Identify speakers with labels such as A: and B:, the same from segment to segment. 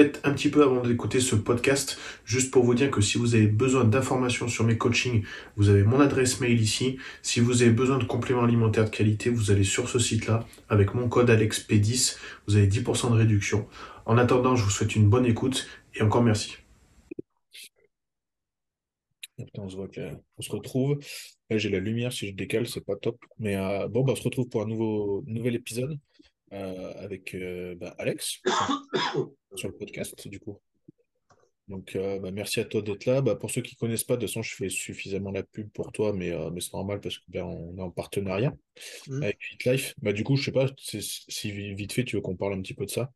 A: un petit peu avant d'écouter ce podcast, juste pour vous dire que si vous avez besoin d'informations sur mes coachings, vous avez mon adresse mail ici. Si vous avez besoin de compléments alimentaires de qualité, vous allez sur ce site-là avec mon code ALEXP10, vous avez 10% de réduction. En attendant, je vous souhaite une bonne écoute et encore merci.
B: on se voit qu'on se retrouve. J'ai la lumière, si je décale, c'est pas top. Mais euh, bon, bah, on se retrouve pour un nouveau, nouvel épisode avec euh, bah, Alex sur le podcast, du coup. Donc, bah, merci à toi d'être là. Bah, pour ceux qui ne connaissent pas, de toute façon, je fais suffisamment la pub pour toi, mais, mais c'est normal parce qu'on ben, est en partenariat mmh. avec FitLife. Bah, du coup, je sais pas si vite fait, tu veux qu'on parle un petit peu de ça?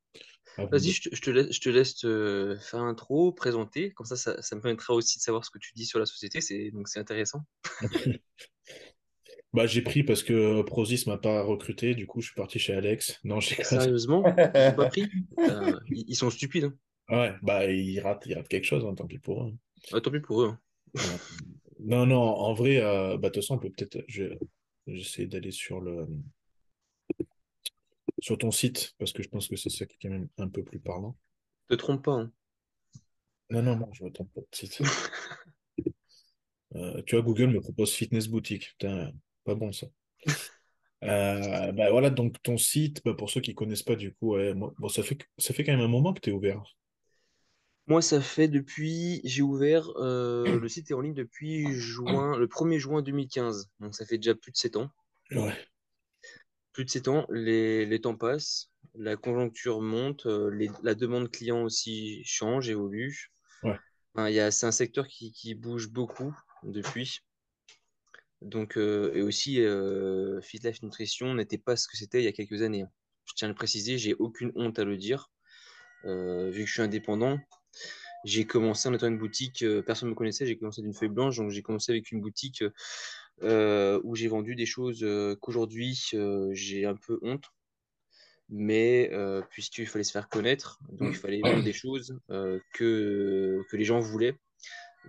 C: Vas-y, je, te laisse, je te laisse faire un intro, présenter. Comme ça, ça, me permettra aussi de savoir ce que tu dis sur la société. C'est, donc, c'est intéressant.
B: bah, j'ai pris parce que Prozis m'a pas recruté. Du coup, je suis parti chez Alex. Non,
C: Sérieusement? Ils pas pris? Euh, ils, sont stupides. Hein.
B: Ouais, bah, ils ratent, ils ratent quelque chose. Hein, tant pis pour eux.
C: tant pis pour eux.
B: Hein. non, non, en vrai, euh, bah, de toute façon, on peut peut-être. J'essaie d'aller sur le sur ton site, parce que je pense que c'est ça qui est quand même un peu plus parlant.
C: Ne te trompe pas. Hein.
B: Non, non, non, je ne me trompe pas de site. Euh, tu vois, Google me propose Fitness Boutique. Putain, pas bon ça. Euh, bah voilà, donc ton site, bah, pour ceux qui connaissent pas, du coup, bon, ça, fait, ça fait quand même un moment que tu es ouvert.
C: Moi, ça fait depuis. J'ai ouvert euh, le site est en ligne depuis juin, le 1er juin 2015. Donc, ça fait déjà plus de 7 ans.
B: Ouais
C: plus de 7 ans, les, temps passent, la conjoncture monte, euh, la demande client aussi change, évolue.
B: Ouais.
C: c'est un secteur qui, bouge beaucoup depuis. Donc, et aussi, euh, Fit Life Nutrition n'était pas ce que c'était il y a quelques années. Hein. Je tiens à le préciser, j'ai aucune honte à le dire. vu que je suis indépendant, j'ai commencé en étant une boutique, personne ne me connaissait, j'ai commencé d'une feuille blanche, donc j'ai commencé avec une boutique où j'ai vendu des choses qu'aujourd'hui j'ai un peu honte. Mais puisqu'il fallait se faire connaître, donc il fallait vendre des choses que les gens voulaient.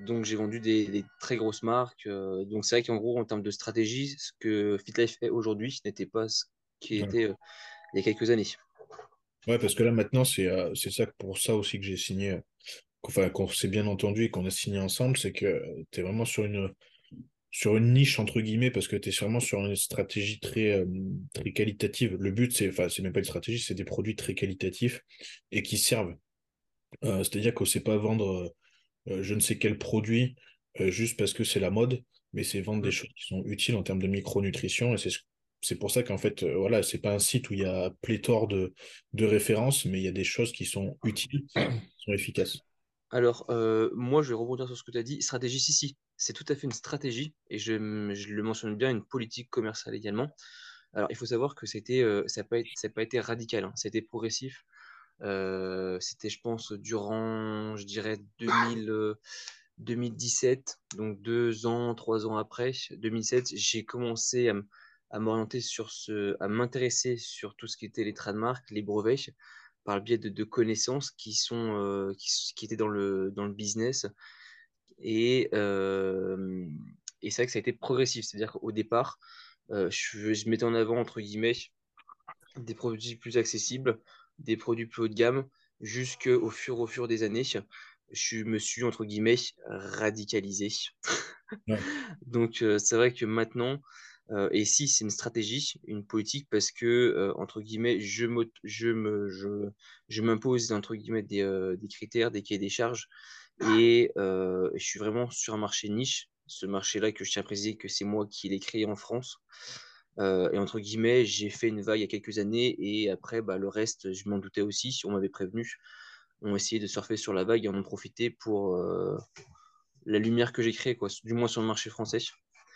C: Donc j'ai vendu des, très grosses marques. donc c'est vrai qu'en gros, en termes de stratégie, ce que FitLife fait aujourd'hui n'était pas ce qui était il y a quelques années.
B: Ouais, parce que là maintenant, c'est ça pour ça aussi que j'ai signé, enfin qu'on s'est bien entendu et qu'on a signé ensemble, c'est que tu es vraiment sur une, sur une niche, entre guillemets, parce que tu es sûrement sur une stratégie très, euh, très qualitative. Le but, c'est, enfin, c'est même pas une stratégie, c'est des produits très qualitatifs et qui servent. Euh, c'est-à-dire qu'on ne sait pas vendre euh, je ne sais quel produit juste parce que c'est la mode, mais c'est vendre des mmh. choses qui sont utiles en termes de micronutrition. Et c'est, c'est pour ça qu'en fait, voilà, c'est pas un site où il y a pléthore de, de références, mais il y a des choses qui sont utiles, qui sont efficaces.
C: Alors, moi, je vais rebondir sur ce que tu as dit. Stratégie, si, si c'est tout à fait une stratégie, et je, le mentionne bien, une politique commerciale également. Alors, il faut savoir que c'était, euh, ça n'a pas, pas, été radical, hein. c'était progressif. Euh, c'était, je pense, durant, je dirais, 2000, 2017, euh, donc deux ans, trois ans après, 2007, j'ai commencé à, m'orienter sur ce, à m'intéresser sur tout ce qui était les trademarks, les brevets, par le biais de, connaissances qui, sont, qui, qui, étaient dans le, dans le business et, et c'est vrai que ça a été progressif. C'est-à-dire qu'au départ, je, je, mettais en avant, entre guillemets, des produits plus accessibles, des produits plus haut de gamme, jusqu'au fur, au fur des années, je me suis, entre guillemets, radicalisé. Donc, c'est vrai que maintenant, et si c'est une stratégie, une politique, parce que, entre guillemets, je m'impose, je me, je, je entre guillemets, des, des, critères, des cahiers des charges et je suis vraiment sur un marché niche. Ce marché-là que je tiens à préciser que c'est moi qui l'ai créé en France. Et entre guillemets, j'ai fait une vague il y a quelques années et après, bah, le reste, je m'en doutais aussi. On m'avait prévenu. On essayé de surfer sur la vague et en ont profité pour la lumière que j'ai créée, quoi, du moins sur le marché français.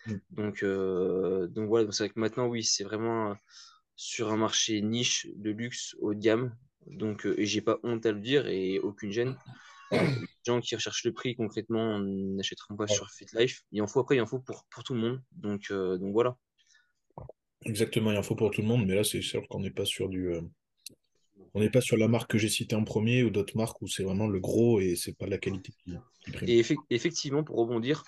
C: Mmh. Donc, donc voilà, c'est vrai que maintenant, oui, c'est vraiment sur un marché niche de luxe haut de gamme. Donc, et j'ai pas honte à le dire et aucune gêne les gens qui recherchent le prix concrètement n'achèteront pas sur FitLife. Il en faut après, il en faut pour, pour tout le monde. Donc, euh, donc voilà.
B: Exactement, il en faut pour tout le monde, mais là c'est sûr qu'on n'est pas sur du. Euh, on n'est pas sur la marque que j'ai citée en premier ou d'autres marques où c'est vraiment le gros et c'est pas la qualité qui,
C: prime. Et effectivement, pour rebondir,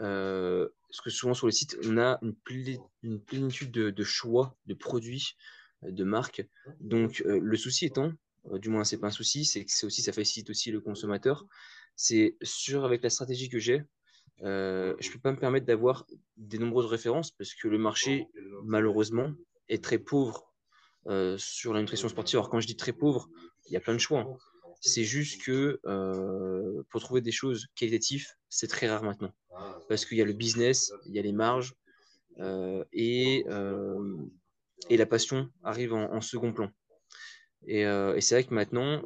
C: euh, parce que souvent sur les sites, on a une, plénitude de, choix de produits, de marques. Donc le souci étant, du moins c'est pas un souci, c'est que aussi ça facilite aussi le consommateur. C'est sûr avec la stratégie que j'ai, euh, je peux pas me permettre d'avoir des nombreuses références parce que le marché malheureusement est très pauvre euh, sur la nutrition sportive. Alors quand je dis très pauvre, il y a plein de choix. Hein. C'est juste que euh, pour trouver des choses qualitatives, c'est très rare maintenant. Parce qu'il y a le business, il y a les marges et, et la passion arrive en second plan. Euh, et, c'est vrai que maintenant,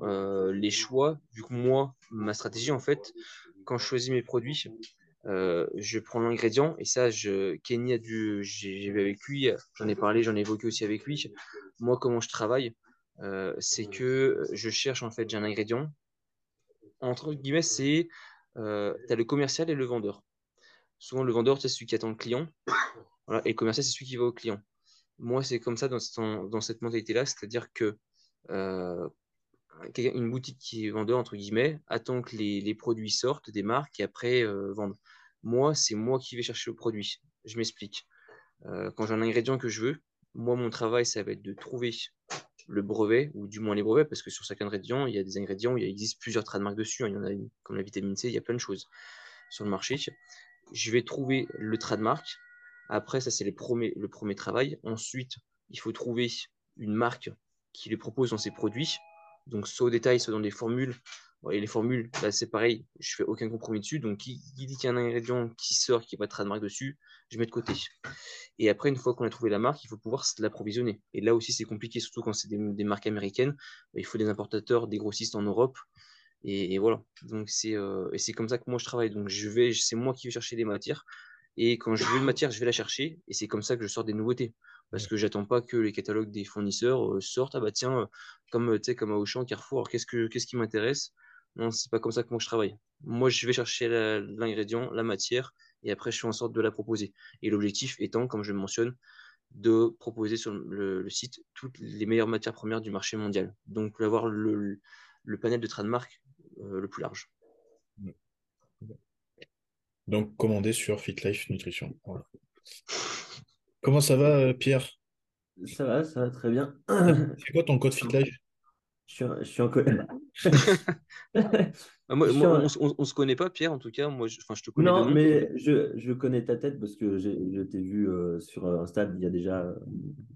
C: les choix, vu que moi, ma stratégie, en fait, quand je choisis mes produits, euh, je prends l'ingrédient et ça, je, Kenny a dû, j'ai vu avec lui, j'en ai parlé, j'en ai évoqué aussi avec lui. Moi, comment je travaille, c'est que je cherche en fait, j'ai un ingrédient. Entre guillemets, c'est tu as le commercial et le vendeur. Souvent, le vendeur, c'est celui qui attend le client, voilà, et le commercial, c'est celui qui va au client. Moi, c'est comme ça dans, dans cette mentalité-là, c'est-à-dire que euh, une boutique qui est vendeur, entre guillemets, attend que les, produits sortent des marques et après euh, vendent. Moi, c'est moi qui vais chercher le produit. Je m'explique. Euh, quand j'ai un ingrédient que je veux, moi, mon travail, ça va être de trouver le brevet, ou du moins les brevets, parce que sur chaque ingrédient, il y a des ingrédients où il existe plusieurs trademarks dessus. Hein. Il y en a comme la vitamine C, il y a plein de choses sur le marché. Je vais trouver le trademark. Après, ça, c'est le premier travail. Ensuite, il faut trouver une marque qui les propose dans ses produits. Donc, soit au détail, soit dans des formules. Et les formules, c'est pareil, je fais aucun compromis dessus. Donc, qui, dit qu'il y a un ingrédient qui sort, qui n'est pas de trademark dessus, je mets de côté. Et après, une fois qu'on a trouvé la marque, il faut pouvoir l'approvisionner. Et là aussi, c'est compliqué, surtout quand c'est des, marques américaines. Il faut des importateurs, des grossistes en Europe. Et, voilà. Donc, c'est euh, c'est comme ça que moi, je travaille. Donc, je vais, c'est moi qui vais chercher des matières. Et quand je veux une matière, je vais la chercher. Et c'est comme ça que je sors des nouveautés parce que j'attends pas que les catalogues des fournisseurs euh, sortent. Ah bah tiens, euh, comme, tu sais, comme à Auchan, Carrefour, qu'est-ce, que, qu'est-ce qui m'intéresse? Non, c'est pas comme ça que moi je travaille. Moi, je vais chercher l'ingrédient, la, matière, et après, je fais en sorte de la proposer. Et l'objectif étant, comme je le mentionne, de proposer sur le, site toutes les meilleures matières premières du marché mondial. Donc, d'avoir le, le, panel de trademark euh, le plus large.
B: Donc, commander sur FitLife Nutrition. Comment ça va, euh, Pierre?
D: Ça va, ça va très bien.
B: C'est quoi ton code FitLife
D: je suis, je suis en code.
C: Ah, moi, on, ne se connaît pas, Pierre, en tout cas. Moi, je, je te connais.
D: Non, mais je, je, connais ta tête parce que je t'ai vu euh, sur un stade il y a déjà euh,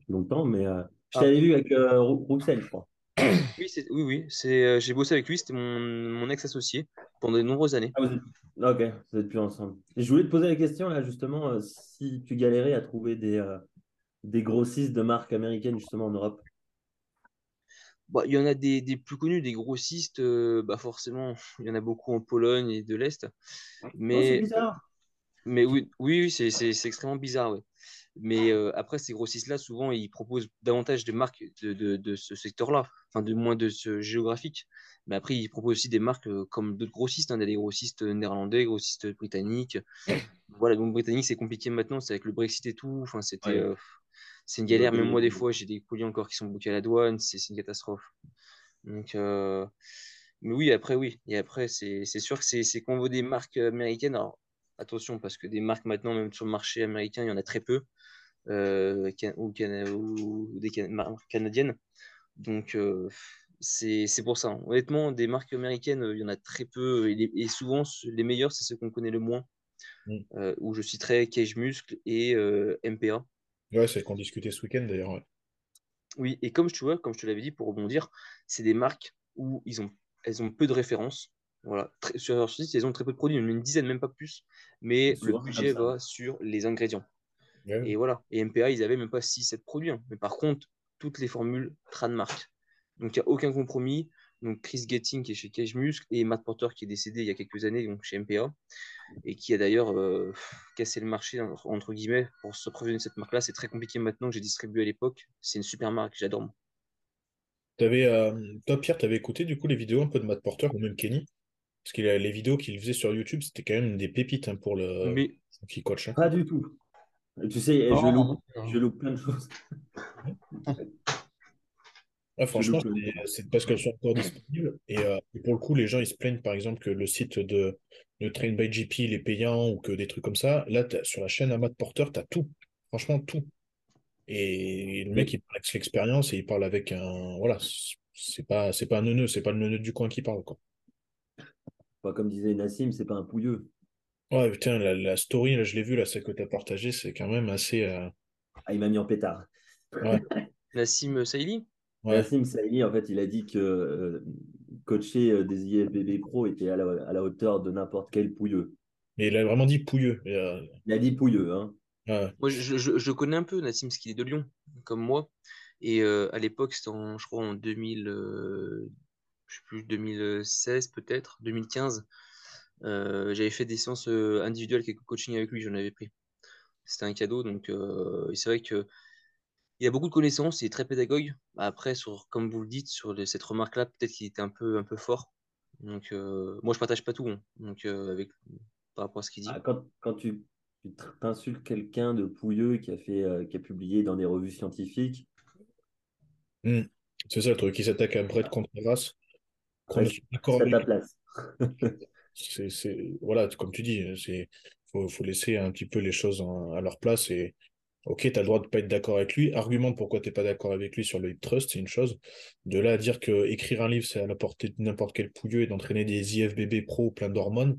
D: longtemps, mais je ah. t'avais vu avec Roussel, je crois.
C: Oui, oui, oui. j'ai bossé avec lui, c'était mon, mon ex-associé pendant de nombreuses années.
D: Ah, vous êtes... Ok, vous êtes plus ensemble. je voulais te poser la question, là, justement, euh, si tu galérais à trouver des, euh, des grossistes de marques américaines, justement, en Europe.
C: Bah, il y en a des, des, plus connus, des grossistes, euh, bah forcément, il y en a beaucoup en Pologne et de l'Est. Mais,
D: c'est bizarre.
C: Mais oui, oui, c'est extrêmement bizarre, ouais. Mais après, ces grossistes-là, souvent, ils proposent davantage de marques de, de, de ce secteur-là, enfin, de moins de ce géographique. Mais après, ils proposent aussi des marques comme d'autres grossistes, hein, des grossistes néerlandais, grossistes britanniques. Voilà, donc britannique, c'est compliqué maintenant, c'est avec le Brexit et tout. Enfin, c'était, c'est une galère. Même moi, des fois, j'ai des colis encore qui sont bloqués à la douane, c'est une catastrophe. Donc, mais oui, après, oui. Et après, c'est sûr que c'est qu'on veut des marques américaines. Alors, attention, parce que des marques maintenant, même sur le marché américain, il y en a très peu. Euh, ou, des marques canadiennes. Donc, euh, c'est pour ça. Honnêtement, des marques américaines, il y en a très peu. Et, souvent, les meilleurs, c'est ceux qu'on connaît le moins. Mm. Euh, où je citerai Cage Muscle et MPA.
B: Ouais, c'est qu'on discutait ce week-end d'ailleurs.
C: Oui, et comme tu vois, comme je te l'avais dit, pour rebondir, c'est des marques où ils ont, elles ont peu de références. Voilà. sur leur site, ils ont très peu de produits, une dizaine, même pas plus. Mais le budget va sur les ingrédients. Et voilà. Et MPA, ils avaient même pas 6-7 produits. Hein. Mais par contre, toutes les formules trademark. Donc il n'y a aucun compromis. Donc Chris Getting qui est chez Cage Muscle et Matt Porter qui est décédé il y a quelques années donc chez MPA et qui a d'ailleurs euh, cassé le marché entre guillemets pour se provisionner cette marque-là. C'est très compliqué maintenant que j'ai distribué à l'époque. C'est une super marque, j'adore.
B: Euh, toi Pierre, tu avais écouté du coup les vidéos un peu de Matt Porter ou même Kenny? Parce que les vidéos qu'il faisait sur YouTube, c'était quand même des pépites hein, pour le
C: Mais...
B: qui coach. Hein.
D: Pas du tout. Tu sais, je, loupe, je loupe plein de choses.
B: Ah, franchement, c'est parce qu'elles sont encore disponibles. Euh, et, pour le coup, les gens, ils se plaignent, par exemple, que le site de, de Train by GP, il est payant ou que des trucs comme ça. Là, sur la chaîne Amat Porter, tu as tout. Franchement, tout. Et le mec, il parle avec l'expérience et il parle avec un. Voilà. c'est pas, c'est pas un neuneu, c'est pas le neuneu du coin qui parle, quoi.
D: Comme disait Nassim, c'est pas un pouilleux.
B: Ouais, putain, la, la story, là, je l'ai vue, là, celle que tu as partagée, c'est quand même assez. euh,
D: Ah, il m'a mis en pétard.
B: Ouais,
C: Nassim Saïli?
B: Ouais.
D: Nassim Saïli, en fait, il a dit que euh, coacher euh, des IFBB pro était à la, à la hauteur de n'importe quel pouilleux.
B: Mais il a vraiment dit pouilleux. Et, euh,
D: Il a dit pouilleux, hein.
B: ouais.
C: Moi, je, je, je connais un peu Nassim, parce qu'il est de Lyon, comme moi. Et euh, à l'époque, c'était en, je crois en 2000, euh, je sais plus, 2016 peut-être, 2015. euh, j'avais fait des séances euh, individuelles, quelques coachings avec lui, j'en avais pris. C'était un cadeau, donc euh, c'est vrai que il a beaucoup de connaissances, il est très pédagogue. Après, sur, comme vous le dites, sur les- cette remarque-là, peut-être qu'il était un peu, un peu fort. Donc, euh, moi, je partage pas tout, hein. donc euh, avec par rapport à ce qu'il dit.
D: Ah, quand, quand tu, tu t'insultes quelqu'un de pouilleux qui a fait, euh, qui a publié dans des revues scientifiques,
B: Hmm. C'est ça le truc, qui s'attaque à Brett Contreras.
D: Ouais,
B: d'accord
D: c'est à
B: avec
D: ta place.
B: c'est, c'est- voilà, comme tu dis, c'est, faut, faut laisser un petit peu les choses en- à leur place et, ok, tu as le droit de pas être d'accord avec lui, argumente pourquoi tu n'es pas d'accord avec lui sur le hip trust, c'est une chose. De là à dire que écrire un livre, c'est à la portée de n'importe quel pouilleux et d'entraîner des IFBB pro plein d'hormones,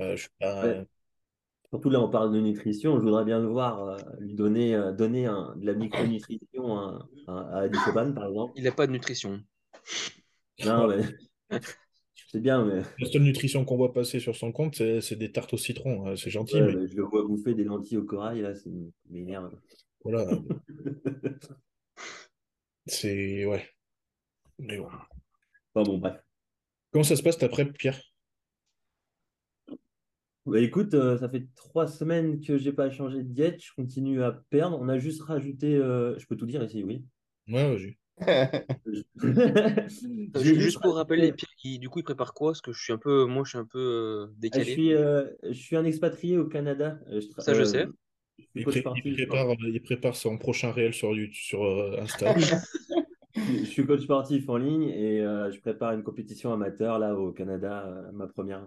B: euh, je suis pas-
D: Ouais. Surtout là, on parle de nutrition. Je voudrais bien le voir euh, lui donner, euh, donner un- de la micronutrition à, à, à par exemple.
C: Il n'a pas de nutrition.
D: Non, mais c'est bien, mais
B: La seule nutrition qu'on voit passer sur son compte, c'est, des tartes au citron. Euh, C'est gentil,
D: ouais,
B: mais
D: je le vois bouffer des lentilles au corail, là, c'est m'énerve.
B: voilà, c'est, ouais. Mais bon.
D: Bon, bon, bref.
B: Comment ça se passe après, Pierre?
D: Bah, écoute, euh, ça fait trois semaines que j'ai pas changé de diète. Je continue à perdre. On a juste rajouté. euh, je peux tout dire ici, oui.
B: Ouais, vas-y.
C: Juste pour rappeler, Pierre, il- du coup, il prépare quoi? Parce que je suis un peu, moi, je suis un peu euh,
D: Ah, Je
C: décalé.
D: suis, euh, je suis un expatrié au Canada. Euh, je tra-
C: Ça, je
D: euh,
C: sais.
B: Il, pré- prépare, il prépare son prochain réel sur, YouTube, sur euh, Insta.
D: Je suis coach sportif en ligne et euh, je prépare une compétition amateur là au Canada, ma première.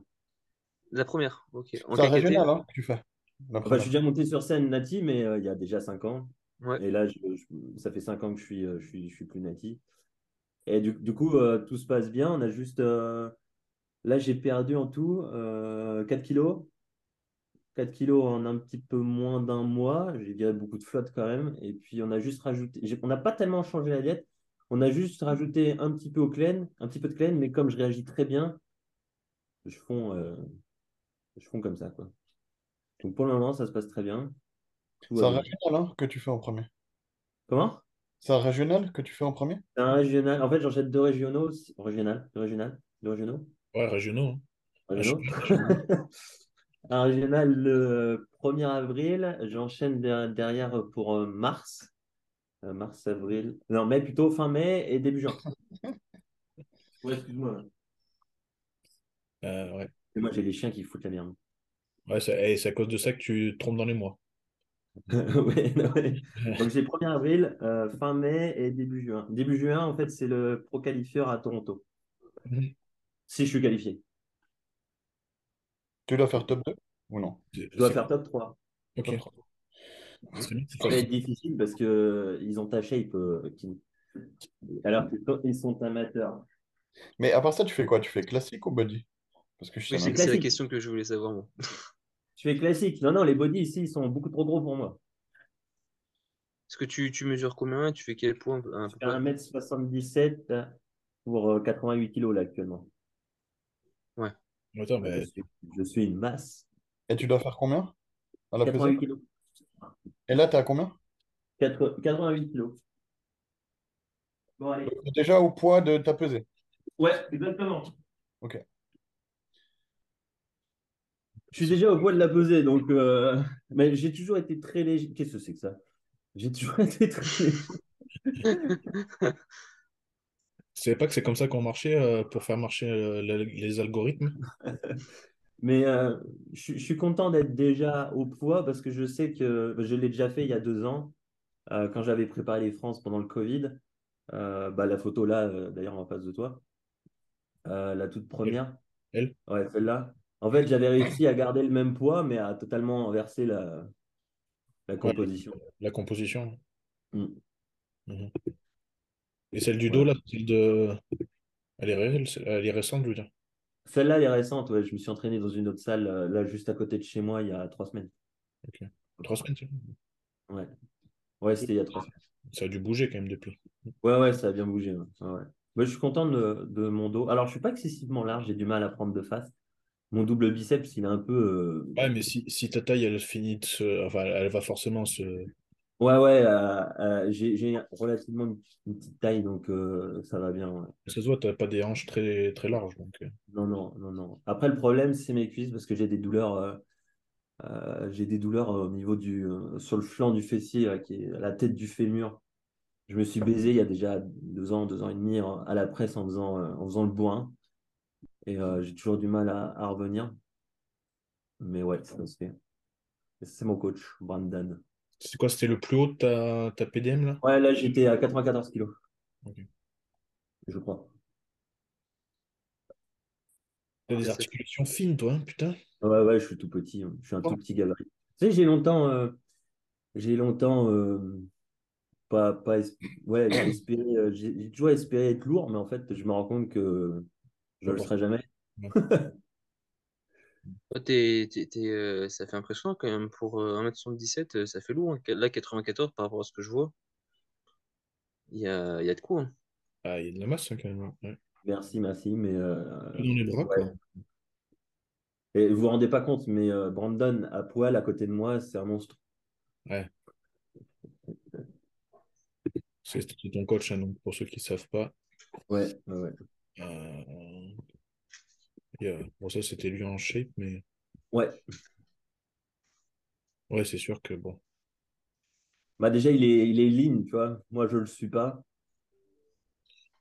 C: La première, ok. En
E: régional hein, tu fais.
D: Enfin, je suis déjà monté sur scène Nati, mais euh, il y a déjà cinq ans. Et là, ça fait cinq ans que je suis, euh, je suis, je suis plus Nati. Et du, du coup, euh, tout se passe bien. On a juste. euh, là, j'ai perdu en tout euh, 4 kilos. 4 kilos en un petit peu moins d'un mois. J'ai viré beaucoup de flotte quand même. Et puis, on a juste rajouté. On n'a pas tellement changé la diète. On a juste rajouté un petit peu au clean, un petit peu de clean, mais comme je réagis très bien, je fonds, je fonds comme ça, quoi. Donc pour le moment, ça se passe très bien. Tout
E: C'est un régional hein, que tu fais en premier.
D: Comment?
E: C'est un régional que tu fais en premier?
D: C'est un régional. En fait, j'enchaîne deux régionaux. Régional, deux régional, deux régionaux.
B: Ouais, régionaux. hein.
D: Régionaux. Un régional le 1er avril. J'enchaîne der- derrière pour euh, mars. Euh, mars, avril. Non, mai plutôt fin mai et début juin. Ouais, excuse-moi.
B: Euh, ouais.
D: Et Moi, j'ai les chiens qui foutent la merde.
B: Ouais, c'est eh, c'est à cause de ça que tu te trompes dans les mois.
D: Ouais, non, ouais. Donc j'ai 1er avril, euh, fin mai et début juin. Début juin, en fait, c'est le Pro Qualifier à Toronto. Si je suis qualifié.
E: Tu dois faire top 2 ou non?
D: Je dois faire top 3.
B: Ok.
E: Top 3.
B: C'est bien, c'est
D: Ça va être difficile parce que euh, ils ont ta shape, euh, Kim. Alors que quand ils sont amateurs.
E: Mais à part ça, tu fais quoi? Tu fais classique ou body? Parce que je sais
C: Oui,
E: même
C: c'est la question que je voulais savoir, moi.
D: Je fais classique. Non, non, les body ici, ils sont beaucoup trop gros pour moi.
C: Est-ce que tu, tu mesures combien? Tu fais quel poids
D: Je fais
C: près?
D: 1m77 pour euh, 88 kg là actuellement.
B: Attends,
D: Je
B: mais
D: suis, je suis une masse.
E: Et tu dois faire combien? À la pesée?
D: 88 kg.
E: Et là, t'es à combien?
D: 88 kg. Bon, allez.
E: Déjà au poids de ta pesée?
D: Ouais, exactement.
E: Ok.
D: Je suis déjà au poids de la pesée, donc. euh, Mais j'ai toujours été très léger. Qu'est-ce que c'est que ça? J'ai toujours été très léger.
B: tu savais pas que c'est comme ça qu'on marchait euh, pour faire marcher euh, la- les algorithmes?
D: Mais je, je suis content d'être déjà au poids parce que je sais que je l'ai déjà fait il y a deux ans, quand j'avais préparé les France pendant le Covid. Bah, la photo là, d'ailleurs, en face de toi, la toute première.
B: Elle?
D: Ouais, celle-là. En fait, j'avais réussi à garder le même poids, mais à totalement inverser la, la composition.
B: La composition.
D: Mm.
B: Mhm. Et celle du dos, là, celle de. Elle est réelle, elle est récente, je veux dire.
D: Celle-là, elle est récente. Ouais. Je me suis entraîné dans une autre salle, euh, là, juste à côté de chez moi, il y a trois semaines.
B: Ok. Trois semaines, bon.
D: Ouais, ouais c'était il y a trois semaines.
B: Ça a dû bouger quand même depuis.
D: Ouais, ouais, ça a bien bougé. ouais. Ouais, ouais. Ouais, je suis content de, de mon dos. Alors, je suis pas excessivement large, j'ai du mal à prendre de face. Mon double biceps, il est un peu. euh,
B: Ouais, mais si, si ta taille, elle finit se. Enfin, elle va forcément se.
D: Ouais, ouais, euh, euh, j'ai relativement une, une petite taille, donc ça va bien. ouais.
B: Ça se voit, t'as pas des hanches très, très larges. Donc,
D: Non, non, non, non. Après, le problème, c'est mes cuisses parce que j'ai des douleurs. j'ai des douleurs au niveau du. sur le flanc du fessier, là, qui est à la tête du fémur. Je me suis baisé il y a déjà deux ans, deux ans et demi à la presse en faisant, en faisant le bourrin. Et euh, j'ai toujours du mal à, à revenir. Mais ouais, ça se fait. C'est mon coach, Brandon.
B: C'est quoi, c'était le plus haut de ta, ta PDM, là?
D: Ouais, là, j'étais à 94 kilos. Je crois.
B: T'as des articulations fines, toi, hein, putain.
D: Ouais, ouais, je suis tout petit. hein. Je suis un
B: Oh.
D: tout petit gabarit. Tu sais, j'ai longtemps, euh, j'ai longtemps euh, pas, pas ouais, j'ai toujours espéré être lourd, mais en fait, je me rends compte que je
B: Pas
D: le serai jamais.
C: Toi, t'es- t'es- t'es, euh, ça fait impressionnant quand même. Pour euh, 1m77, euh, ça fait lourd. hein. Là, 94 par rapport à ce que je vois. Il y a, il y a de quoi. hein.
B: Ah, il y a de la masse, hein, quand même. ouais.
D: Merci, merci, mais euh,
B: Dans les bras,
D: ouais.
B: quoi.
D: Et vous vous rendez pas compte, mais euh, Brandon à poil à côté de moi, c'est un monstre.
B: Ouais. C'est c'est ton coach, hein, donc pour ceux qui ne savent pas.
D: Ouais, ouais, ouais.
B: euh, il y a- Bon, ça, c'était lui en shape, mais
D: Ouais.
B: ouais, c'est sûr que bon.
D: Bah déjà, il est, il est lean, tu vois. Moi, je le suis pas.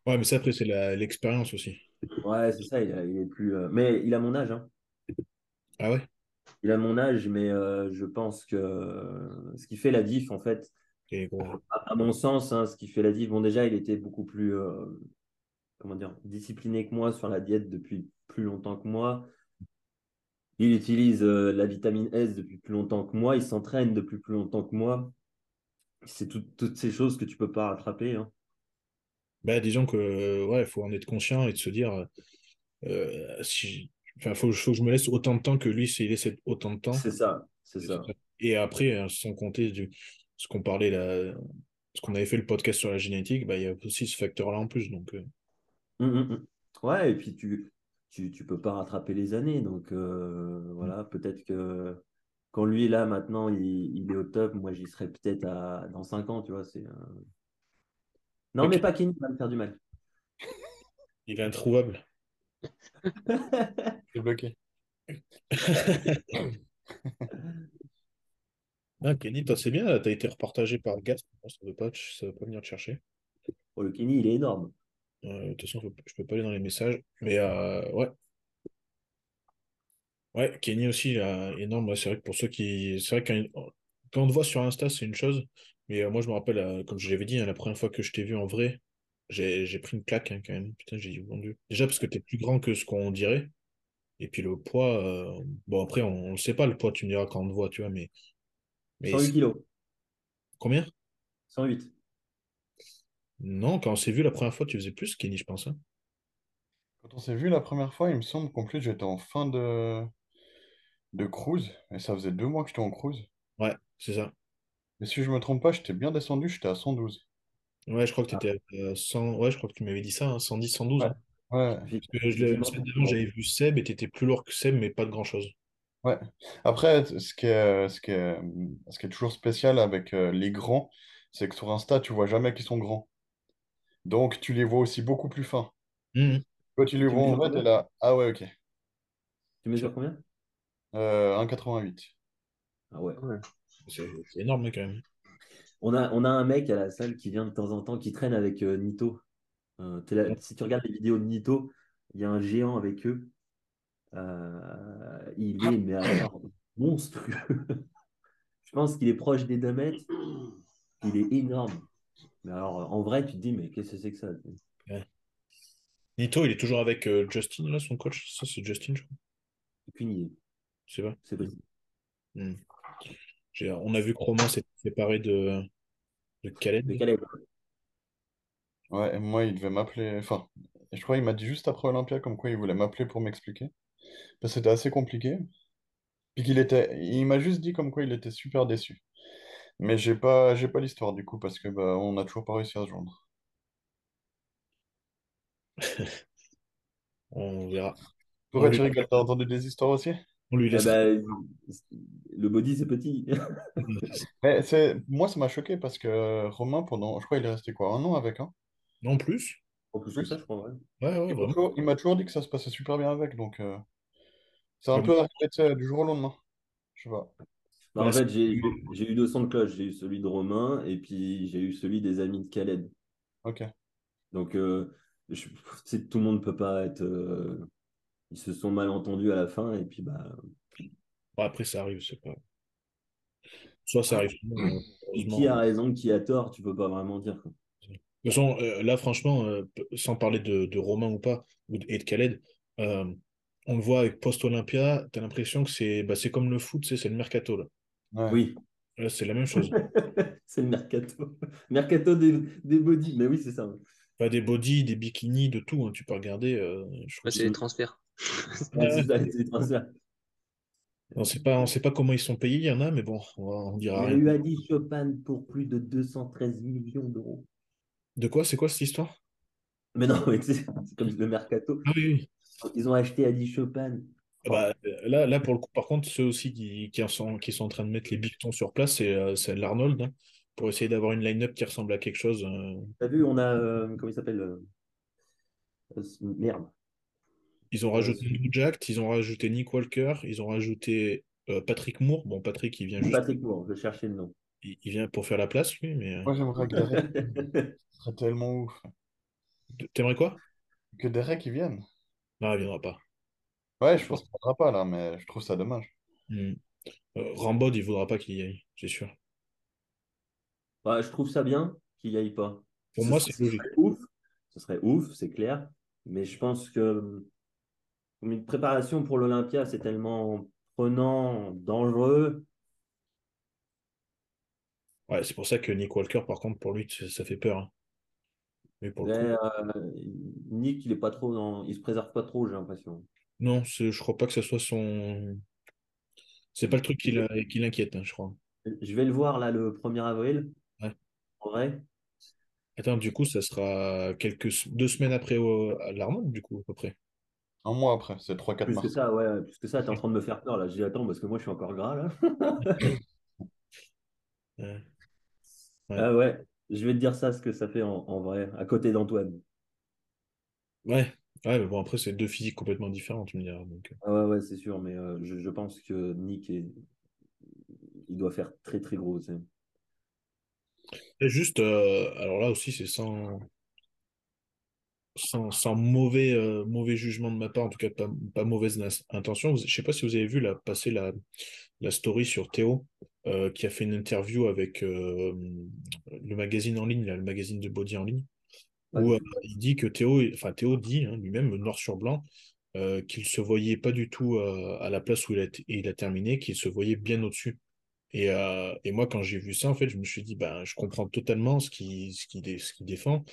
B: Ouais, mais ça, après, c'est l'expérience aussi.
D: Ouais, c'est ça, il, est plus. euh, Mais il a mon âge, hein.
B: Ah ouais?
D: Il a mon âge, mais euh, je pense que euh, ce qui fait la diff, en fait,
B: Et gros.
D: à, à mon sens, hein, ce qui fait la diff, bon, déjà, il était beaucoup plus, euh, comment dire, discipliné que moi sur la diète depuis plus longtemps que moi. Il utilise euh, la vitamine S depuis plus longtemps que moi. Il s'entraîne depuis plus longtemps que moi. C'est tout- toutes ces choses que tu peux pas rattraper. hein.
B: Bah, disons que, euh, ouais, faut en être conscient et de se dire, euh, si... enfin, faut, faut que je me laisse autant de temps que lui s'il laisse autant de temps.
D: C'est ça, c'est
B: Et
D: ça.
B: Et après, euh, sans compter du... ce qu'on parlait là, ce qu'on avait fait le podcast sur la génétique, bah, il y a aussi ce facteur-là en plus. Donc, euh,
D: Hum, hum, hum. Ouais, et puis tu, tu, tu peux pas rattraper les années. Donc euh, voilà, peut-être que quand lui là maintenant, il, il est au top. Moi, j'y serai peut-être à, dans 5 ans, tu vois. C'est, euh, Non, mais pas Kenny va me faire du mal.
B: il est introuvable.
E: C'est bloqué.
B: Ah, Kenny, toi, c'est bien, là, t'as été repartagé par Gas. Bon, ça ne veut pas, ça veut pas venir te chercher.
D: Oh, le Kenny, il est énorme.
B: Euh, de toute façon, je peux pas aller dans les messages. Mais euh, ouais. Ouais, Kenny aussi, énorme. Ouais, c'est vrai que pour ceux qui. C'est vrai que quand, on te voit sur Insta, c'est une chose. Mais euh, moi, je me rappelle, euh, comme je l'avais dit, hein, la première fois que je t'ai vu en vrai, j'ai j'ai pris une claque hein, quand même. Putain, j'ai dit, mon Dieu. Déjà parce que t'es plus grand que ce qu'on dirait. Et puis le poids. euh, Bon, après, on, le sait pas, le poids, tu me diras quand on te voit, tu vois. Mais. mais
D: 108
B: c'est-
D: kilos.
B: Combien?
D: 108.
B: Non, quand on s'est vu la première fois, tu faisais plus, Kenny, je pense. hein.
E: Quand on s'est vu la première fois, il me semble qu'en plus j'étais en fin de, de cruise. Et ça faisait deux mois que j'étais en cruise.
B: Ouais, c'est ça.
E: Mais si je me trompe pas, j'étais bien descendu, j'étais à 112.
B: Ouais, je crois que tu étais à 100. Ouais, je crois que tu m'avais dit ça, hein, 110, 112.
E: Ouais.
B: hein.
E: Ouais.
B: Parce que je la semaine d'avant, j'avais vu Seb et tu étais plus lourd que Seb, mais pas de grand-chose.
E: Ouais. Après, ce qui est, ce qui est, ce qui est toujours spécial avec euh, les grands, c'est que sur Insta, tu vois jamais qu'ils sont grands. Donc, tu les vois aussi beaucoup plus fins.
B: Mhm.
E: Quand tu les
D: Tu
E: vois en
D: mesures
E: vrai, t'es
D: combien
E: là. Ah ouais, ok.
D: Tu mesures combien?
E: Euh, 1,88.
D: Ah ouais.
C: Ouais.
B: C'est énorme, quand même.
D: On a, on a un mec à la salle qui vient de temps en temps, qui traîne avec euh, Nito. Euh, t'es là- si tu regardes les vidéos de Nito, il y a un géant avec eux. Euh, il est, mais alors, monstrueux. Je pense qu'il est proche des 2 mètres. Il est énorme. Mais alors, en vrai, tu te dis, mais qu'est-ce que c'est que ça
B: Nito, il est toujours avec euh, Justin, là, son coach? Ça, c'est Justin, je crois.
D: Aucune idée.
B: C'est pas.
D: C'est possible.
B: Mhm. J'ai- On a vu que Romain s'est séparé de, de Khaled.
D: De Caleb.
E: Ouais, et moi, il devait m'appeler. Enfin, je crois qu'il m'a dit juste après Olympia comme quoi il voulait m'appeler pour m'expliquer. Parce que c'était assez compliqué. Puis qu'il était. Il m'a juste dit comme quoi il était super déçu. Mais j'ai pas, j'ai pas l'histoire du coup, parce que bah, on n'a toujours pas réussi à se joindre.
B: On verra. On
E: Pourquoi
B: lui,
E: tu rigoles? T'as entendu des histoires aussi?
B: on lui laissera.
D: ben, le body, c'est petit.
E: Mais c'est, moi, ça m'a choqué parce que Romain, pendant, je crois, il est resté quoi, un an avec, hein?
B: Non plus.
D: En plus que ça, je crois, ouais.
B: Ouais, ouais,
E: Il m'a
B: vraiment.
E: toujours, il m'a toujours dit que ça se passait super bien avec, donc euh, c'est un
B: Comme-
E: peu arrivé tu sais, du jour au lendemain. Je sais pas.
D: Bah, en fait, j'ai eu deux sons de cloche. J'ai eu celui de Romain et puis j'ai eu celui des amis de Khaled.
E: Ok.
D: Donc, euh, je, tout le monde peut pas être. euh, ils se sont mal entendus à la fin et puis bah.
B: Bon, après, ça arrive, c'est pas. Soit ça arrive euh,
D: qui a raison, qui a tort, tu peux pas vraiment dire. quoi.
B: De toute façon, euh, là, franchement, euh, sans parler de, de Romain ou pas, ou de, et de Khaled, euh, on le voit avec Post-Olympia, tu as l'impression que c'est bah, comme le foot, c'est le mercato. Là.
E: Ouais.
D: Oui,
B: Là, c'est la même chose.
D: c'est le mercato. Mercato des, des body. Mais oui, c'est ça.
B: Pas des body, des bikinis, de tout. hein, tu peux regarder. euh,
C: Ouais, c'est les transferts.
B: Ouais.
D: C'est ça, c'est les transferts.
B: On sait pas, on sait pas comment ils sont payés, il y en a, mais bon, on, va- on
D: Il y
B: dira
D: a eu Adi Chopin pour plus de 213 millions d'euros.
B: De quoi? C'est quoi cette histoire?
D: Mais non, c'est comme le mercato.
B: Ah oui, oui.
D: Ils ont acheté Adi Chopin.
B: Ah bah, euh, là, là, pour le coup, par contre, ceux aussi qui, qui, sont, qui sont en train de mettre les bifetons sur place, c'est euh, c'est l'Arnold, hein, pour essayer d'avoir une line-up qui ressemble à quelque chose. euh.
D: T'as vu, on a. euh, comment il s'appelle euh, euh, Merde.
B: Ils ont rajouté New Jack, ils ont rajouté Nick Walker, ils ont rajouté euh, Patrick Moore. Bon, Patrick, il vient juste,
D: Patrick Moore, je cherchais le nom.
B: il, il vient pour faire la place, lui, mais
E: Moi, j'aimerais que Derek, ce serait tellement ouf.
B: t'aimerais quoi?
E: Que Derek, il vienne.
B: Non, il viendra pas.
E: Ouais, je pense qu'il viendra pas là, mais je trouve ça dommage.
B: Hmm. Euh, Rambod, il voudra pas qu'il y aille, c'est sûr.
D: Ouais, je trouve ça bien qu'il n'y aille pas.
B: Pour
D: Ce
B: moi, c'est logique.
D: Ce serait ouf, ce serait ouf, c'est clair. Mais je pense que comme une préparation pour l'Olympia, c'est tellement prenant, dangereux.
B: Ouais, c'est pour ça que Nick Walker, par contre, pour lui, ça fait peur. hein. Mais pour le
D: Mais,
B: coup,
D: euh, Nick, il est pas trop dans... il se préserve pas trop, j'ai l'impression.
B: Non, je crois pas que ce soit son. C'est pas le truc qui l'a- qui l'inquiète, hein, je crois.
D: Je vais le voir là le 1er avril.
B: Ouais.
D: En vrai.
B: Attends, du coup, ça sera quelques deux semaines après à l'Arnold, du coup, à peu près.
E: Un mois après, c'est 3-4
D: Plus que ça, ouais, plus que ça, t'es en train de me faire peur là. J'ai attends parce que moi je suis encore gras là.
B: Ouais. Ouais.
D: Ah ouais, je vais te dire ça ce que ça fait en, en vrai, à côté d'Antoine.
B: Ouais, ouais, mais bon, après, c'est deux physiques complètement différentes, tu me diras. Donc... euh.
D: Ah ouais, ouais, c'est sûr, mais euh, je, je pense que Nick est... il doit faire très très gros.
B: Et juste, euh, alors là aussi, c'est sans, sans, sans mauvais, euh, mauvais jugement de ma part, en tout cas pas, pas mauvaise intention. Je sais pas si vous avez vu là, passer la, la story sur Théo, qui a fait une interview avec le magazine en ligne, là, le magazine de body en ligne, où euh, il dit que Théo, enfin Théo dit hein, lui-même, noir sur blanc, euh, qu'il se voyait pas du tout euh, à la place où il a, il a terminé, qu'il se voyait bien au-dessus. Et, euh, et moi, quand j'ai vu ça, en fait, je me suis dit, ben, je comprends totalement ce qu'il ce qu'il dé- ce qu'il défend.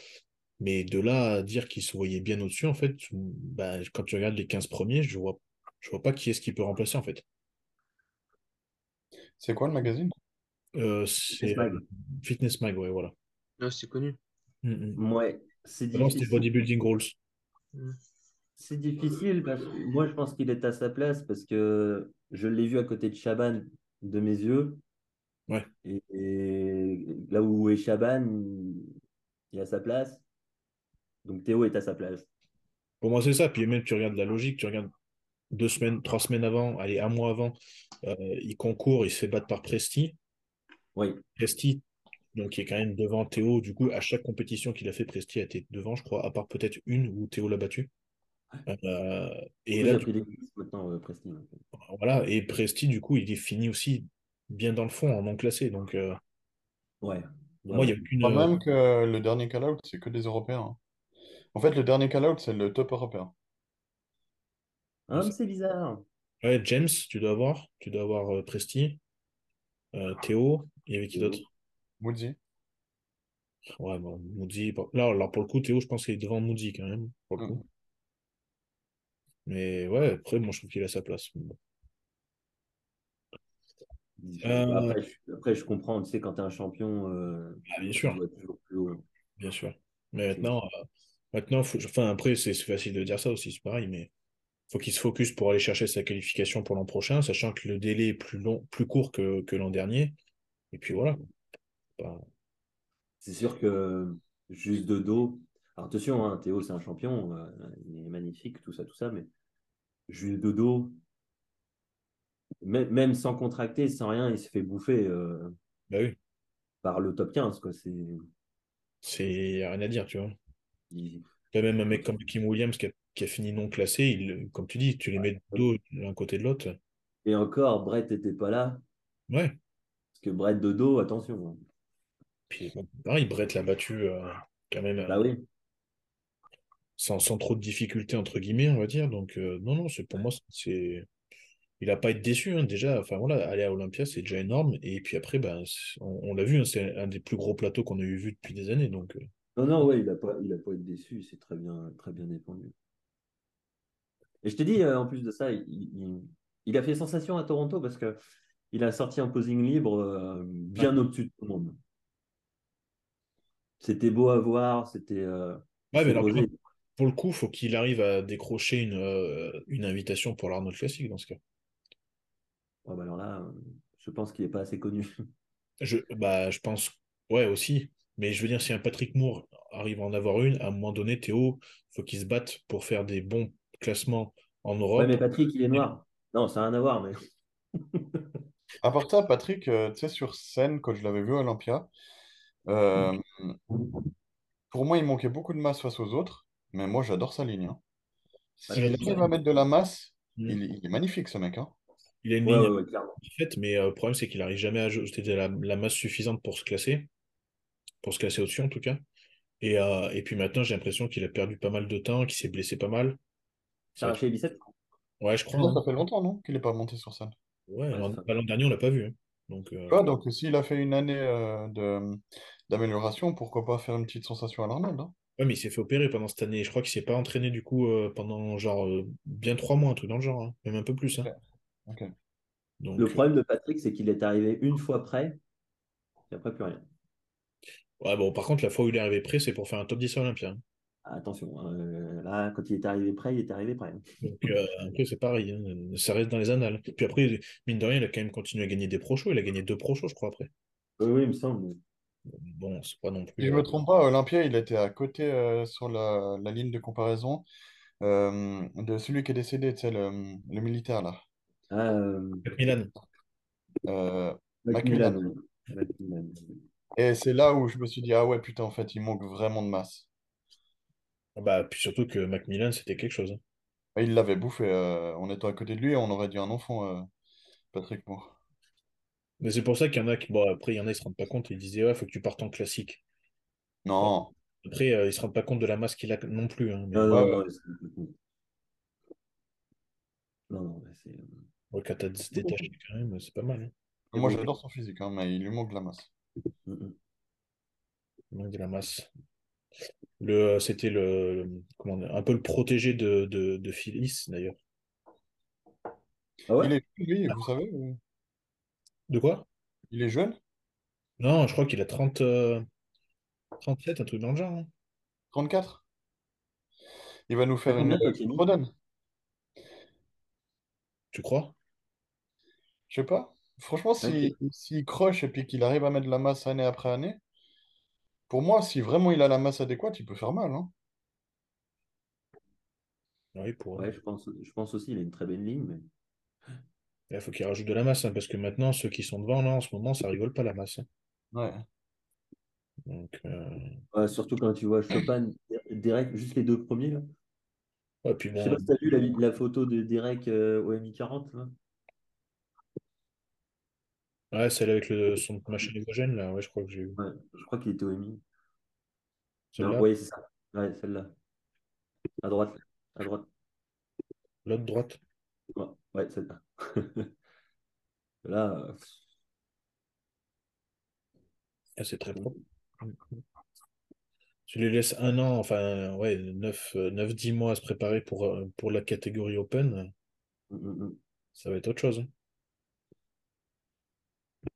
B: Mais de là à dire qu'il se voyait bien au-dessus, en fait, ben, quand tu regardes les 15 premiers, je vois, je vois pas qui est-ce qui peut remplacer, en fait.
E: C'est quoi le magazine?
B: Euh, c'est
D: Fitness Mag.
B: Fitness Mag, ouais, voilà.
C: Non, c'est connu.
B: Mm, mm.
D: Ouais, c'est difficile.
B: Bodybuilding Rules.
D: C'est difficile parce que moi je pense qu'il est à sa place parce que je l'ai vu à côté de Chaban de mes yeux.
B: Ouais.
D: Et, et là où est Chaban, il est à sa place. Donc Théo est à sa place.
B: Pour moi, c'est ça. Puis même, tu regardes la logique, tu regardes deux semaines, trois semaines avant, allez, un mois avant, euh, il concourt, il se fait battre par Presti.
D: Oui.
B: Presti, donc qui est quand même devant Théo. Du coup, à chaque compétition qu'il a fait, Presti a été devant, je crois, à part peut-être une où Théo l'a battu. Euh, et là,
D: maintenant, euh, Presti.
B: voilà, et Presti, du coup, il est fini aussi bien dans le fond, en non classé. Donc, euh,
D: Ouais.
B: moi, il n'y a
E: Je
B: aucune.
E: crois même que le dernier call-out, c'est que des Européens. hein. En fait, le dernier call-out, c'est le top européen.
D: Ah, c'est bizarre.
B: Ouais, James, tu dois avoir. Tu dois avoir euh, Presti, euh, Théo, et avec qui d'autre?
E: Woodsy.
B: Ouais, bon, Moody. Là, alors pour le coup, Théo, je pense qu'il est devant Moody quand même. Pour le
E: Mm.
B: coup. Mais ouais, après, moi, je trouve qu'il a sa place. Bon. Euh,
D: Après, je, après, je comprends, tu sais, quand tu es un champion, euh,
B: ah, bien
D: tu
B: sûr,
D: dois toujours plus haut.
B: bien sûr. Mais maintenant, euh, maintenant faut- enfin, après, c'est c'est facile de dire ça aussi, c'est pareil, mais faut qu'il se focus pour aller chercher sa qualification pour l'an prochain, sachant que le délai est plus long, plus court que, que l'an dernier. Et puis voilà.
D: C'est sûr que juste de dos. Alors attention, hein, Théo, c'est un champion, euh, il est magnifique, tout ça, tout ça, mais juste de dos, même, même sans contracter, sans rien, il se fait bouffer euh,
B: Bah oui,
D: par le top 15. Quoi. C'est,
B: c'est rien à dire, tu vois.
D: il-
B: Là, même un mec comme Kim Williams qui a, qui a fini non classé, il, comme tu dis, tu les mets de dos l'un côté de l'autre.
D: Et encore, Brett n'était pas là,
B: Ouais.
D: parce que Brett de dos, attention.
B: Puis pareil, Brett l'a battu euh, quand même euh,
D: Bah oui,
B: sans, sans trop de difficultés, entre guillemets, on va dire. Donc, euh, non, non, c'est pour moi, c'est. Il n'a pas été déçu, hein, déjà. Enfin, voilà, aller à Olympia, c'est déjà énorme. Et puis après, ben, on, on l'a vu, hein, c'est un des plus gros plateaux qu'on a eu vu depuis des années. Donc,
D: non, non, ouais, il n'a pas, il a pas été déçu, c'est très bien, très bien défendu. Et je t'ai dit, euh, en plus de ça, il, il- il a fait sensation à Toronto parce que il a sorti un posing libre euh, bien au-dessus de tout le monde. C'était beau à voir, c'était. euh,
B: Ouais, mais alors, pour le coup, faut qu'il arrive à décrocher une, euh, une invitation pour l'Arnold Classic dans ce cas.
D: Ouais, bah alors là, euh, je pense qu'il n'est pas assez connu.
B: Je, bah, je pense, ouais, aussi. Mais je veux dire, si un Patrick Moore arrive à en avoir une, à un moment donné, Théo, faut qu'il se batte pour faire des bons classements en
D: Ouais,
B: Europe.
D: mais Patrick, il est noir. Non, ça n'a rien à voir, mais.
E: À part ça, Patrick, euh, tu sais, sur scène, quand je l'avais vu à Olympia, euh, pour moi, il manquait beaucoup de masse face aux autres, mais moi, j'adore sa ligne. hein. S'il arrive à mettre de la masse,
B: Mm.
E: il, il est magnifique, ce mec. hein.
B: Il a une
D: Ouais,
B: ligne
D: ouais, ouais, clairement.
B: faite, mais euh, le problème, c'est qu'il n'arrive jamais à ajouter de la, la masse suffisante pour se classer, pour se classer au-dessus en tout cas. Et, euh, et puis maintenant, j'ai l'impression qu'il a perdu pas mal de temps, qu'il s'est blessé pas mal. Ça-
D: arraché les biceps?
B: Ouais, je crois.
E: Ça,
B: hein.
E: ça fait longtemps, non, qu'il n'est pas monté sur scène.
B: Ouais,
D: Ouais,
B: l'an
D: ça-
B: bah, l'an dernier, on l'a pas vu. hein. Donc, euh,
E: donc s'il a fait une année euh, de, d'amélioration, pourquoi pas faire une petite sensation à l'Arnold hein.
B: ouais, mais il s'est fait opérer pendant cette année. Je crois qu'il s'est pas entraîné du coup euh, pendant genre euh, bien trois mois, un truc dans le genre, hein. Même un peu plus. hein. Donc,
D: Le
B: euh,
D: problème de Patrick, c'est qu'il est arrivé une fois près, et après plus rien.
B: ouais, bon, par contre, la fois où il est arrivé prêt, c'est pour faire un top 10 à Olympia. hein.
D: Attention, euh, là, quand il est arrivé près, il est arrivé près.
B: Donc, euh, après, c'est pareil. hein. Ça reste dans les annales. Puis après, mine de rien, il a quand même continué à gagner des pro shows. Il a gagné deux pro shows, je crois, après.
D: Oui, oui, il me semble.
B: Bon, c'est pas non
E: Si
B: plus.
E: je
B: euh,
E: me trompe pas, Olympia, il était à côté euh, sur la, la ligne de comparaison euh, de celui qui est décédé, tu sais, le, le militaire là.
D: Ah, euh,
B: Milan.
E: Euh,
D: Macmillan.
E: Macmillan.
D: Macmillan.
E: Et c'est là où je me suis dit, ah ouais, putain, en fait, il manque vraiment de masse.
B: Bah, puis surtout que Macmillan, c'était quelque chose. hein.
E: Et Il l'avait bouffé. euh, on était à côté de lui et on aurait dit un enfant, euh, Patrick Moore.
B: Mais c'est pour ça qu'il y en a qui. Bon, après, il y en a, ils se rendent pas compte. Ils disaient, ouais, faut que tu partes en classique.
E: Non,
B: Après, euh, ils se rendent pas compte de la masse qu'il a non plus. hein. Mais
D: Non,
E: Ouais,
D: non,
E: ouais.
D: non, c'est- non, non, mais c'est. euh,
B: ouais, quand t'as se détaché quand même, c'est pas mal. hein.
E: Moi j'adore son physique, hein, mais il lui manque de la masse.
D: Mm, mm.
B: Il manque de la masse. Le, c'était le, le- comment dire, un peu le protégé de, de, de Phyllis, d'ailleurs.
D: Ah ouais?
E: Il est lui, vous savez, ou-
B: De quoi?
E: il est jeune,
B: Non, je crois qu'il a 30, euh, 37, un truc dans le genre. hein.
E: 34. Il va nous faire une,
D: combien, Kenny
E: Rodon.
B: Tu crois?
E: Je sais pas. Franchement, s'il
D: Ok.
E: s'il croche et puis qu'il arrive à mettre de la masse année après année, pour moi, si vraiment il a la masse adéquate, il peut faire mal. hein.
B: Oui, pour.
D: Ouais, je pense, je pense aussi, il a une très belle ligne, mais.
B: Il faut qu'il rajoute de la masse, hein, parce que maintenant, ceux qui sont devant, là, en ce moment, ça rigole pas la masse. hein.
E: Ouais.
B: Donc, euh,
D: Ouais, surtout quand tu vois Chopin, Derek, juste les deux premiers, là.
B: ouais, puis
D: Je sais pas si t'as vu la, la photo de Derek euh, au MI40, là.
B: ouais, celle avec le, son machin hydrogène, là, ouais, je crois que j'ai eu.
D: Ouais, je crois qu'il était au MI. Oui, c'est ça. Ouais, celle-là. À droite. À droite.
B: l'autre droite.
D: Ouais, celle-là. Là, euh,
B: Ah, c'est très propre. Tu les laisses un an, enfin, ouais, 9-10 mois à se préparer pour, euh, pour la catégorie Open,
D: Mm, mm, mm.
B: ça va être autre chose. hein.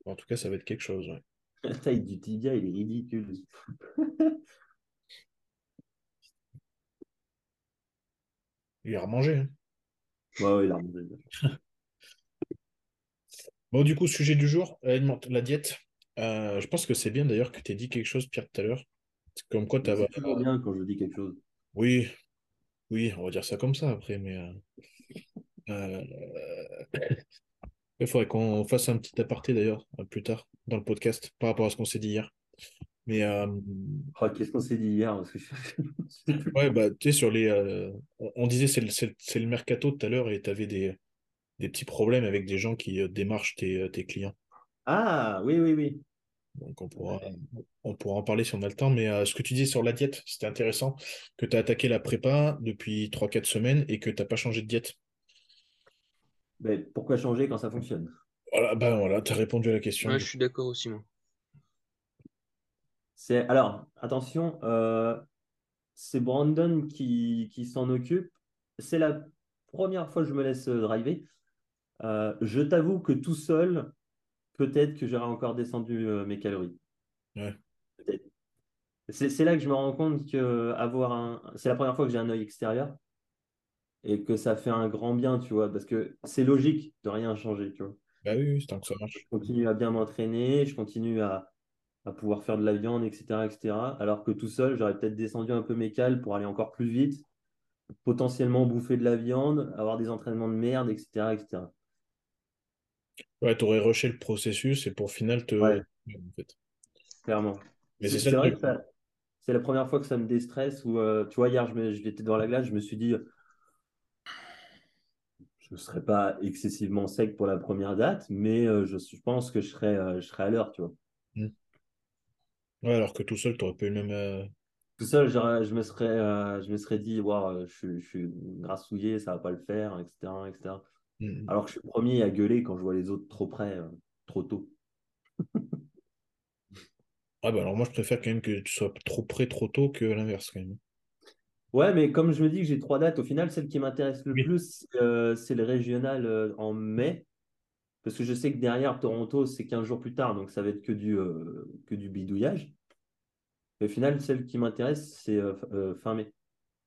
B: En tout cas, ça va être quelque chose. ouais.
D: La taille du tibia, il est ridicule.
B: Il a remangé. hein.
D: Ouais, ouais, il a remonté.
B: Bon, du coup, sujet du jour, la diète. Euh, je pense que c'est bien d'ailleurs que tu aies dit quelque chose, Pierre, tout à l'heure. C'est Comme quoi, tu
D: C'est toujours bien quand je dis quelque chose.
B: Oui, oui, on va dire ça comme ça après, mais euh, euh, il faudrait qu'on fasse un petit aparté d'ailleurs plus tard dans le podcast par rapport à ce qu'on s'est dit hier. Mais euh,
D: Oh, Qu'est-ce qu'on s'est dit hier
B: ouais, bah, tu sais, sur les. euh, on, disait c'est le, mercato tout à l'heure et tu avais des, des petits problèmes avec des gens qui euh, démarchent tes, euh, tes clients.
D: Ah, oui, oui, oui.
B: Donc on pourra, on pourra en parler si on a le temps. Mais euh, ce que tu dis sur la diète, c'était intéressant que tu as attaqué la prépa depuis 3-4 semaines et que tu n'as pas changé de diète.
D: Mais pourquoi changer quand ça fonctionne?
B: Voilà, ben voilà, tu as répondu à la question.
C: Ouais, je suis d'accord aussi, moi.
D: C'est alors attention, euh, c'est Brandon qui, qui s'en occupe. C'est la première fois que je me laisse euh, driver. Euh, je t'avoue que tout seul, peut-être que j'aurais encore descendu euh, mes calories.
B: Ouais.
D: C'est là que je me rends compte que avoir un, c'est la première fois que j'ai un œil extérieur et que ça fait un grand bien, tu vois, parce que c'est logique de rien changer, tu vois.
B: Bah oui, tant que ça marche.
D: Je continue à bien m'entraîner, je continue à, à pouvoir faire de la viande, etc., etc. Alors que tout seul, j'aurais peut-être descendu un peu mes cales pour aller encore plus vite, potentiellement bouffer de la viande, avoir des entraînements de merde, etc., etc.
B: Ouais, tu aurais rushé le processus et pour final te.
D: Ouais.
B: en fait.
D: Clairement.
B: Mais
D: C'est vrai que ça- c'est la première fois que ça me déstresse où, euh, tu vois, hier, je me- j'étais devant la glace, je me suis dit, je ne serai pas excessivement sec pour la première date, mais euh, je, je pense que je serai, euh, je serai à l'heure, tu vois.
B: Ouais, alors que tout seul, tu n'aurais pas eu le même. euh,
D: Tout seul, je me serais, euh, je me serais dit, Ouah, je, suis- je suis grassouillé, ça va pas le faire, etc., etc.
B: mm,
D: Alors que je suis le premier à gueuler quand je vois les autres trop près, euh, trop tôt.
B: Ah bah alors moi, je préfère quand même que tu sois trop près trop tôt que l'inverse quand même.
D: Ouais, mais comme je me dis que j'ai trois dates, au final, celle qui m'intéresse le
B: Oui.
D: plus, euh, c'est le régional en mai. Parce que je sais que derrière Toronto, c'est 15 jours plus tard, donc ça va être que du, euh, que du bidouillage. Et au final, celle qui m'intéresse, c'est euh, euh, fin mai.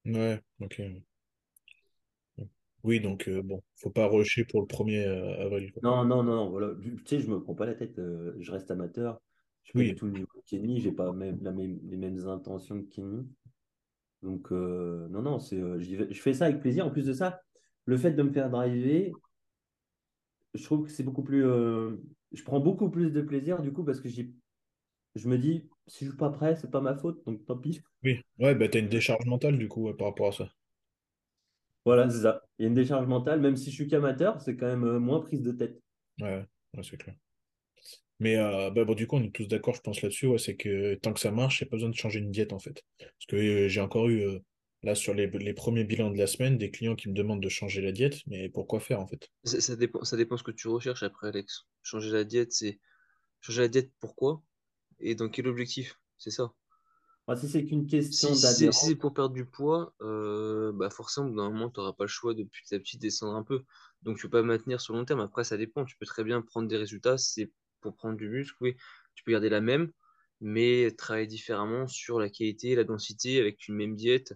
B: Ouais, ok. Oui, donc euh, bon, faut pas rusher pour le 1er euh, avril. quoi.
D: Non, non, non, non, voilà. Tu sais, je me prends pas la tête, je reste amateur. Je suis pas du tout le niveau de Kenny, j'ai pas même, la même- les mêmes intentions que Kenny. Donc, non, non, c'est, je fais ça avec plaisir. En plus de ça, le fait de me faire driver, je trouve que c'est beaucoup plus. euh, je prends beaucoup plus de plaisir du coup parce que j'y- je me dis, si je suis pas prêt, c'est pas ma faute, donc tant pis.
B: Oui, ouais, bah t'as une décharge mentale du coup ouais, par rapport à ça.
D: Voilà, c'est ça. Il y a une décharge mentale, même si je suis qu'amateur, c'est quand même euh, moins prise de tête.
B: Ouais, ouais, c'est clair. Mais euh, bah, bon, du coup, on est tous d'accord, je pense, là-dessus, ouais, c'est que tant que ça marche, il n'y a pas besoin de changer une diète en fait. Parce que j'ai encore eu, là, sur les, les premiers bilans de la semaine, des clients qui me demandent de changer la diète, mais pourquoi faire en fait?
C: Ça, ça dépend, ça dépend ce que tu recherches après, Alex. Changer la diète, c'est changer la diète pourquoi et dans quel objectif? C'est ça.
D: Enfin, si c'est qu'une question
C: Si, si c'est si
D: d'adhérence,
C: c'est pour perdre du poids, euh, bah forcément, d'un moment, tu n'auras pas le choix de petit à petit descendre un peu. Donc, tu peux pas maintenir sur long terme. Après, ça dépend. Tu peux très bien prendre des résultats. Si C'est pour prendre du muscle, oui. Tu peux garder la même, mais travailler différemment sur la qualité, la densité, avec une même diète.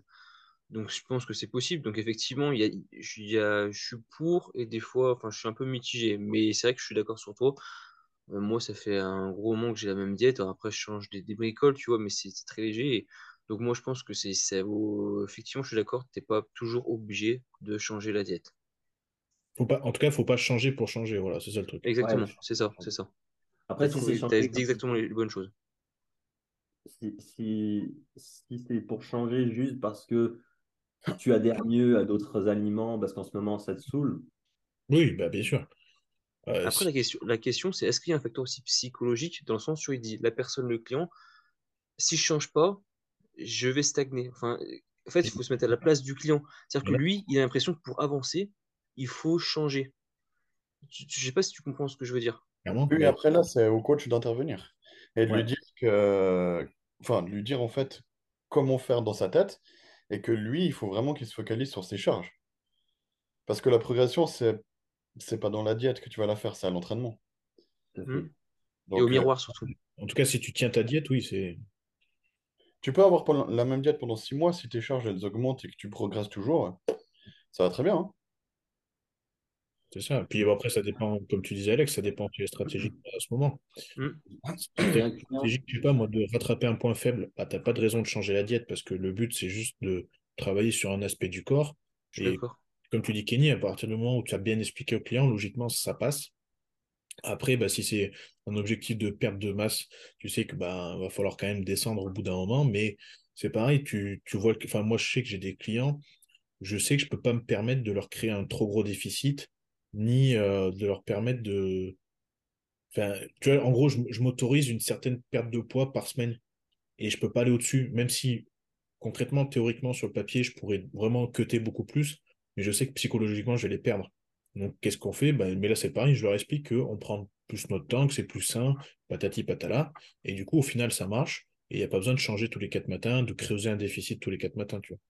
C: Donc, je pense que c'est possible. Donc, effectivement, il y a, il y a- je suis pour et des fois, enfin, je suis un peu mitigé. Mais c'est vrai que je suis d'accord sur toi. Euh, moi, ça fait un gros moment que j'ai la même diète. Alors après, je change des, des bricoles, tu vois, mais c'est très léger. Et donc, moi, je pense que c'est ça vaut. Effectivement, je suis d'accord, t'es pas toujours obligé de changer la diète.
B: Faut pas, en tout cas, faut pas changer pour changer, voilà, c'est ça le truc.
C: Exactement,
D: Ouais,
C: c'est ça, c'est ça.
D: après, si c'est changer
C: dit exactement les, les bonnes choses.
D: si, si, si c'est pour changer juste parce que tu adhères mieux à d'autres aliments, parce qu'en ce moment, ça te saoule,
B: Oui, bah bien sûr. Euh,
C: Après, la question, la question c'est est-ce qu'il y a un facteur aussi psychologique dans le sens où il dit la personne, le client, si je change pas, je vais stagner. Enfin, en fait, il faut se mettre à la place du client. C'est-à-dire que lui, il a l'impression que pour avancer, il faut changer. Je je sais pas si tu comprends ce que je veux dire.
E: Oui,
B: mais-
E: après là, c'est au coach d'intervenir et de
D: Ouais.
E: lui dire que, enfin, de lui dire en fait comment faire dans sa tête et que lui, il faut vraiment qu'il se focalise sur ses charges. Parce que la progression, c'est c'est pas dans la diète que tu vas la faire, c'est à l'entraînement.
C: Mm.
E: Donc,
C: Et au
E: euh,
C: miroir surtout.
B: En tout cas, si tu tiens ta diète, oui, c'est.
E: tu peux avoir la même diète pendant six mois, si tes charges elles augmentent et que tu progresses toujours, ça va très bien. hein.
B: C'est ça. Puis après, ça dépend, comme tu disais, Alex, ça dépend de tes stratégies à ce moment.
C: Mm.
B: Stratégie, je sais pas, moi, de rattraper un point faible, bah, t'as pas de raison de changer la diète parce que le but, c'est juste de travailler sur un aspect du corps. Et comme tu dis, Kenny, à partir du moment où tu as bien expliqué au client, logiquement, ça passe. Après, bah, si c'est un objectif de perte de masse, tu sais que bah, va falloir quand même descendre au bout d'un moment, mais c'est pareil, tu, tu vois que, enfin, moi, je sais que j'ai des clients, je sais que je peux pas me permettre de leur créer un trop gros déficit, ni euh, de leur permettre de, enfin, tu vois, en gros, je, m'autorise une certaine perte de poids par semaine et je peux pas aller au-dessus, même si concrètement, théoriquement, sur le papier, je pourrais vraiment cutter beaucoup plus, mais je sais que psychologiquement, je vais les perdre. Donc, qu'est-ce qu'on fait? Ben, mais là, c'est pareil, je leur explique qu'on prend plus notre temps, que c'est plus sain, patati patala, et du coup, au final, ça marche, et il n'y a pas besoin de changer tous les quatre matins, de creuser un déficit tous les quatre matins, tu vois.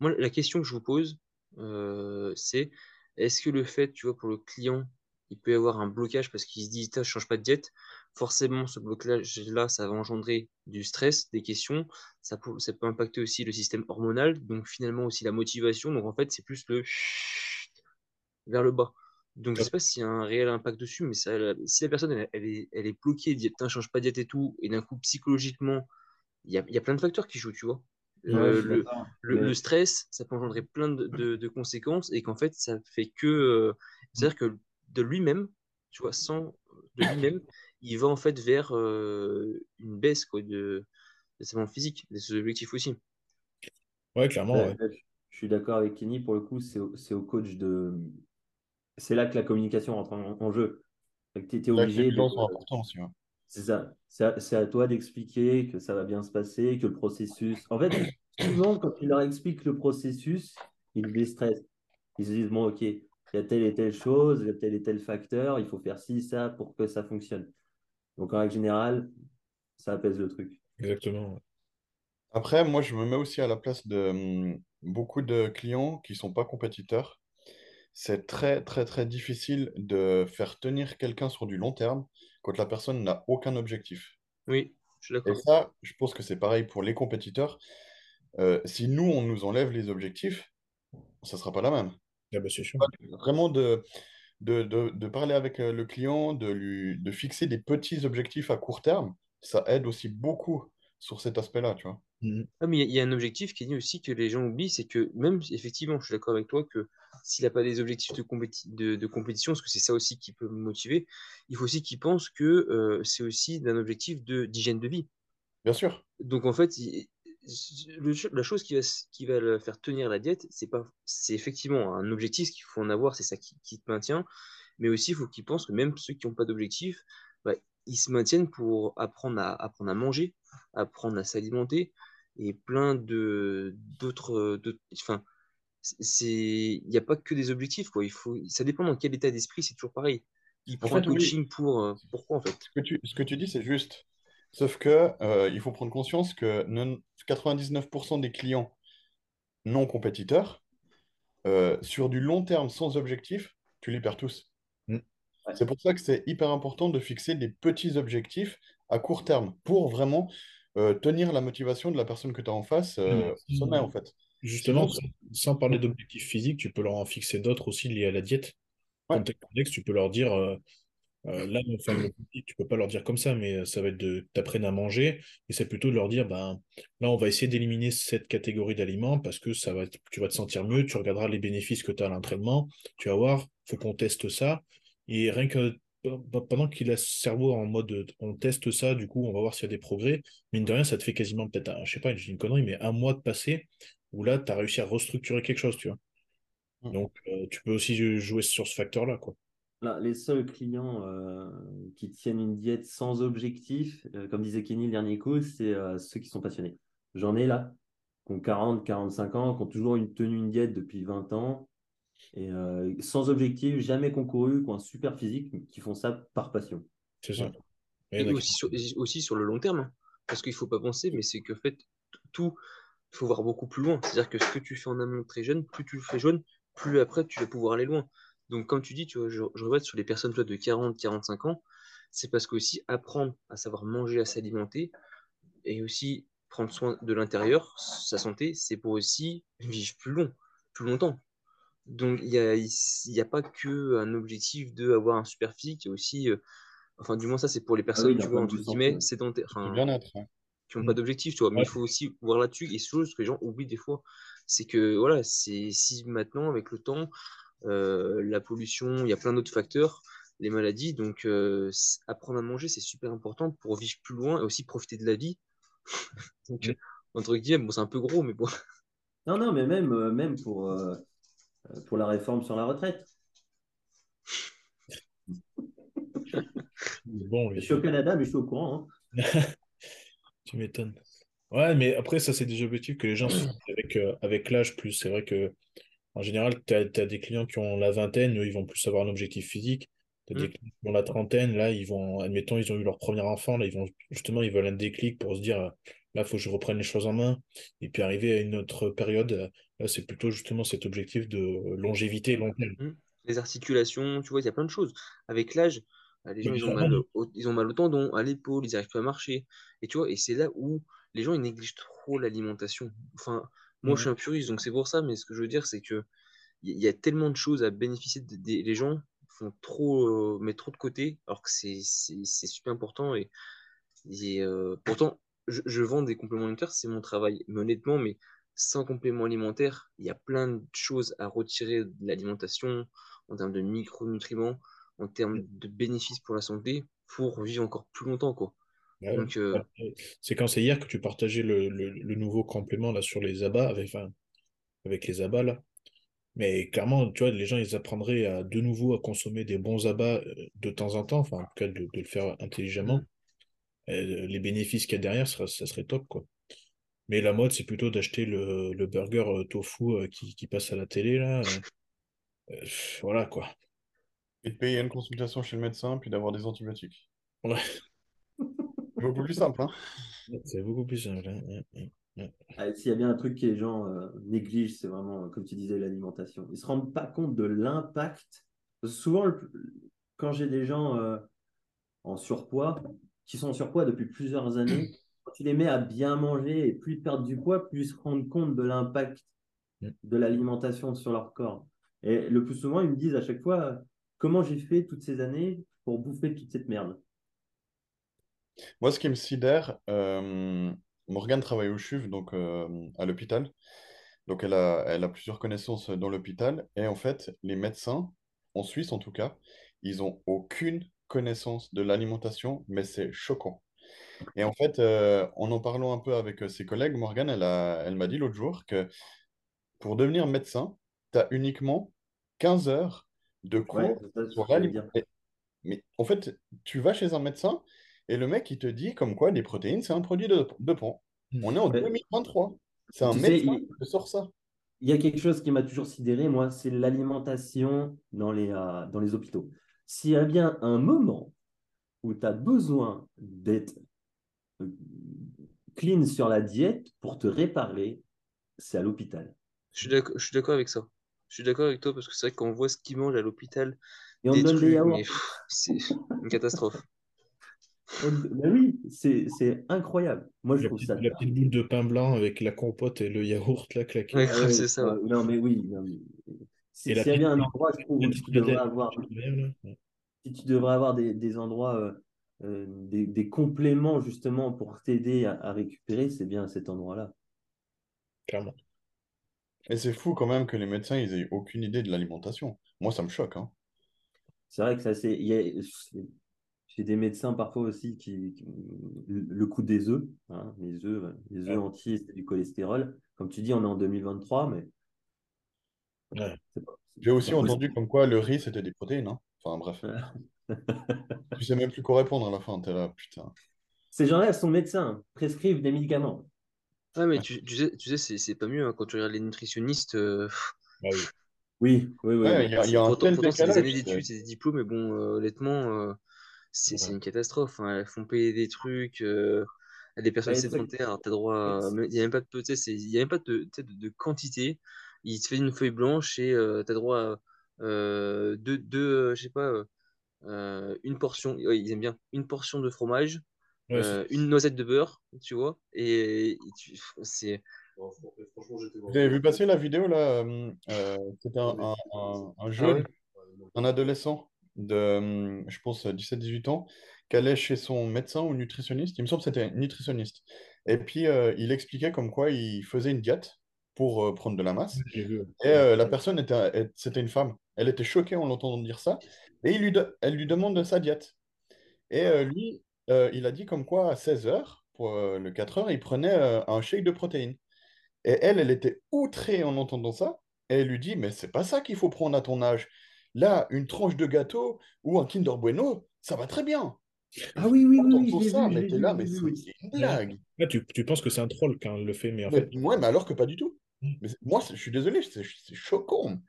C: Moi, la question que je vous pose, euh, c'est est-ce que le fait, tu vois, pour le client, il peut y avoir un blocage parce qu'il se dit, je change pas de diète, forcément, ce blocage-là, ça va engendrer du stress, des questions, ça peut, ça peut impacter aussi le système hormonal, donc finalement aussi la motivation. Donc en fait, c'est plus le vers le bas. Donc je sais pas s'il y a un réel impact dessus, mais ça, si la personne elle, elle est, elle est bloquée, dit putain, change pas de diète et tout, et d'un coup psychologiquement, il y a, il y a plein de facteurs qui jouent, tu vois.
D: Ouais,
C: Euh, le, stress, ça peut engendrer plein de, de- de conséquences et qu'en fait, ça fait que. euh, C'est-à-dire que de lui-même, tu vois, sans. De lui-même, il va en fait vers euh, une baisse quoi, de, de sa physique, de ses objectifs aussi.
B: Ouais, clairement,
D: Ouais,
B: ouais.
D: là, je suis d'accord avec Kenny. Pour le coup, c'est au, c'est au coach de. C'est là que la communication rentre en, en jeu. Tu es,
E: les
D: obligé
E: sont importants aussi. ouais.
D: C'est ça. C'est à, toi d'expliquer que ça va bien se passer, que le processus. En fait, souvent, quand tu leur expliques le processus, ils déstressent. Ils se disent, bon, OK, il y a telle et telle chose, il y a tel et tel facteur, il faut faire ci, ça pour que ça fonctionne. Donc, en règle générale, ça apaise le truc.
B: Exactement.
E: Après, moi, je me mets aussi à la place de hum, beaucoup de clients qui sont pas compétiteurs. C'est très, très, très difficile de faire tenir quelqu'un sur du long terme quand la personne n'a aucun objectif.
C: Oui, je suis
E: Et
C: d'accord.
E: ça, je pense que c'est pareil pour les compétiteurs. Euh, si nous, on nous enlève les objectifs, ça sera pas la même.
B: Ah bah, sûr.
E: Vraiment de, de, de, de parler avec euh, le client, de lui, de fixer des petits objectifs à court terme, ça aide aussi beaucoup sur cet aspect-là, tu vois.
B: Mhm.
C: Ah, mais il y, a- il y a un objectif qui est dit aussi que les gens oublient, c'est que même, effectivement, je suis d'accord avec toi que s'il n'a pas des objectifs de, compéti- de, de compétition, parce que c'est ça aussi qui peut me motiver, il faut aussi qu'il pense que euh, c'est aussi d'un objectif de d'hygiène de vie.
E: Bien sûr.
C: Donc en fait, il- le- la chose qui va, s- qui va le faire tenir la diète, c'est pas, c'est effectivement un objectif qu'il faut en avoir, c'est ça qui, qui te maintient, mais aussi il faut qu'ils pensent que même ceux qui n'ont pas d'objectif, bah, ils se maintiennent pour apprendre à, apprendre à manger, apprendre à s'alimenter et plein de d'autres, enfin, c'est, il n'y a pas que des objectifs quoi. Il faut, ça dépend dans quel état d'esprit, c'est toujours pareil. Il
E: En
C: prend un
E: fait, oui.
C: coaching pour, euh, pourquoi en fait?
E: Ce que tu, ce que tu dis, c'est juste. Sauf que euh, il faut prendre conscience que non- 99% des clients non compétiteurs, euh, sur du long terme sans objectif, tu les perds tous.
B: Mm.
D: Ouais.
E: C'est pour ça que c'est hyper important de fixer des petits objectifs à court terme pour vraiment euh, tenir la motivation de la personne que tu as en face euh, au sommet, en fait.
B: Justement, sans, sans parler d'objectifs physiques, tu peux leur en fixer d'autres aussi liés à la diète.
E: Ouais.
B: Contexte, tu peux leur dire, euh, là, enfin, tu peux pas leur dire comme ça, mais ça va être de t'apprendre à manger, et c'est plutôt de leur dire, ben, là, on va essayer d'éliminer cette catégorie d'aliments parce que ça va, tu vas te sentir mieux, tu regarderas les bénéfices que tu as à l'entraînement, tu vas voir, faut qu'on teste ça, et rien que pendant qu'il a ce cerveau en mode, on teste ça, du coup, on va voir s'il y a des progrès, mine de rien, ça te fait quasiment peut-être, un- je sais pas, je dis une connerie, mais un mois de passé où là, tu as réussi à restructurer quelque chose, tu vois.
E: Mm.
B: Donc, euh, tu peux aussi jouer sur ce facteur-là, quoi.
D: Là, les seuls clients euh, qui tiennent une diète sans objectif, euh, comme disait Kenny le dernier coup, c'est ceux qui sont passionnés. J'en ai là, qui ont 40, 45 ans, qui ont toujours une, tenu une diète depuis 20 ans, et euh, sans objectif, jamais concouru, qui ont un super physique, qui font ça par passion.
B: C'est ça.
E: Ouais.
B: Et
C: aussi sur, et aussi sur le long terme, hein. parce qu'il faut pas penser, mais c'est que en fait, tout, il faut voir beaucoup plus loin. C'est-à-dire que ce que tu fais en amont très jeune, plus tu le fais jeune, plus après tu vas pouvoir aller loin. Donc, comme tu dis, tu vois, je, je revois sur les personnes toi, de 40, 45 ans, c'est parce qu'aussi apprendre à savoir manger, à s'alimenter, et aussi prendre soin de l'intérieur, sa santé, c'est pour aussi vivre plus long, plus longtemps. Donc, il n'y a, il y a pas que un objectif de avoir un super physique, il y a aussi, euh, enfin, du moins, ça, c'est pour les
D: Ah
C: personnes,
D: oui,
C: tu vois, entre guillemets, sédentaires, enfin, qui n'ont
B: Mm.
C: pas d'objectif, tu vois. Mais il faut aussi voir là-dessus. Et c'est chose que les gens oublient des fois, c'est que voilà, c'est si maintenant, avec le temps, euh, la pollution, il y a plein d'autres facteurs, les maladies, donc euh, apprendre à manger, c'est super important pour vivre plus loin et aussi profiter de la vie. Donc,
B: Mm.
C: euh, entre guillemets, bon, c'est un peu gros, mais bon.
D: Non, non, mais même, même pour, euh, pour la réforme sur la retraite.
B: Bon,
D: Je suis au Canada, mais je suis au courant. hein.
B: tu m'étonnes. Ouais, mais après, ça, c'est des objectifs que les gens fixent avec, euh, avec l'âge plus. C'est vrai que en général, tu as, des clients qui ont la vingtaine, eux, ils vont plus avoir un objectif physique. Tu as des
C: Mm.
B: clients qui ont la trentaine, là, ils vont, admettons, ils ont eu leur premier enfant, là, ils vont justement, ils veulent un déclic pour se dire, euh, là, il faut que je reprenne les choses en main. Et puis arriver à une autre période, là, c'est plutôt justement cet objectif de longévité long terme.
C: Hmm. Les articulations, tu vois, il y a plein de choses. Avec l'âge, euh, les gens, ils ont mal au, ils ont mal au tendon, à l'épaule, ils n'arrivent plus à marcher. Et tu vois, et c'est là où les gens, ils négligent trop l'alimentation. Enfin, moi, je suis un puriste, donc c'est pour ça, mais ce que je veux dire, c'est que il y, a tellement de choses à bénéficier des des- les gens font trop, euh, mettent trop de côté, alors que c'est super important. Et, et, euh, pourtant, je, je vends des compléments alimentaires, c'est mon travail. Mais honnêtement, mais sans compléments alimentaires, il y a plein de choses à retirer de l'alimentation en termes de micronutriments, en termes de bénéfices pour la santé, pour vivre encore plus longtemps, quoi.
B: Ouais.
C: Donc, euh,
B: C'est quand c'est hier que tu partageais le, le- le nouveau complément là, sur les abats, avec, enfin, avec les abats là. Mais clairement, tu vois, les gens, ils apprendraient à de nouveau à consommer des bons abats euh, de temps en temps, enfin, en tout cas, de, de le faire intelligemment. Euh, les bénéfices qu'il y a derrière, ça, ça serait top, quoi. Mais la mode, c'est plutôt d'acheter le, le burger euh, tofu euh, qui, qui passe à la télé, là. Euh, voilà, quoi.
E: Et de payer une consultation chez le médecin, puis d'avoir des antibiotiques.
B: Ouais,
E: C'est beaucoup plus simple, hein.
B: c'est beaucoup plus simple. hein. Ouais.
D: Ah, S'il y a bien un truc que les gens euh, négligent, c'est vraiment, comme tu disais, l'alimentation. Ils ne se rendent pas compte de l'impact. Souvent, le- quand j'ai des gens euh, en surpoids, qui sont en surpoids depuis plusieurs années, quand tu les mets à bien manger et plus ils perdent du poids, plus ils se rendent compte de l'impact
B: Mm.
D: de l'alimentation sur leur corps. Et le plus souvent, ils me disent à chaque fois, comment j'ai fait toutes ces années pour bouffer toute cette merde?
E: Moi, ce qui me sidère, euh, Morgane travaille au CHUV, donc euh, à l'hôpital. Donc, elle a, elle a plusieurs connaissances dans l'hôpital. Et en fait, les médecins, en Suisse en tout cas, ils ont aucune connaissance de l'alimentation, mais c'est choquant. Et en fait, euh, en en parlant un peu avec euh, ses collègues, Morgane, elle a, elle m'a dit l'autre jour que pour devenir médecin, tu as uniquement 15 heures de
D: Ouais,
E: cours
D: que
E: sur l'alimentation. Mais en fait, tu vas chez un médecin et le mec, il te dit comme quoi les protéines, c'est un produit de, de pan. On est en
D: Ouais.
E: 2023. C'est un
D: Tu sais,
E: médecin
D: il-
E: qui te sort ça.
D: Il y a quelque chose qui m'a toujours sidéré, moi, c'est l'alimentation dans les, euh, dans les hôpitaux. S'il y a bien un moment où tu as besoin d'être euh, clean sur la diète pour te réparer, c'est à l'hôpital.
C: je suis d'accord, avec ça. Je suis d'accord avec toi parce que c'est vrai qu'on voit ce qu'ils mangent à l'hôpital,
D: Et on
C: des
D: te donne des
C: trucs,
D: yaourts.
C: mais pff, c'est une catastrophe.
D: Oui, c'est incroyable. Moi, je
B: La
D: trouve
B: petite,
D: ça
B: la petite boule de pain blanc avec la compote et le yaourt là claqué.
C: Ouais,
D: Ah ouais,
C: c'est ça.
D: ouais, non, mais oui. non, mais- Si- S'il y a bien un endroit, je trouve, où tu devrais avoir, si tu devrais avoir des, des endroits, euh, euh, des, des compléments justement pour t'aider à, à récupérer, c'est bien cet endroit-là.
B: Clairement.
E: Et c'est fou quand même que les médecins, ils aient aucune idée de l'alimentation. Moi, ça me choque. Hein.
D: C'est vrai que ça, c'est. J'ai des médecins parfois aussi qui. qui- le coup des œufs, hein, les œufs, les œufs
B: Ouais.
D: entiers, c'est du cholestérol. Comme tu dis, on est en 2023, mais.
B: Ouais.
E: J'ai aussi entendu comme quoi le riz, c'était des protéines. hein. Enfin, bref. Tu sais même plus quoi répondre à la fin. T'es là, putain.
D: Ces gens-là sont médecins, prescrivent des médicaments.
C: Ah, mais tu, tu sais, tu sais c'est pas mieux hein, quand tu regardes les nutritionnistes. euh, pff,
B: Ah oui.
D: Oui, oui.
E: Ouais, il y a, il y a un
C: pourtant, c'est des années
E: c'est-
C: d'études, c'est des diplômes, mais bon, euh, honnêtement, euh, c'est
B: Ouais.
C: une catastrophe. hein. Elles font payer des trucs. euh, à des personnes
D: Bah, les trucs-
C: sédentaires, t'as droit. Il n'y a même pas de, tu sais, c'est- il y a même pas de, tu sais, de, de quantité. Il te fait une feuille blanche et euh, t'as droit à euh, deux, deux, euh, je sais pas, euh, une portion, ouais, ils aiment bien, une portion de fromage,
B: Ouais,
C: euh, une noisette de beurre, tu vois, et, et tu- c'est...
A: Franchement, j'étais
E: Vous avez vu passer la vidéo là C'était un, un, un- un jeune,
C: ouais
E: un adolescent de, je pense, 17-18 ans, qui allait chez son médecin ou nutritionniste. Il me semble que c'était un nutritionniste. Et puis, euh, il expliquait comme quoi il faisait une diète pour euh, prendre de la masse. Et euh, la personne était, c'était une femme. Elle était choquée en l'entendant dire ça. Et il lui de- elle lui demande sa diète. Et euh, lui, il a dit comme quoi à 16 heures, pour le 4 heures, il prenait un shake de protéines. Et elle, elle était outrée en entendant ça. Et elle lui dit, mais c'est pas ça qu'il faut prendre à ton âge. Là, une tranche de gâteau ou un Kinder Bueno, ça va très bien.
D: Ah oui, oui, oui,
E: ça,
D: vu,
E: mais t'es là, mais c'est une blague.
B: Là, tu, tu penses que c'est un troll quand le fait, mais en
E: Mais,
B: fait,
E: ouais, mais alors que pas du tout. Mais moi, je suis désolé, c'est choquant.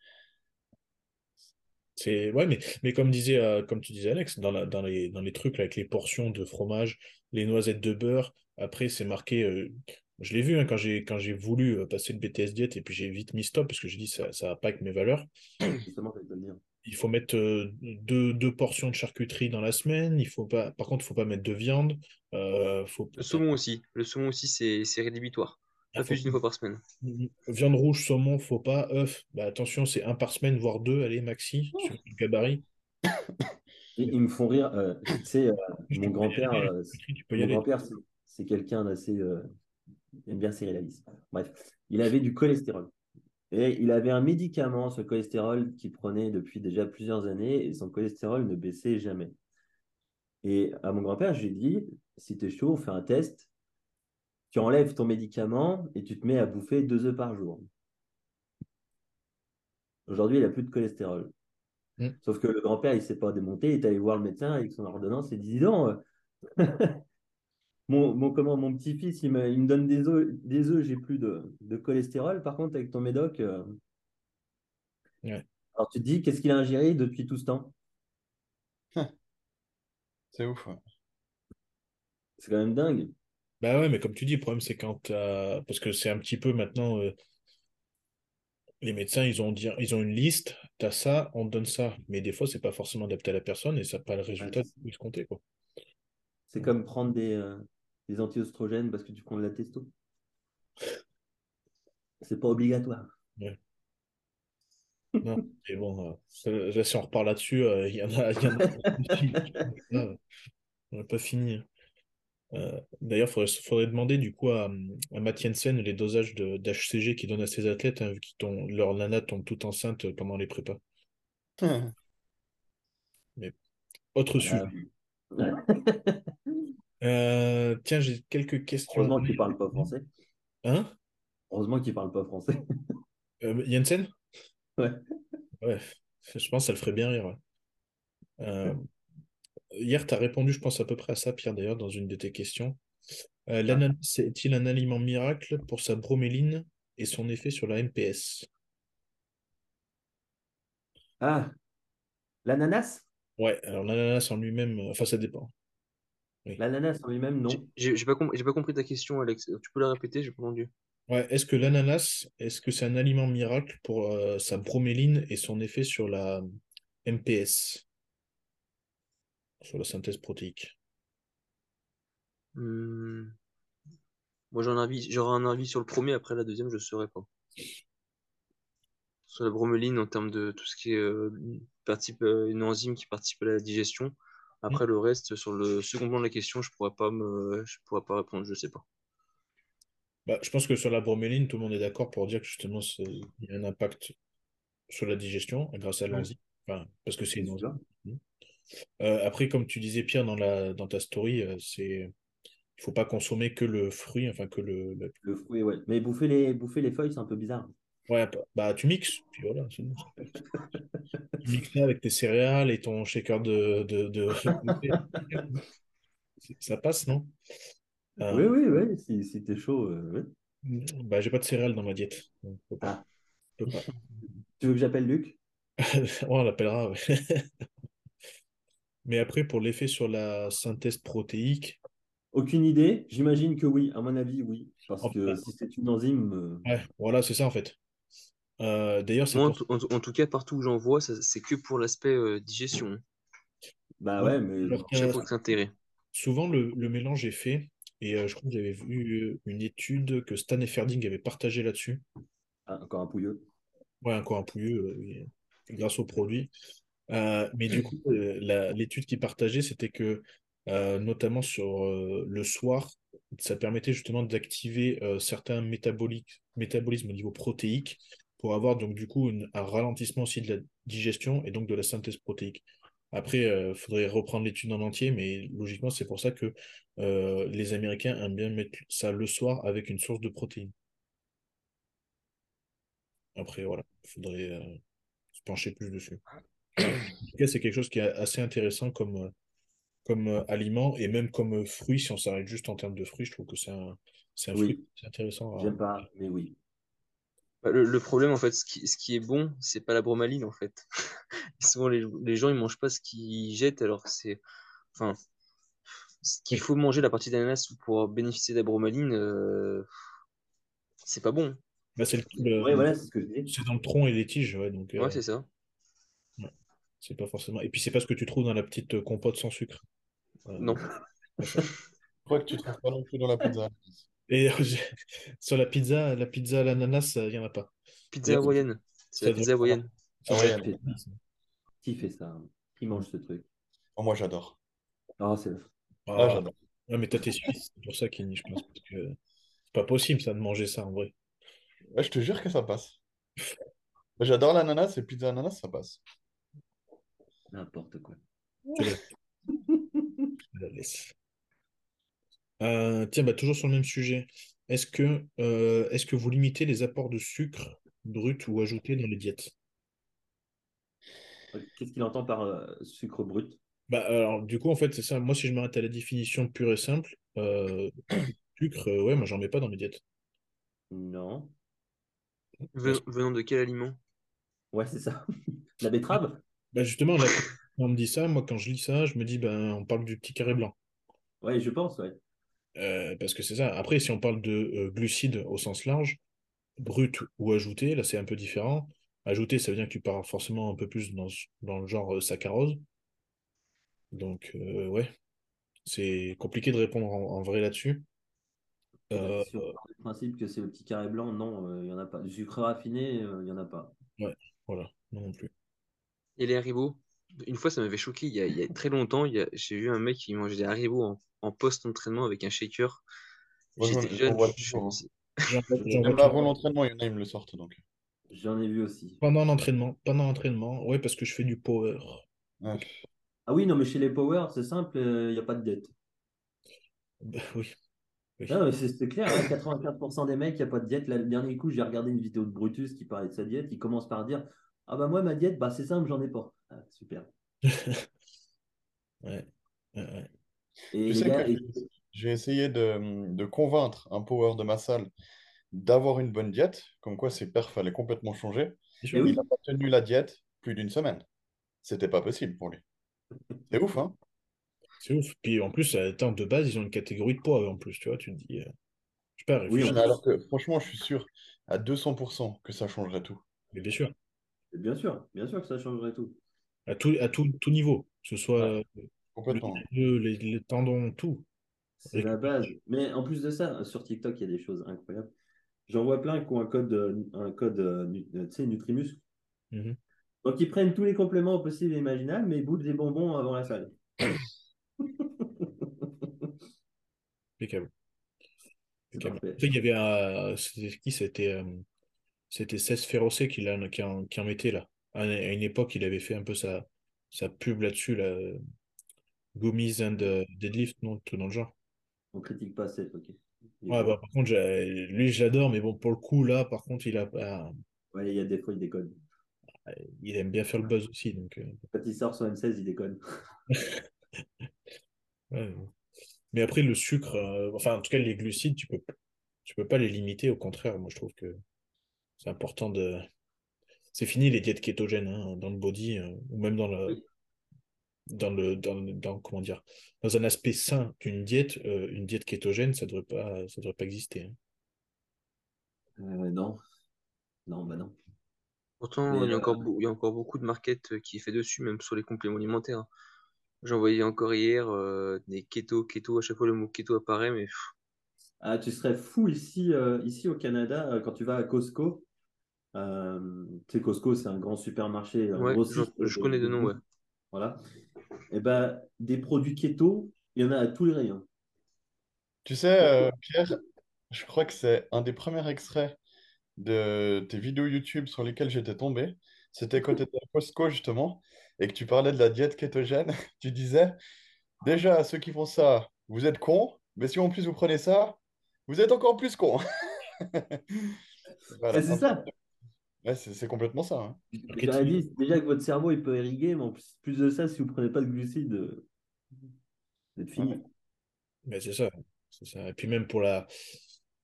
B: c'est. Ouais, mais, mais comme disait, euh, comme tu disais, Alex, dans, la, dans, les, dans les trucs là, avec les portions de fromage, les noisettes de beurre, après, c'est marqué. euh, je l'ai vu hein, quand j'ai quand j'ai voulu euh, passer le BTS diète et puis j'ai vite mis stop parce que j'ai dit ça ça va pas avec mes valeurs.
D: Justement, j'allais te le dire.
B: Il faut mettre euh, deux, deux portions de charcuterie dans la semaine. Il faut pas, par contre, il faut pas mettre de viande. Euh, faut,
C: Le saumon aussi, le saumon aussi, c'est c'est rédhibitoire.
B: Ah,
C: Pas
B: faut-
C: plus d'une fois par semaine.
B: Viande rouge, saumon, faut pas. œuf, bah attention, c'est un par semaine, voire deux, allez, maxi, sur le gabarit.
D: Ils, ils me font rire. euh, tu sais, euh, mon grand-père, euh, mon grand-père, c'est quelqu'un d'assez. euh, il aime bien serrer la vis. Bref, il avait du cholestérol. Et il avait un médicament, ce cholestérol, qu'il prenait depuis déjà plusieurs années, et son cholestérol ne baissait jamais. Et à mon grand-père, je lui ai dit, si tu es chaud, on fait un test. Tu enlèves ton médicament et tu te mets à bouffer deux œufs par jour. Aujourd'hui, il n'a plus de cholestérol.
B: Mm.
D: Sauf que le grand-père, il ne s'est pas démonté, il est allé voir le médecin avec son ordonnance et dit, dis donc, euh, mon, mon, comment, mon petit-fils, il me, il me donne des œufs, des œufs j'ai plus de, de cholestérol. Par contre, avec ton médoc, euh,
B: Ouais.
D: alors tu te dis, qu'est-ce qu'il a ingéré depuis tout ce temps?
E: C'est ouf. ouais.
D: C'est quand même dingue.
B: Bah ouais, mais comme tu dis, le problème, c'est quand t'as- Parce que c'est un petit peu maintenant. euh, Les médecins, ils ont, dire... ils ont une liste, t'as ça, on te donne ça. Mais des fois, c'est pas forcément adapté à la personne et ça n'a pas le résultat
D: Ouais.
B: escompté, quoi.
D: C'est comme prendre des, euh, des anti-oestrogènes parce que tu prends de la testo. C'est pas obligatoire.
B: Non, et bon, euh, là, si on repart là-dessus, euh, il y en a, y en a- on n'a pas fini. hein. Euh, d'ailleurs, il faudrait, faudrait demander du coup à, à Matt Jensen les dosages de- d'HCG qu'il donne à ses athlètes, hein, vu tombent- leur nana tombe toute enceinte euh, pendant les prépas. Autre sujet.
D: Euh,
B: Euh, tiens, j'ai quelques questions.
D: Heureusement qu'il parle pas français.
B: Hein?
D: Heureusement qu'il parle pas français.
B: Euh, Jensen?
D: Ouais.
B: Ouais, je pense que ça le ferait bien rire. ouais. Hier, tu as répondu, je pense, à peu près à ça, Pierre, d'ailleurs, dans une de tes questions. Euh, l'ananas est-il un aliment miracle pour sa broméline et son effet sur la MPS?
D: Ah, l'ananas?
B: Ouais, alors l'ananas en lui-même, euh, enfin, ça dépend.
D: L'ananas en lui-même, non.
C: J'ai- pas, com- pas compris ta question, Alex. Tu peux la répéter? J'ai pas entendu.
B: Ouais, est-ce que l'ananas, est-ce que c'est un aliment miracle pour euh, sa broméline et son effet sur la MPS, sur la synthèse protéique?
C: Hmm. Moi, j'aurais un avis, j'aurais un avis sur le premier, après la deuxième, je ne saurais pas. Sur la bromeline, en termes de tout ce qui est euh, participe, euh, une enzyme qui participe à la digestion. Après, le reste, sur le second plan de la question, je pourrais pas me, je pourrais pas répondre, je sais pas.
B: Bah, je pense que sur la broméline, tout le monde est d'accord pour dire que justement, il y a un impact sur la digestion grâce à l'enzyme. Enfin, parce que c'est une enzyme. Euh, après, comme tu disais, Pierre, dans la, dans ta story, euh, c'est, il faut pas consommer que le fruit, enfin que le, le-
D: Le fruit, ouais. Mais bouffer les, bouffer les feuilles, c'est un peu bizarre.
B: Ouais, bah, bah, tu mixes, puis voilà, c'est bon. Tu mixes ça avec tes céréales et ton shaker de, de, de- Ça passe, non? Euh,
D: Oui, oui, oui. Si, si t'es chaud, euh, ouais.
B: Bah, j'ai pas de céréales dans ma diète. donc pas.
D: Ah.
B: Pas.
D: Tu veux que j'appelle Luc?
B: On l'appellera, ouais. Mais après, pour l'effet sur la synthèse protéique,
D: Aucune idée. J'imagine que oui. À mon avis, oui. Parce
B: En-
D: que si c'est une enzyme, euh,
B: Ouais, voilà, c'est ça en fait. Euh, d'ailleurs, c'est
C: Moi, en,
B: pour
C: en- en tout cas, partout où j'en vois, c'est que pour l'aspect euh, digestion.
D: bah
B: Ouais,
D: mais
B: alors
C: Je sais
B: que
C: pas quel intérêt.
B: souvent le, le mélange est fait, et euh, je crois que j'avais vu une étude que Stan Efferding avait partagé là-dessus.
D: Ah, encore un pouilleux.
B: Ouais, encore un pouilleux, euh, grâce au produit. Euh, mais du coup, euh, l'étude qu'il partageait, c'était que, euh, notamment sur euh, le soir, ça permettait justement d'activer certains métabolismes au niveau protéique pour avoir donc du coup une- un ralentissement aussi de la digestion et donc de la synthèse protéique. Après, il faudrait reprendre l'étude en entier, mais logiquement, c'est pour ça que les Américains aiment bien mettre ça le soir avec une source de protéines. Après, voilà, il faudrait se pencher plus dessus. En tout cas, c'est quelque chose qui est assez intéressant comme, euh, comme euh, aliment et même comme euh, fruit. Si on s'arrête juste en termes de fruits, je trouve que c'est un, c'est un
D: Oui.
B: fruit intéressant. à-
D: J'aime pas, mais oui.
C: Bah, Le, le problème, en fait, ce qui, ce qui est bon, c'est pas la bromaline, en fait. Souvent, les, les gens, ils mangent pas ce qu'ils jettent, alors que c'est. Enfin, ce qu'il faut manger la partie d'ananas pour bénéficier de la bromaline, euh, c'est pas bon.
B: Bah, c'est le- le-
D: Ouais, voilà, c'est ce que je dis.
B: c'est dans le tronc et les tiges, ouais, donc euh,
C: Ouais, c'est ça.
B: C'est pas forcément. Et puis c'est pas ce que tu trouves dans la petite euh, compote sans sucre. Euh,
C: Non.
E: Je crois que tu trouves pas non plus dans la pizza.
B: Et sur la pizza, la pizza à l'ananas, il n'y en a pas.
C: Pizza hawaïenne. C'est la pizza hawaïenne.
D: Qui fait ça hein? Qui mange ce truc?
E: Oh, moi, j'adore.
D: Ah, c'est
B: Ah,
E: Ah, j'adore.
B: ouais, mais toi, t'es suisse, c'est pour ça qu'il je pense. Parce que c'est pas possible, ça, de manger ça, en vrai.
E: Ouais, je te jure que ça passe. J'adore l'ananas et pizza ananas, ça passe.
D: N'importe quoi.
B: Je la laisse. Euh, tiens, bah, toujours sur le même sujet. Est-ce que, euh, est-ce que vous limitez les apports de sucre brut ou ajouté dans les diètes?
D: Qu'est-ce qu'il entend par euh, sucre brut?
B: Bah, alors, du coup, en fait, c'est ça. Moi, si je m'arrête à la définition pure et simple, euh, sucre, euh, ouais, moi, j'en mets pas dans mes diètes.
D: Non.
C: Ven- Venant de quel aliment?
D: Ouais, c'est ça. La betterave?
B: Bah, justement, là, quand on me dit ça, moi, quand je lis ça, je me dis, ben, on parle du petit carré blanc.
D: Ouais, je pense, ouais.
B: Euh, parce que c'est ça. Après, si on parle de euh, glucides au sens large, brut ou ajouté, là, c'est un peu différent. Ajouté, ça veut dire que tu pars forcément un peu plus dans, dans le genre euh, saccharose. Donc, euh, ouais, c'est compliqué de répondre en, en vrai là-dessus. Euh,
D: Si on part du principe que c'est le petit carré blanc, non, euh, il n'y en a pas. Du sucre raffiné, il n'y en a pas.
B: voilà, non non plus.
C: Et les haribots? Une fois, ça m'avait choqué. Il y a, il y a très longtemps, il y a- j'ai vu un mec qui mangeait des haribots en, en post-entraînement avec un shaker. J'étais jeune.
E: Même avant l'entraînement, il y en a, ils me le sortent donc.
D: J'en ai vu aussi.
B: Pendant l'entraînement, pendant l'entraînement, ouais, parce que je fais du power.
D: Ah oui, non, mais chez les Power, c'est simple, il n'y a pas de diète.
B: Bah, oui, oui.
D: Non, mais c'est c'est clair, hein, 95% des mecs, il n'y a pas de diète. Là, le dernier coup, j'ai regardé une vidéo de Brutus qui parlait de sa diète. Il commence par dire Ah bah moi, ma diète, bah, c'est simple, j'en ai pas. Ah, super.
B: Ouais, ouais, ouais.
D: Et
E: Tu
D: les
E: sais que
D: et-
E: j'ai essayé de, de convaincre un power de ma salle d'avoir une bonne diète, comme quoi ses perfs allaient complètement changer.
D: Et
E: Il n'a pas tenu la diète plus d'une semaine. C'était pas possible pour lui. C'est ouf, hein?
B: C'est ouf. Puis en plus, attends, de base, ils ont une catégorie de poids, en plus, tu vois, tu te dis, euh, je sais pas,
D: Oui,
E: alors que franchement, je suis sûr à 200% que ça changerait tout.
B: Mais bien sûr,
D: bien sûr, bien sûr que ça changerait tout.
B: à tout, à tout, tout niveau, que ce soit
E: Ouais.
B: euh, le les, les tendons, tout.
D: C'est la base. Mais en plus de ça, sur TikTok, il y a des choses incroyables. J'en vois plein qui ont un code, euh, un code euh, tu sais, Nutrimus.
B: Mhm.
D: Donc, ils prennent tous les compléments possibles et imaginables, mais ils bouffent des bonbons avant la salle.
B: Impeccable. Il y avait un. C'était qui? C'était euh, c'était Cesc Féroce qui, qui, en, qui en mettait là. À, une époque, il avait fait un peu sa, sa pub là-dessus, là. euh, Gummies and euh, Deadlift, non, tout dans le genre.
D: On critique pas cette, ok.
B: Ouais, bah, par contre, lui, j'adore, mais bon, pour le coup, là, par contre, il a pas-
D: Ouais, il y a des fois, il déconne.
B: il aime bien faire le buzz aussi. Donc, euh,
D: Quand il sort sur M16, il déconne.
B: ouais. Mais après, le sucre, euh, enfin, en tout cas, les glucides, tu peux, tu peux pas les limiter. Au contraire, moi, je trouve que c'est important de. C'est fini les diètes kétogènes hein, dans le body euh, ou même dans le, dans le, dans, le- dans- comment dire, dans un aspect sain d'une diète, euh, une diète kétogène, ça devrait pas, ça devrait pas exister. hein.
D: Euh, non. Non, bah non.
C: Pourtant, il y a
D: euh,
C: encore, il y a encore beaucoup de market qui est fait dessus, même sur les compléments alimentaires. J'en voyais encore hier euh, des keto, keto, à chaque fois le mot keto apparaît, mais
D: Ah, tu serais fou ici, euh, ici au Canada, quand tu vas à Costco. Euh, tu sais, Costco, c'est un grand supermarché, un
C: ouais, je connais de nom, ouais.
D: Voilà. Et ben, des produits keto, il y en a à tous les rayons.
E: Tu sais, euh, Pierre, je crois que c'est un des premiers extraits de tes vidéos YouTube sur lesquelles j'étais tombé. C'était quand tu étais à Costco, justement, et que tu parlais de la diète kétogène. Tu disais, déjà, ceux qui font ça, vous êtes cons, mais si en plus vous prenez ça, vous êtes encore plus cons. Voilà.
D: C'est ça.
E: Ouais, c'est complètement ça. hein.
D: J'aurais dit déjà que votre cerveau il peut irriguer, mais en plus, plus de ça, si vous prenez pas de glucides, euh, vous êtes fini.
E: Ouais.
B: Mais c'est ça. Et puis même pour la...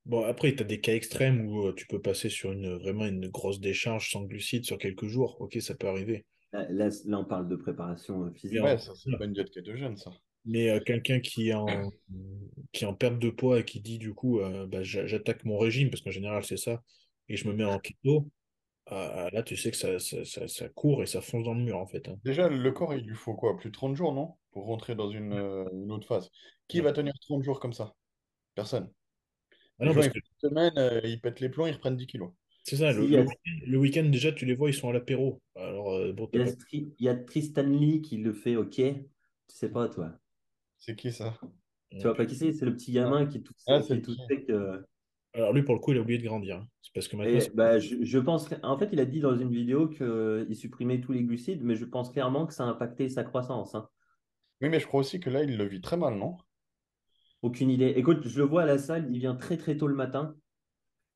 B: Bon, après, tu as des cas extrêmes où euh, tu peux passer sur une, vraiment une grosse décharge sans glucides sur quelques jours. Ok, ça peut arriver.
D: Là, là, là, on parle de préparation euh, physique.
E: Ouais, ça, c'est pas une diète kétogène, ça.
B: Mais euh, quelqu'un qui est en, qui est en perte de poids et qui dit du coup, euh, bah, j'a- j'attaque mon régime, parce qu'en général c'est ça, et je me mets en keto, euh, là tu sais que ça, ça, ça, ça court et ça fonce dans le mur en fait. hein.
E: Déjà, le corps, il lui faut quoi? Plus de 30 jours, non? Pour rentrer dans une, euh, une autre phase. Qui
B: Ouais.
E: va tenir 30 jours comme ça? Personne.
B: Ah
E: Les
B: non,
E: gens,
B: parce
E: ils
B: que
E: font une semaine, euh, ils pètent les plombs, ils reprennent 10 kilos.
B: c'est ça, le,
D: Si, il y
B: le
D: a-
B: week-end, le week-end, déjà tu les vois, ils sont à l'apéro. Alors euh, bon,
D: Il y a,
B: pas-
D: Stri- il y a Tristan Lee qui le fait, ok. Tu sais pas, toi?
E: C'est qui ça?
D: Tu vois pas qui c'est? C'est le petit gamin qui est tout,
E: Ah,
D: qui
E: c'est
D: est
E: le
D: tout
E: petit.
D: sec. euh.
B: Alors lui pour le coup, il a oublié de grandir. C'est parce que maintenant,
D: Et, bah, je, je pense. En fait, il a dit dans une vidéo qu'il supprimait tous les glucides, mais je pense clairement que ça a impacté sa croissance. hein.
E: Oui, mais je crois aussi que là, il le vit très mal, non?
D: Aucune idée. Écoute, je le vois à la salle, il vient très très tôt le matin.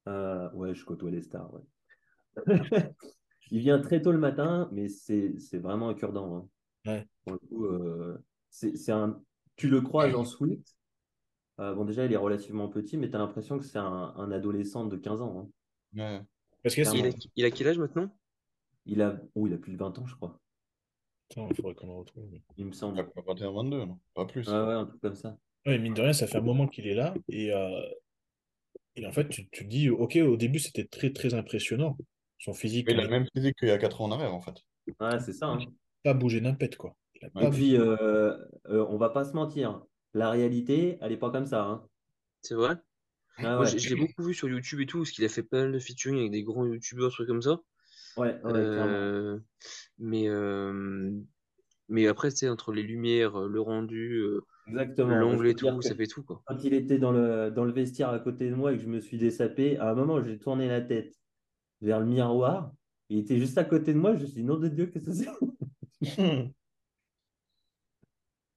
D: Euh, ouais, je côtoie les stars. ouais. il vient très tôt le matin, mais c'est c'est vraiment un cure-dent. hein.
B: Ouais.
D: Pour le coup, euh, c'est c'est un. Tu le croises en sweat. Euh, bon, déjà, il est relativement petit, mais tu as l'impression que c'est un, un adolescent de 15 ans. hein.
E: Ouais.
B: parce que.
C: Il a, il a quel âge maintenant?
D: Il a, oh, il a plus de 20 ans, je crois.
B: Il faudrait qu'on le retrouve.
D: Il me
E: Il
D: semble.
E: a pas 21, 22, non? Pas plus.
D: Ouais, ouais, un truc comme ça.
B: Ouais, mine de rien, ça fait un moment qu'il est là. Et, euh, et en fait, tu, tu te dis, ok, au début, c'était très, très impressionnant. Son physique
E: Mais il a
B: n'a
E: le même physique qu'il y a 4 ans en arrière, en fait.
D: Ouais, c'est ça. hein.
B: pas bougé d'un pet, quoi. Il a
E: Ouais.
B: pas
D: Et puis, euh, euh, on va pas se mentir. La réalité, elle est pas comme ça. hein.
C: C'est vrai?
D: Ah
C: Moi,
D: ouais.
C: je, l'ai beaucoup vu sur YouTube et tout, parce qu'il a fait pas mal de featuring avec des grands YouTubeurs, trucs comme ça.
D: Ouais, ouais.
C: Euh, mais, euh, mais après, tu sais, entre les lumières, le rendu, euh, l'angle et tout,
D: que
C: ça fait tout, quoi.
D: Quand il était dans le, dans le vestiaire à côté de moi et que je me suis dessapé, à un moment, j'ai tourné la tête vers le miroir. Il était juste à côté de moi. Je me suis dit, nom de Dieu, qu'est-ce que c'est?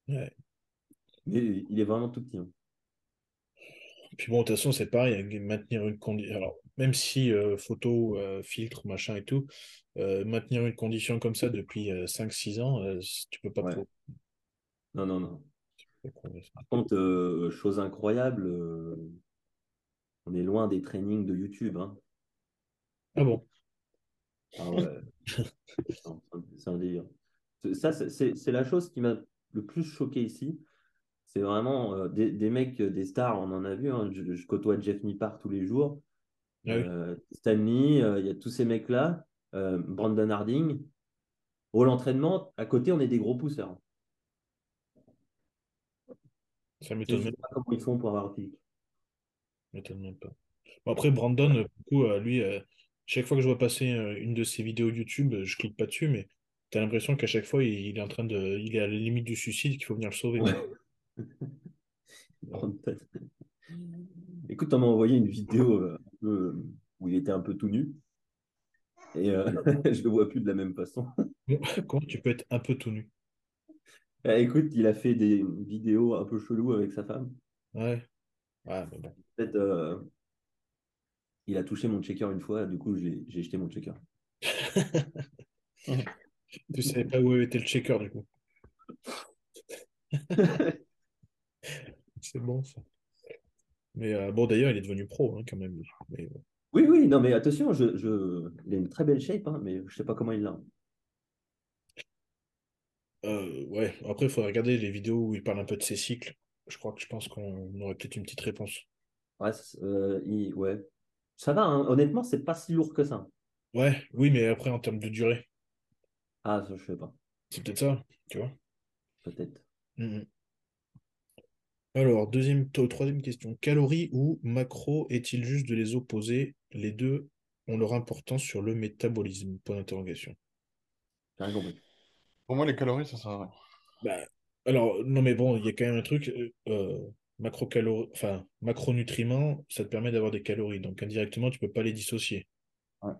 B: Ouais.
D: Mais il est vraiment tout petit. hein.
B: Puis bon, de toute façon, c'est pareil, maintenir une condition. Alors, même si euh, photo, euh, filtre, machin et tout, euh, maintenir une condition comme ça depuis 5-6 ans, tu peux pas
D: Ouais.
B: pro-
D: Non, non, non. Par contre, chose incroyable, on est loin des trainings de YouTube. hein.
B: Ah bon?
D: Ah ouais. C'est un délire. Ça, c'est la chose qui m'a le plus choqué ici. C'est vraiment euh, des, des mecs, euh, des stars, on en a vu. hein. Je, je côtoie Jeff Nippard tous les jours.
B: Ah oui.
D: Euh, Stanley, euh, il y a tous ces mecs-là. Brandon Harding. Au l'entraînement, à côté, on est des gros pousseurs.
B: Ça
D: Je
B: m'étonne
D: sais
B: même,
D: pas comment ils font pour avoir un physique.
B: m'étonne même pas. Bon, après, Brandon, du coup, lui, chaque fois que je vois passer une de ses vidéos YouTube, je clique pas dessus, mais t'as l'impression qu'à chaque fois, il, est en train de. Il est à la limite du suicide, qu'il faut venir le sauver.
D: Écoute, on m'a envoyé une vidéo euh, un peu, euh, où il était un peu tout nu. Et euh, je le vois plus de la même façon.
B: Comment tu peux être un peu tout nu?
D: Ah, écoute, il a fait des vidéos un peu cheloues avec sa femme.
B: Ouais. Ah, mais bon.
D: Peut-être, euh, il a touché mon checker une fois, du coup, j'ai j'ai jeté mon checker.
B: Tu savais pas où était le checker, du coup. C'est bon, ça. Mais euh, bon, d'ailleurs, il est devenu pro, hein, quand même. Mais, bon.
D: Oui, oui, non, mais attention, je, je... il a une très belle shape, hein, mais je sais pas comment il l'a.
B: Euh, ouais, après, il faudrait regarder les vidéos où il parle un peu de ses cycles. Je crois que je pense qu'on aurait peut-être une petite réponse.
D: Ouais, euh, il- ouais. Ça va, hein. Honnêtement, c'est pas si lourd que ça.
B: Ouais, oui, mais après, en termes de durée,
D: Ah, ça, je sais pas.
B: c'est peut-être ça, tu vois.
D: Peut-être.
B: Alors, deuxième, to- troisième question. Calories ou macro, est-il juste de les opposer? Les deux ont leur importance sur le métabolisme. Point d'interrogation.
D: J'ai rien compris.
E: Pour moi, les calories, ça sert à rien.
B: Bah, alors, non, mais bon, il y a quand même un truc. euh, euh, enfin, macronutriments, ça te permet d'avoir des calories. Donc, indirectement, tu peux pas les dissocier.
E: Ouais.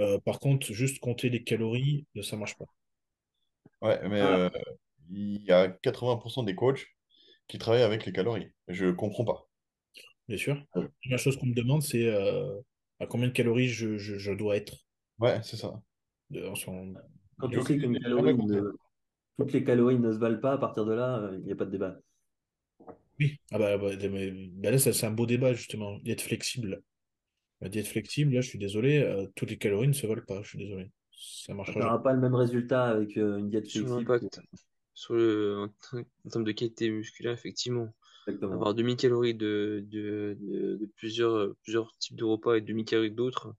B: Euh, par contre, juste compter les calories, euh, ça marche pas.
E: Ouais, mais
D: Ah.
E: euh, il y a 80% des coachs qui travaillent avec les calories. Je comprends pas.
B: Bien sûr.
D: Ouais.
B: La première chose qu'on me demande, c'est euh, à combien de calories je, je- je dois être?
E: Ouais, c'est ça.
B: de- en son-
D: Quand tu sais qu'une
E: j'ai
D: calorie ne... toutes les calories ne se valent pas, à partir de là, il n'y a pas de débat.
B: Oui, ah bah, bah, mais- bah là, ça, c'est un beau débat, justement, d'être flexible. La diète flexible, là, je suis désolé, euh, toutes les calories ne se valent pas, je suis désolé. Ça
D: Tu
B: marchera jamais.
D: n'auras pas le même résultat avec euh, une diète flexible.
C: Sur le, en, termes de qualité musculaire, effectivement,
D: Exactement.
C: avoir 2000 calories de, de, de, de plusieurs, plusieurs types de repas et 2000 calories d'autres,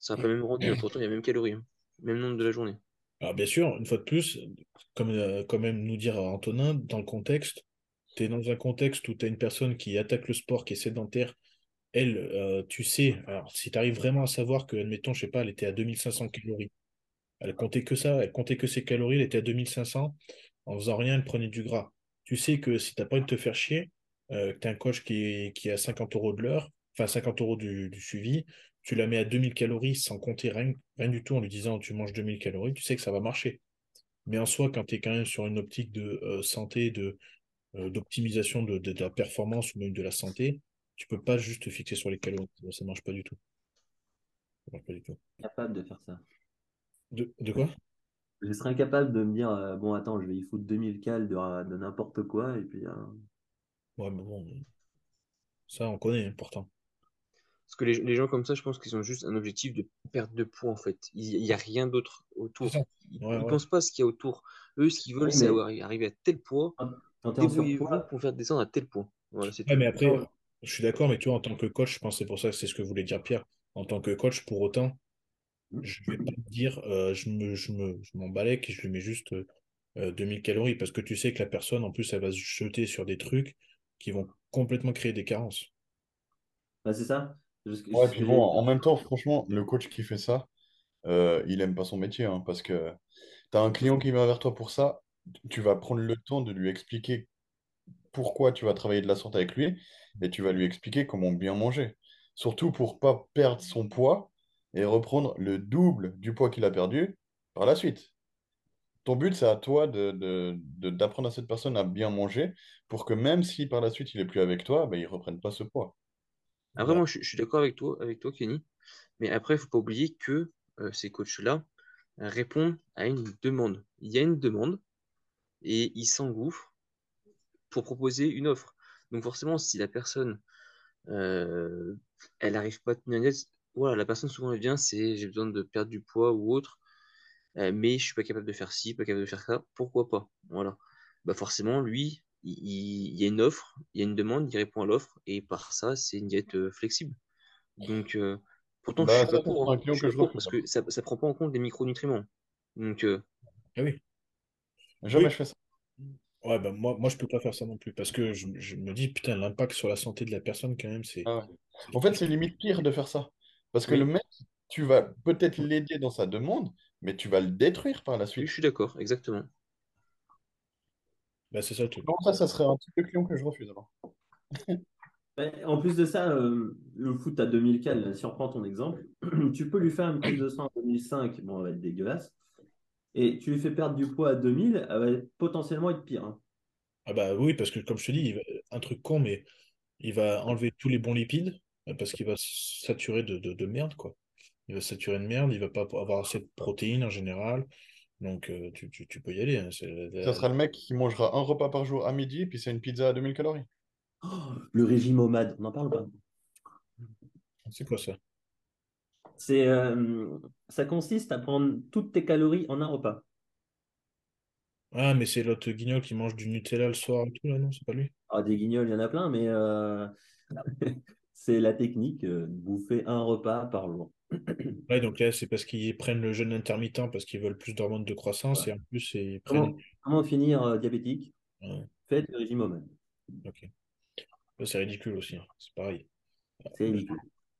C: ça n'a pas même rendu. Pourtant, il y a même calories, hein. même nombre de la journée.
B: Alors, bien sûr, une fois de plus, comme euh, quand même nous dire Antonin, dans le contexte, tu es dans un contexte où tu as une personne qui attaque le sport, qui est sédentaire. Elle, euh, tu sais, alors si tu arrives vraiment à savoir que, admettons, je sais pas, elle était à 2500 calories. Elle comptait que ça, elle comptait que ses calories, elle était à 2500. En faisant rien, elle prenait du gras. Tu sais que si t'as pas envie de te faire chier, euh, que tu as un coach qui est, qui est à 50 euros de l'heure, enfin 50 euros du, du suivi, tu la mets à 2000 calories sans compter rien, rien du tout en lui disant tu manges 2000 calories, tu sais que ça va marcher. Mais en soi, quand tu es quand même sur une optique de euh, santé, de, euh, d'optimisation de, de, de la performance ou même de la santé, tu peux pas juste te fixer sur les calories. Ça marche pas du tout. Ça marche pas du tout.
D: Capable de faire ça.
B: De, de quoi?
D: Je serais incapable de me dire, euh, bon, attends, je vais y foutre 2000 cales de, de n'importe quoi, et puis. euh,
B: Ouais, mais bon, ça on connaît, pourtant.
C: Parce que les, les gens comme ça, je pense qu'ils ont juste un objectif de perte de poids, en fait. Il n'y a rien d'autre autour. Ils
B: Ouais,
C: ne
B: ouais.
C: pensent pas à ce qu'il y a autour. Eux, ce qu'ils veulent,
D: Oui,
C: c'est
D: mais-
C: arriver à tel poids. Débrouillez-vous pour faire descendre à tel. Voilà, c'est
B: Ouais, mais après, je suis d'accord, mais tu vois, en tant que coach, je pense que c'est pour ça que c'est ce que voulait dire Pierre. En tant que coach, pour autant, je vais pas te dire, euh, je me, je me, je m'en balèque et je lui mets juste euh, 2000 calories parce que tu sais que la personne, en plus, elle va se jeter sur des trucs qui vont complètement créer des carences.
D: bah, c'est ça.
E: Ouais, puis bon, en même temps, franchement, le coach qui fait ça, euh, il aime pas son métier, hein, parce que tu as un client qui vient vers toi pour ça, tu vas prendre le temps de lui expliquer pourquoi tu vas travailler de la sorte avec lui, et tu vas lui expliquer comment bien manger. Surtout pour pas perdre son poids et reprendre le double du poids qu'il a perdu par la suite. Ton but, c'est à toi de, de- de- d'apprendre à cette personne à bien manger pour que même si par la suite il est plus avec toi, ben, il reprenne pas ce poids.
C: Après, moi, je, je suis d'accord avec toi, avec toi, Kenny. Mais après, il faut pas oublier que euh, ces coachs-là répondent à une demande. Il y a une demande et ils s'engouffrent pour proposer une offre. Donc forcément, si la personne, euh, elle n'arrive pas à tenir voilà, la personne souvent elle vient, c'est j'ai besoin de perdre du poids ou autre, euh, mais je suis pas capable de faire ci, pas capable de faire ça, pourquoi pas? Voilà. Bah forcément, lui, il, il- il y a une offre, il y a une demande, il répond à l'offre, et par ça, c'est une diète euh, flexible. Donc, euh, pourtant, je
E: Bah,
C: suis
E: ça,
C: pas
E: c'est
C: pour,
E: un
C: hein.
E: client
C: Je suis
E: que
C: pas
E: je
C: pour
E: refuse.
C: parce que ça, ça prend pas en compte les micronutriments. Donc, euh,
B: Ah oui.
E: Jamais
B: Oui.
E: je fais ça.
B: Ouais, bah moi, moi, je peux pas faire ça non plus parce que je, je me dis, putain, l'impact sur la santé de la personne, quand même, c'est.
E: Ah ouais. En fait, c'est limite pire de faire ça. Parce que
C: Oui.
E: le mec, tu vas peut-être l'aider dans sa demande, mais tu vas le détruire par la
C: oui,
E: suite.
C: je suis d'accord, exactement.
B: Bah, c'est ça le truc.
E: Comment ça, ça serait un type de client que je refuse alors?
D: Ouais, En plus de ça, euh, le foot à 2000 cales, là, si on prend ton exemple, tu peux lui faire une prise de sang à 2005, bon, elle va être dégueulasse. Et tu lui fais perdre du poids à 2000, elle va potentiellement être pire. hein.
B: Ah bah oui, parce que comme je te dis, il va- un truc con, mais il va enlever tous les bons lipides parce qu'il va saturer de, de, de merde, quoi. Il va saturer de merde, il va pas avoir assez de protéines en général. Donc euh, tu, tu, tu peux y aller. hein,
E: Ça sera le mec qui mangera un repas par jour à midi, puis c'est une pizza à 2000 calories.
D: Oh, le régime OMAD, on n'en parle pas?
B: C'est quoi ça?
D: C'est, euh, ça consiste à prendre toutes tes calories en un repas.
B: Ah, mais c'est l'autre guignol qui mange du Nutella le soir et tout, là, non? C'est pas lui?
D: Ah, des guignols, il y en a plein, mais euh, c'est la technique, euh, bouffer un repas par jour.
B: Ouais, donc là, c'est parce qu'ils prennent le jeûne intermittent parce qu'ils veulent plus d'hormones de croissance et en plus, ils prennent.
D: Comment, comment finir euh, diabétique?
B: Ouais,
D: Faites le régime homme.
B: ok. C'est ridicule aussi, hein. C'est pareil.
D: C'est ridicule.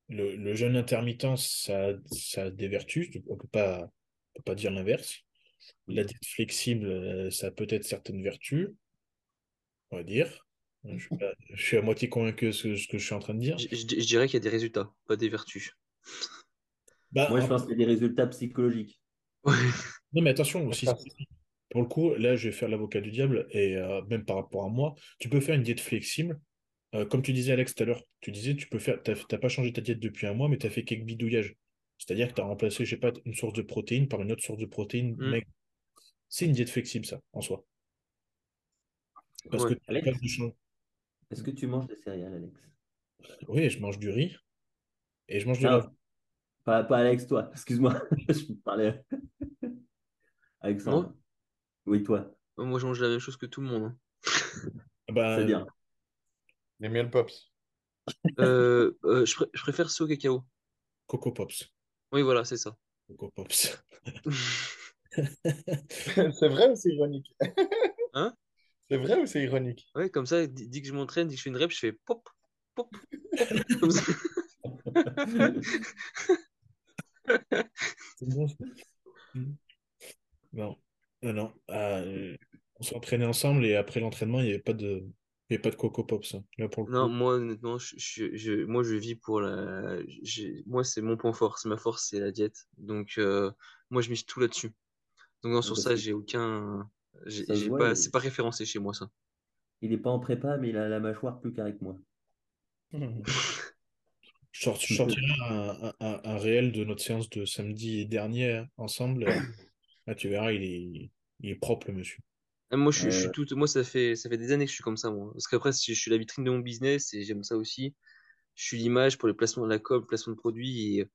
B: Le, le jeûne intermittent, ça, ça a des vertus, on peut pas, on peut pas dire l'inverse. La diète flexible, euh, ça a peut-être certaines vertus, on va dire. Je suis, pas- je suis à moitié convaincu de ce, ce que je suis en train de dire.
C: Je, je- je dirais qu'il y a des résultats, pas des vertus.
B: Bah,
D: Moi, je
B: en-
D: pense qu'il y a des résultats psychologiques.
B: Non, mais attention aussi. Pour le coup, là, je vais faire l'avocat du diable, et euh, même par rapport à moi, tu peux faire une diète flexible. Euh, comme tu disais, Alex, tout à l'heure, tu disais, tu peux faire, t'as, t'as pas changé ta diète depuis un mois, mais tu as fait quelques bidouillages. C'est-à-dire que tu as remplacé, je sais pas, une source de protéines par une autre source de protéines.
C: Mm.
B: Mec, c'est une diète flexible, ça, en soi. Parce
C: Ouais.
B: que tu
D: Alex
B: champ-
D: Est-ce que tu manges des céréales, Alex?
B: Oui, je mange du riz et je mange la.
D: Non, pas, pas Alex, toi. Excuse-moi. Je me parlais. Alexandre.
C: Moi?
D: Oui, toi.
C: Moi, je mange la même chose que tout le monde. hein.
B: Ah bah,
D: C'est bien.
E: Les miel pops.
C: Euh, euh, je, pr- je préfère ceux au cacao.
B: Coco Pops.
C: Oui, voilà, c'est ça.
B: Coco Pops.
E: C'est vrai ou c'est ironique?
C: Hein?
E: C'est vrai ou c'est ironique?
C: Ouais, comme ça, dit, dit que je m'entraîne, dit que je fais une rep, je fais pop, pop, pop. Comme ça.
B: C'est bon, ça. Non, non, non. Ah, euh, on s'entraînait ensemble et après l'entraînement, il n'y avait pas de, il y avait pas de Coco Pops. hein. Là, pour le
C: Non,
B: coup.
C: moi, honnêtement, je, je, je- moi, je vis pour la. Moi, c'est mon point fort, c'est ma force, c'est la diète. Donc, euh, moi, je mise tout là-dessus. Donc, non, sur
D: Parce
C: ça,
D: que
C: j'ai aucun. Pas, c'est pas référencé chez moi, ça.
D: il n'est pas en prépa, mais il a la mâchoire plus carrée que moi.
B: Je, sort- je sortirai un, un- réel de notre séance de samedi dernier ensemble. Là, tu verras, il est, il est propre, le monsieur.
C: Ah, Moi, je, suis- je suis
D: Euh,
C: tout, moi, ça fait, ça fait des années que je suis comme ça, moi. Parce qu'après, je, je suis la vitrine de mon business et j'aime ça aussi. Je suis l'image pour les placements de la com, placement de produits et,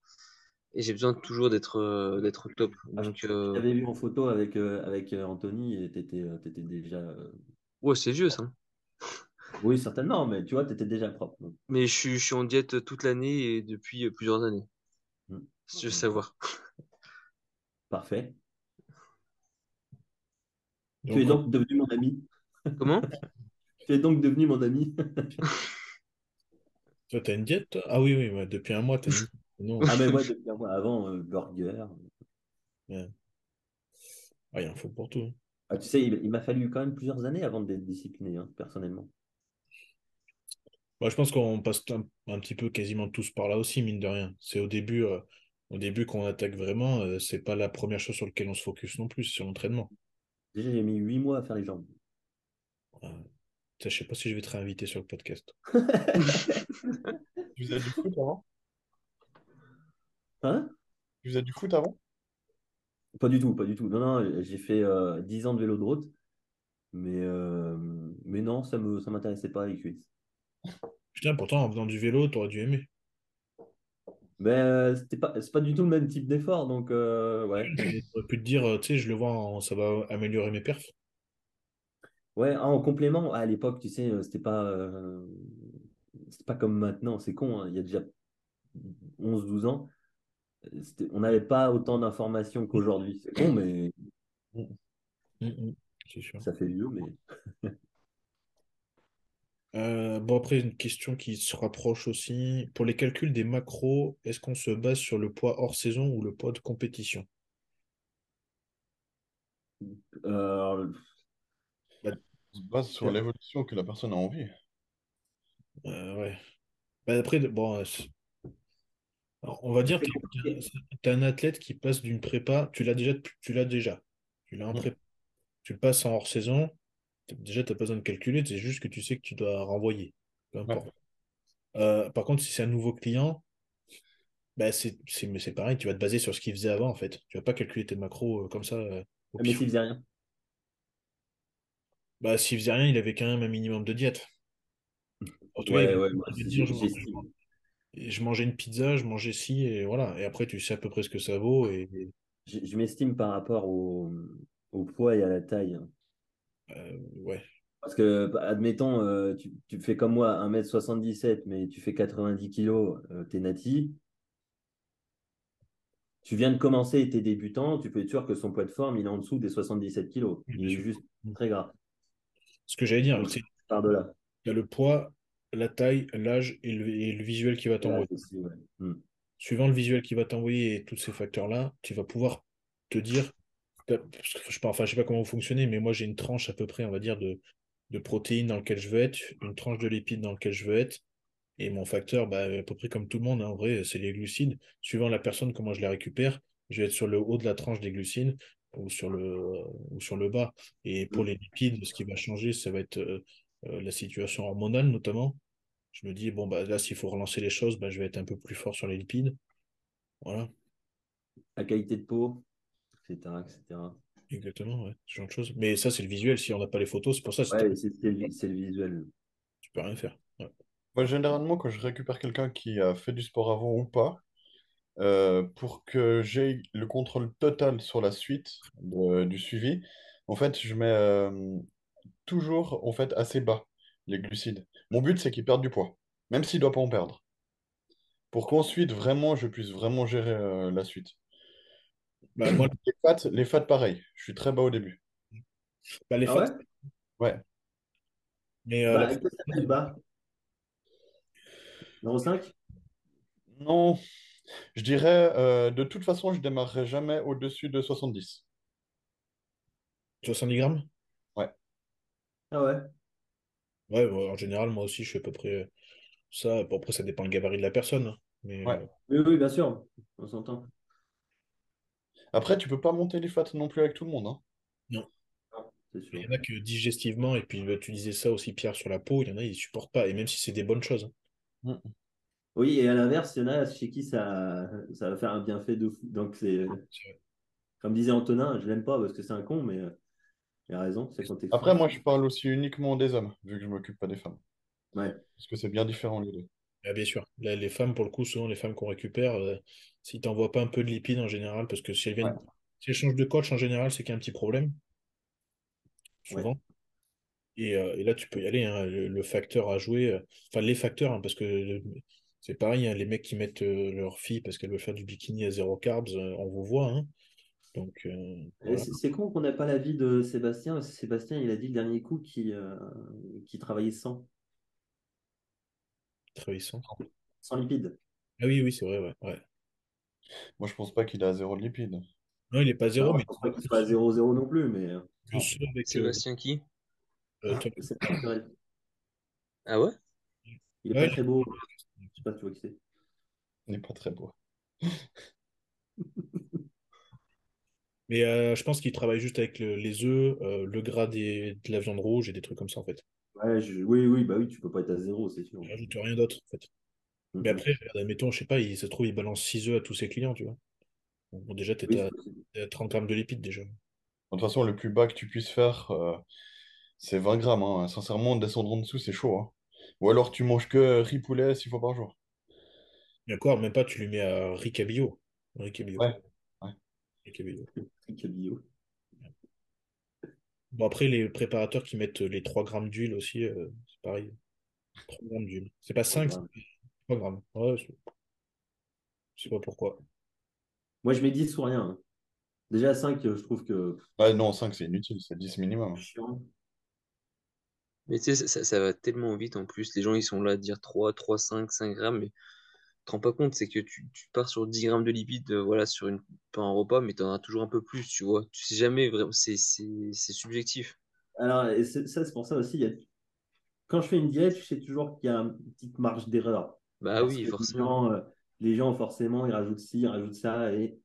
C: et j'ai besoin toujours d'être euh, d'être au top.
D: ah,
C: Donc,
D: je
C: euh,
D: t'avais vu en photo avec, euh, avec Anthony et tu étais, déjà.
C: ouais, c'est vieux, ça.
D: Oui, certainement, mais tu vois, tu étais déjà propre. donc.
C: Mais je suis, je suis en diète toute l'année et depuis plusieurs années.
D: Mm.
C: Si tu veux savoir.
D: Parfait.
B: Donc,
D: Tu es donc devenu mon ami.
C: Comment?
D: Tu es donc devenu mon ami.
B: toi, t'as une diète, toi? Ah oui, oui, depuis un mois, t'as une diète. Non,
D: Ah, mais moi, depuis un mois avant, euh, burger.
B: ah, il en faut pour tout. hein.
D: Ah, tu sais, il, il m'a fallu quand même plusieurs années avant d'être discipliné, hein, personnellement.
B: Bah, je pense qu'on passe un, un petit peu quasiment tous par là aussi, mine de rien. C'est au début, euh, au début qu'on attaque vraiment, euh, c'est pas la première chose sur laquelle on se focus non plus, c'est sur l'entraînement.
D: Déjà, j'ai mis huit mois à faire les jambes.
B: Ça, je sais pas si je vais te réinviter sur le podcast.
E: Tu faisais du foot avant?
D: Hein?
E: Tu faisais du foot avant?
D: Pas du tout, pas du tout. Non, non, j'ai fait euh, 10 ans de vélo de route, mais, euh, mais non, ça me, ça m'intéressait pas les cuisses.
B: Putain, pourtant, en faisant du vélo, t'aurais dû aimer.
D: Mais euh, c'était pas, c'est pas du tout le même type d'effort, donc euh, ouais.
B: J'aurais pu te dire, euh, tu sais, je le vois, en- ça va améliorer mes perfs.
D: Ouais, ah, en complément, à l'époque, tu sais, euh, c'était pas, euh, c'était pas comme maintenant, c'est con, hein, il y a déjà 11-12 ans, euh, on n'avait pas autant d'informations qu'aujourd'hui. C'est con, mais
B: Mm, mm, c'est sûr.
D: ça fait vieux, mais
B: Euh, bon, après, une question qui se rapproche aussi. Pour les calculs des macros, est-ce qu'on se base sur le poids hors saison ou le poids de compétition?
D: euh,
E: On se base sur l'évolution que la personne a envie.
B: Euh, ouais. Bah, après, bon, alors, on va dire que tu es un athlète qui passe d'une prépa, tu l'as déjà, tu l'as déjà. Tu l'as en prépa. Tu le passes en hors saison, déjà, tu n'as pas besoin de calculer, c'est juste que tu sais que tu dois renvoyer. Peu importe. Euh, par contre, si c'est un nouveau client, bah, c'est pareil, tu vas te baser sur ce qu'il faisait avant, en fait. Tu vas pas calculer tes macros euh, comme ça euh, au
D: Mais s'il faisait rien.
B: Bah, s'il faisait rien, il avait quand même un minimum de diète.
D: Ouais, ouais,
B: je, mangeais une pizza, je mangeais ci, et voilà. Et après, tu sais à peu près ce que ça vaut. Et,
D: Je, je m'estime par rapport au, au poids et à la taille.
B: Euh, ouais.
D: Parce que, bah, admettons, euh, tu, tu fais comme moi 1m77, mais tu fais 90 kg, tu es nati. Tu viens de commencer et tu es débutant, tu peux être sûr que son poids de forme, il est en dessous des 77 kg. Il est juste très gras.
B: Ce que j'allais dire, c'est
D: de là.
B: il y a le poids, la taille, l'âge et le, et le visuel qui va t'envoyer.
D: ouais. Hmm.
B: Suivant le visuel qui va t'envoyer et tous ces facteurs-là, tu vas pouvoir te dire, parce que je pas, enfin, je sais pas comment vous fonctionnez, mais moi j'ai une tranche à peu près, on va dire, de, de protéines dans laquelle je veux être, une tranche de lipides dans laquelle je veux être, et mon facteur, bah, à peu près comme tout le monde, hein, en vrai, c'est les glucides. Suivant la personne, comment je les récupère, je vais être sur le haut de la tranche des glucides ou sur le, ou sur le bas. Et pour les lipides, ce qui va changer, ça va être euh, euh, la situation hormonale notamment. Je me dis, bon, bah, là, s'il faut relancer les choses, bah, je vais être un peu plus fort sur les lipides. Voilà,
D: La qualité de peau, etc. etc.
B: exactement, ouais, ce genre de choses. Mais ça, c'est le visuel. Si on n'a pas les photos, c'est pour ça, c'est-
D: Ouais, le, le visuel.
B: tu peux rien faire. Ouais.
E: Moi, généralement, quand je récupère quelqu'un qui a fait du sport avant ou pas, euh, pour que j'aie le contrôle total sur la suite de- du suivi, en fait, je mets euh, toujours en fait, assez bas les glucides. Mon but, c'est qu'il perde du poids, même s'il ne doit pas en perdre, pour qu'ensuite, vraiment, je puisse vraiment gérer euh, la suite.
B: Bah, moi,
E: Les fats, les fats, pareil, je suis très bas au début.
B: bah, les
D: Ah
B: fats,
D: ouais?
E: Ouais.
B: mais euh,
D: Bah, que ça fait bas? 0,5?
E: Non, je dirais, euh, de toute façon, je démarrerai jamais au-dessus de 70.
B: 70 grammes?
E: Ouais.
D: Ah ouais?
B: Ouais, ouais, en général, moi aussi, je suis à peu près euh, ça. Après, ça dépend le gabarit de la personne. hein. Mais
E: Ouais.
B: euh,
D: Oui, oui, bien sûr. On s'entend.
E: Après, tu peux pas monter les fats non plus avec tout le monde, hein.
B: non.
D: C'est
B: Il y en a que digestivement, et puis bah, tu disais ça aussi, Pierre, sur la peau, il y en a, ils supportent pas. Et même si c'est des bonnes choses. hein.
E: Mm.
D: Oui, et à l'inverse, il y en a chez qui ça, ça va faire un bienfait de fou. Donc, c'est comme disait Antonin, je l'aime pas parce que c'est un con, mais euh, il a raison, c'est quand t'es
E: Après, moi, je parle aussi uniquement des hommes, vu que je m'occupe pas des femmes.
D: Ouais.
E: Parce que c'est bien différent, les deux.
B: Ah, bien sûr. Là, les femmes, pour le coup, souvent, les femmes qu'on récupère, euh, si t'envoies pas un peu de lipides en général, parce que si elles viennent,
E: Ouais.
B: si elles changent de coach en général, c'est qu'il y a un petit problème,
D: Ouais.
B: souvent. Et, euh, et là, tu peux y aller, hein, le, le facteur à jouer, euh, enfin les facteurs, hein, parce que c'est pareil, hein, les mecs qui mettent euh, leur fille parce qu'elle veut faire du bikini à zéro carbs, euh, on vous voit. Donc, euh, voilà,
D: C'est c'est con qu'on n'ait pas l'avis de Sébastien, parce que Sébastien, il a dit le dernier coup qu'il euh, qu'il travaillait sans,
B: très sans.
D: sans lipides.
B: Ah oui, oui, c'est vrai, ouais, ouais.
E: Moi, je pense pas qu'il a zéro de lipides.
B: Non, il est pas zéro,
D: Non,
B: mais
D: je pense pas qu'il soit à 0-0 non plus, mais euh,
B: avec. euh,
C: Sébastien qui?
B: euh,
D: naturel.
C: Ah ouais?
D: Il est
B: Ouais,
D: pas très beau. Je sais pas si tu vois qui c'est.
E: Il n'est pas très beau.
B: Mais euh, je pense qu'il travaille juste avec le- les œufs, euh, le gras des, de la viande rouge et des trucs comme ça, en fait.
D: Ouais, je- oui, oui, bah oui, tu peux pas être à zéro, c'est sûr.
B: Il rajoute rien d'autre, en fait. Mais
D: Mhm.
B: après, regarde, admettons, je sais pas, il se trouve, il balance 6 œufs à tous ses clients, tu vois. Bon, déjà, t'es
D: Oui,
B: à,
D: c'est possible.
B: t'es à 30 grammes de lipides déjà.
E: De toute façon, le plus bas que tu puisses faire, euh, c'est 20 grammes. hein. Sincèrement, descendre en dessous, c'est chaud. hein. Ou alors, tu manges que riz poulet six fois par jour.
B: Encore, même pas, tu lui mets à riz cabillaud. Riz cabillaud.
E: Ouais.
D: Bio.
B: Bon, après, les préparateurs qui mettent les 3 grammes d'huile aussi, euh, c'est pareil. 3 grammes d'huile. C'est pas 5,
D: grammes.
B: c'est 3 grammes. Ouais, c'est- je sais pas pourquoi.
D: Moi, je mets 10 ou rien. hein. Déjà, 5, je trouve que
E: Ouais, non, 5, c'est inutile, c'est 10 minimum.
C: Mais tu sais, ça, ça- ça va tellement vite en plus. Les gens, ils sont là à dire 3, 3, 5, 5 grammes, mais te rends pas compte, c'est que tu, tu pars sur 10 grammes de lipides, euh, voilà, sur une, pas un repas, mais tu en as toujours un peu plus, tu vois. Tu sais jamais vraiment, c'est c'est- c'est subjectif.
D: Alors, et c'est- ça, c'est pour ça aussi. il y a- Quand je fais une diète, je sais toujours qu'il y a une petite marge d'erreur.
C: Bah
D: Parce
C: oui,
D: que les
C: forcément.
D: gens, euh, les gens, forcément, ils rajoutent ci, ils rajoutent ça. Et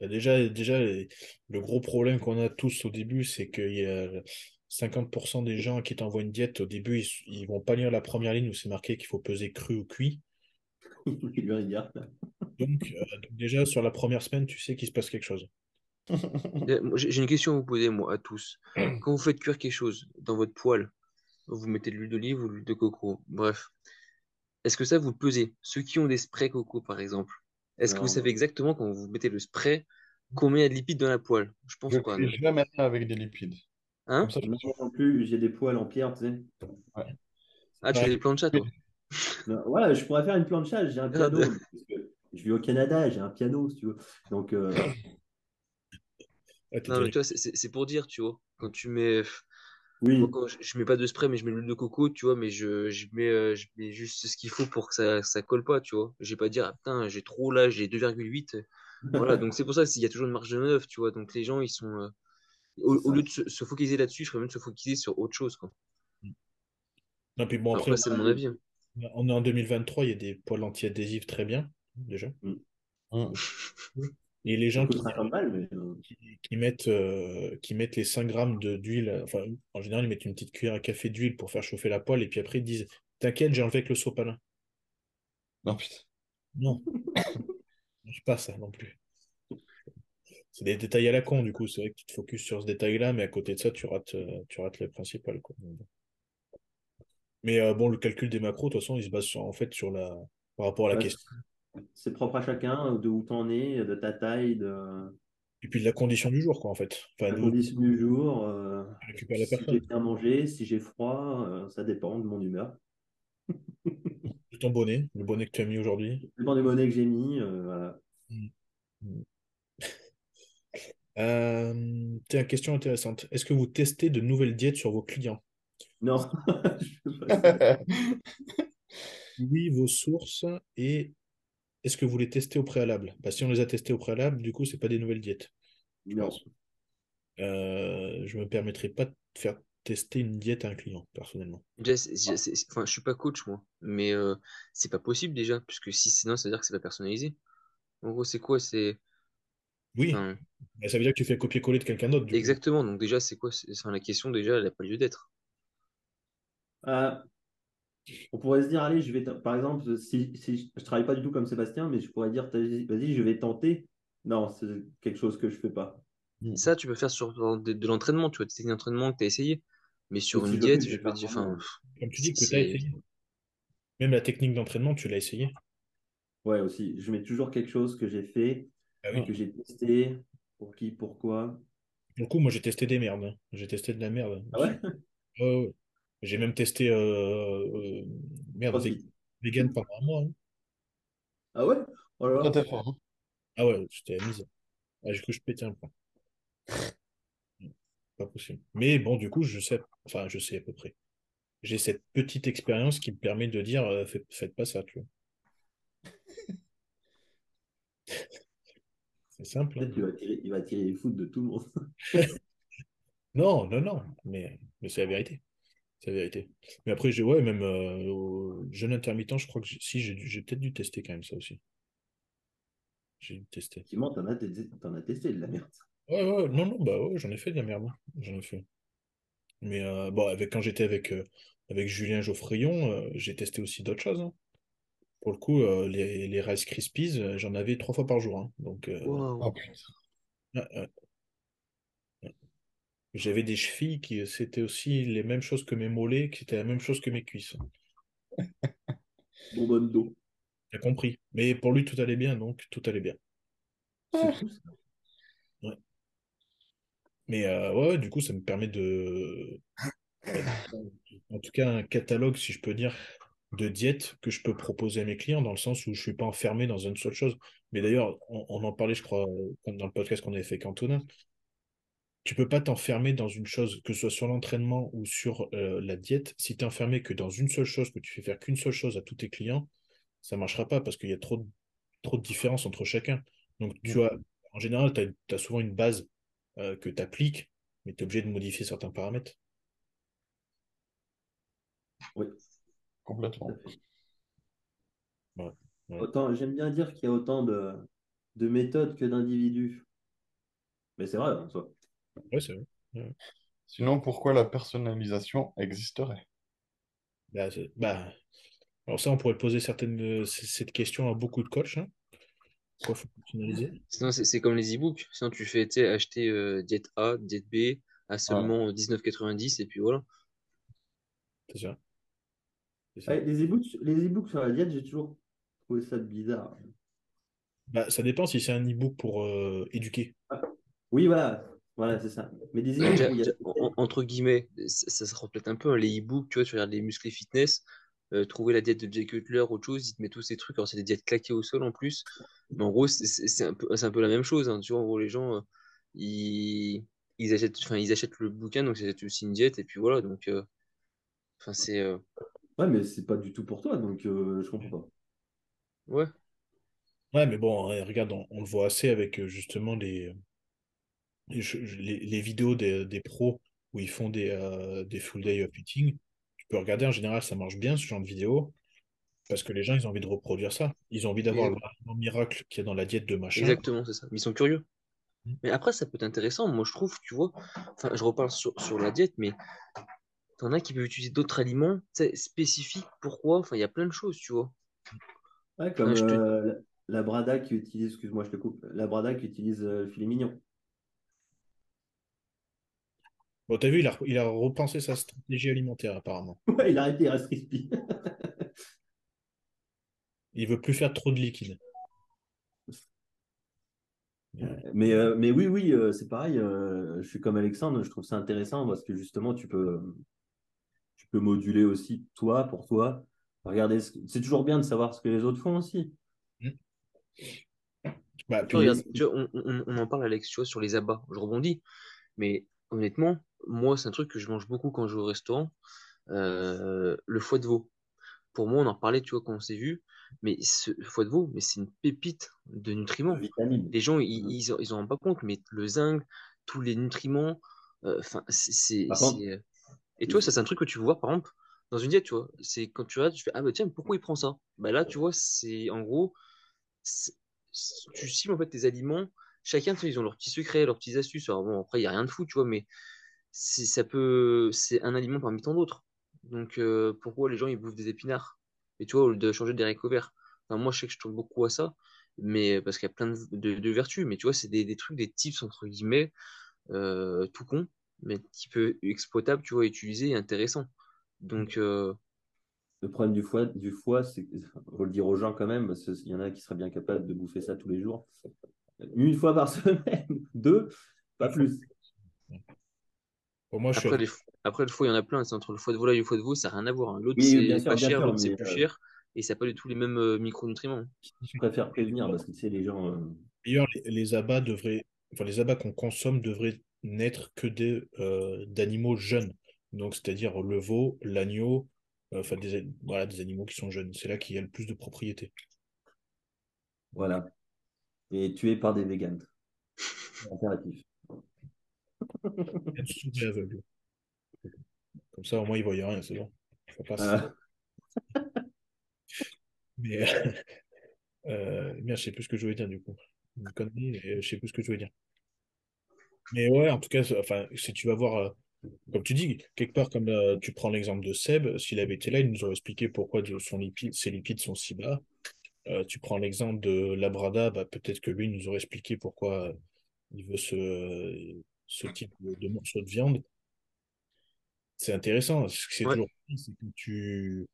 B: Bah, déjà, déjà, le gros problème qu'on a tous au début, c'est qu'il y a 50% des gens qui t'envoient une diète, au début, ils, ils vont pas lire la première ligne où c'est marqué qu'il faut peser cru ou cuit.
D: ils lui regardent.
B: Donc, euh, donc déjà, sur la première semaine, tu sais qu'il se passe quelque chose.
C: Moi, J'ai une question à vous poser, moi, à tous. Quand vous faites cuire quelque chose dans votre poêle, vous mettez de l'huile d'olive ou de l'huile de coco, bref. Est-ce que ça, vous le pesez? Ceux qui ont des sprays coco, par exemple, est-ce que vous savez exactement quand vous mettez le spray, Combien il y a de lipides dans la poêle? Je pense
E: Je
C: pas. non.
E: jamais rien avec des lipides.
C: Hein?
E: Comme ça, je
D: plus, j'ai des poils en pierre, tu sais.
C: Ah, tu fais des planchas, toi?
D: Non, ouais, je pourrais faire une plancha, j'ai un piano. parce que je vis au Canada, j'ai un piano, si tu veux. Donc, euh,
C: Non, mais tu vois, c'est- pour dire, tu vois. Quand tu mets.
D: oui,
C: Moi, quand je, je mets pas de spray, mais je mets de l'huile de coco, tu vois, mais je, je mets, euh, je mets juste ce qu'il faut pour que ça, ça colle pas, tu vois. Je vais pas dire, ah, putain, j'ai trop là, j'ai 2,8. Voilà, donc c'est pour ça qu'il y a toujours une marge de manœuvre, tu vois. Donc les gens, ils sont. Au, lieu de se, se focaliser là-dessus, je ferais de se focaliser sur autre chose, quoi.
B: Non, puis bon, après,
C: Après, c'est mon avis. hein.
B: on est en 2023, il y a des poils anti-adhésifs très bien, déjà.
E: Hum.
B: Et les gens
D: coûte
B: qui,
D: 50 balles, mais euh,
B: qui, qui mettent, euh, qui mettent les 5 grammes de- d'huile, enfin, en général, ils mettent une petite cuillère à café d'huile pour faire chauffer la poêle, et puis après, ils disent T'inquiète, j'ai enlevé avec le sopalin.
E: Non, putain.
B: Non, marche pas ça non plus. C'est des détails à la con, du coup. C'est vrai que tu te focuses sur ce détail-là, mais à côté de ça, tu rates, euh, tu rates le principal, quoi. Mais euh, bon, le calcul des macros, de toute façon, il se base sur- en fait sur la, par rapport à la
D: ouais,
B: question.
D: c'est propre à chacun, de où t'en es, de ta taille, de
B: Et puis de la condition du jour, quoi, en fait. Enfin,
D: la
B: de-
D: condition du jour, euh, si j'ai bien mangé, si j'ai froid, euh, ça dépend de mon humeur.
B: De ton bonnet, le bonnet que tu as mis aujourd'hui.
D: Ça dépend des monnaies que j'ai mis, euh, voilà.
B: Euh, tiens, question intéressante. Est-ce que vous testez de nouvelles diètes sur vos clients?
D: Non.
B: Oui, vos sources et est-ce que vous les testez au préalable? Bah, si on les a testés au préalable, du coup, c'est pas des nouvelles diètes.
D: Non.
B: Euh, je me permettrai pas de faire tester une diète à un client, personnellement.
C: Déjà, enfin, je suis pas coach, moi, mais euh, c'est pas possible déjà, puisque si sinon, ça veut dire que c'est pas personnalisé. En gros, c'est quoi? C'est.
B: Oui,
C: Enfin,
B: mais ça veut dire que tu fais un copier-coller de quelqu'un d'autre, coup.
C: exactement, donc déjà, c'est quoi? C'est enfin, la question, déjà, elle n'a pas lieu d'être.
D: Euh, on pourrait se dire, allez, je vais, par exemple, si, si je travaille pas du tout comme Sébastien, mais je pourrais dire, vas-y, je vais tenter. Non, c'est quelque chose que je fais pas.
C: Ça, tu peux faire sur de, de l'entraînement, tu vois, des techniques d'entraînement que tu as essayé. Mais sur une diète,
D: je
C: peux dire. Enfin,
B: Comme tu dis que
C: c'est-
B: tu as
C: c'est-
B: essayé. Même la technique d'entraînement, tu l'as essayé.
D: Ouais, aussi. Je mets toujours quelque chose que j'ai fait,
B: Ah oui.
D: que j'ai testé, pour qui, pourquoi?
B: Du coup, moi, j'ai testé des merdes. hein. J'ai testé de la merde.
D: Ah ouais?
B: J'ai même testé euh, euh, merde, vegan pendant un mois. hein.
D: Ah ouais? Oh là
E: Toi,
D: là.
E: t'es fort. hein.
B: Ah ouais, j'étais à mise. Ah, cru que je pétais un plomb. Pas possible. Mais bon, du coup, je sais, enfin, je sais à peu près. J'ai cette petite expérience qui me permet de dire, euh, faites, faites pas ça, tu vois. C'est simple.
D: Peut-être qu'il va tirer, il va tirer les foot de tout le monde.
B: Non, non, non, mais, mais c'est la vérité. C'est la vérité. Mais après, j'ai, ouais, même euh, au jeûne intermittent, je crois que j'ai- si, j'ai j'ai peut-être dû tester quand même ça aussi. J'ai dû tester.
D: Effectivement, t'en as, testé- t'en as testé de la merde.
B: Ouais, ouais, non, non, bah ouais, j'en ai fait de la merde. hein. J'en ai fait. Mais euh, bon, avec, quand j'étais avec, euh, avec Julien Geoffrion, euh, j'ai testé aussi d'autres choses. hein. Pour le coup, euh, les, les Rice Krispies, euh, j'en avais trois fois par jour. hein. Donc, euh, ouais. J'avais des chevilles qui c'était aussi les mêmes choses que mes mollets, qui étaient la même chose que mes cuisses.
D: Bonbonne d'eau.
B: T'as compris. Mais pour lui, tout allait bien, donc tout allait bien.
D: Ça.
B: Mais euh, ouais, du coup, ça me permet de. En tout cas, un catalogue, si je peux dire, de diètes que je peux proposer à mes clients, dans le sens où je suis pas enfermé dans une seule chose. Mais d'ailleurs, on, on en parlait, je crois, euh, dans le podcast qu'on avait fait avec Antonin. Tu peux pas t'enfermer dans une chose, que ce soit sur l'entraînement ou sur euh, la diète. Si tu es enfermé que dans une seule chose, que tu fais faire qu'une seule chose à tous tes clients, ça marchera pas parce qu'il y a trop de, trop de différences entre chacun. Donc, tu as, en général, tu as, souvent une base euh, que tu appliques, mais tu es obligé de modifier certains paramètres.
D: Oui.
E: Complètement.
B: Ouais. Ouais.
D: Autant, j'aime bien dire qu'il y a autant de, de méthodes que d'individus. Mais c'est vrai, en soi.
B: Ouais, c'est vrai.
E: Sinon, pourquoi la personnalisation existerait?
B: Bah, bah, alors ça, on pourrait poser certaines, cette question à beaucoup de coachs. Hein. Pourquoi faut personnaliser?
C: Sinon, c'est c'est comme les e-books. Sinon, tu fais, tu sais, acheter euh, diète A, diète B à seulement 19,90 et puis voilà.
B: C'est ça.
D: Ouais, les e-books, les e-books sur la diète, j'ai toujours trouvé ça bizarre.
B: Bah, ça dépend si c'est un e-book pour euh, éduquer.
D: Oui, voilà, voilà, c'est ça. Mais des a.
C: en- entre guillemets, ça, ça se reflète un peu hein, les e-books, tu vois, tu regardes les muscles et fitness, euh, trouver la diète de Jay Cutler, autre chose, il te met tous ces trucs, alors c'est des diètes claquées au sol en plus, mais en gros, c'est un peu, c'est un peu la même chose, hein, tu vois, en gros, les gens, euh, ils, ils achètent, enfin, ils achètent le bouquin, donc c'est aussi une diète, et puis voilà, donc, euh, enfin, c'est, euh,
D: Ouais, mais c'est pas du tout pour toi, donc euh, je comprends pas.
C: ouais,
B: Ouais, mais bon, regarde, on, on le voit assez avec euh, justement les, les, vidéos des, des pros où ils font des, euh, des full day of eating. Tu peux regarder, en général, ça marche bien, ce genre de vidéo, parce que les gens, ils ont envie de reproduire ça. Ils ont envie d'avoir le miracle qu'il y a dans la diète de machin.
C: exactement, c'est ça, mais ils sont curieux.
B: Mm.
C: Mais après, ça peut être intéressant, moi je trouve, tu vois, enfin, je reparle sur, sur la diète, mais t'en as qui peuvent utiliser d'autres aliments, spécifiques, pourquoi, enfin, il y a plein de choses, tu vois.
D: Ouais, comme
C: te-
D: euh, la, la Brada qui utilise, excuse-moi, je te coupe, la Brada qui utilise euh, le filet mignon.
B: Bon, t'as vu, il a, il a repensé sa stratégie alimentaire, apparemment.
D: Ouais, il a arrêté, il reste crispy.
B: Il veut plus faire trop de liquide.
D: Mais, euh, mais oui, oui, euh, c'est pareil. euh, je suis comme Alexandre, je trouve ça intéressant parce que justement, tu peux, tu peux moduler aussi toi pour toi. Regardez, ce que- c'est toujours bien de savoir ce que les autres font aussi.
B: Bah,
C: Tu
B: puis-
C: regardes, tu vois, on, on- on en parle, Alex, tu vois, sur les abats. Je rebondis. Mais honnêtement, moi, c'est un truc que je mange beaucoup quand je vais au restaurant. Euh, le foie de veau. Pour moi, on en parlait, tu vois, quand on s'est vu. Mais ce foie de veau, mais c'est une pépite de nutriments.
D: Vitamines.
C: Les gens, ils, ils, en- ils en rendent pas compte, mais le zinc, tous les nutriments, euh, enfin, c'est, c'est, Et tu vois, ça, c'est un truc que tu vois, par exemple, dans une diète, tu vois. C'est quand tu regardes, tu fais, ah bah tiens, pourquoi il prend ça? Bah là, tu vois, c'est en gros, tu cibles en fait tes aliments. Chacun, ils ont leurs petits secrets, leurs petites astuces. Alors bon, après, il n'y a rien de fou, tu vois, mais c'est, ça peut, c'est un aliment parmi tant d'autres. Donc, euh, pourquoi les gens, ils bouffent des épinards? Et tu vois, au lieu de changer des haricots verts. Moi, je sais que je tourne beaucoup à ça, mais parce qu'il y a plein de, vertus. Mais tu vois, c'est des, des trucs, des tips, entre guillemets, euh, tout con, mais qui peut exploitable, tu vois, utilisé et intéressant. Donc, euh,
D: Le problème du foie, du foie, c'est faut le dire aux gens quand même, parce qu'il y en a qui seraient bien capables de bouffer ça tous les jours. Une fois par semaine, deux, pas plus.
B: pour moi, je suis
C: après, les, après, le foie, il y en a plein. C'est entre le foie de volaille et le foie de veau, ça n'a rien à voir. hein. L'autre,
D: Oui,
C: c'est pas cher, l'autre, c'est plus
D: euh,
C: cher, et ça n'a pas du tout les mêmes euh, micronutriments.
D: Je préfère prévenir parce que tu sais, les gens.
B: D'ailleurs, les, les abats devraient, enfin, les abats qu'on consomme devraient n'être que des, euh, d'animaux jeunes. Donc, c'est-à-dire le veau, l'agneau, euh, enfin, des, voilà, des animaux qui sont jeunes. C'est là qu'il y a le plus de propriété.
D: voilà. Et tués par des véganes. Impératif.
B: Comme ça, au moins, ils voient rien, c'est bon. Ça passe.
D: Voilà.
B: Mais, euh, merde, je sais plus ce que je voulais dire, du coup. Une connerie, je sais plus ce que je voulais dire. Mais ouais, en tout cas, enfin, si tu vas voir, euh, comme tu dis, quelque part, comme euh, tu prends l'exemple de Seb, s'il avait été là, il nous aurait expliqué pourquoi son lipide, ses lipides sont si bas. Euh, tu prends l'exemple de Labrada, bah, peut-être que lui nous aurait expliqué pourquoi il veut ce, ce type de, de morceau de viande. C'est intéressant. Ce que c'est
C: Ouais.
B: toujours, c'est que tu,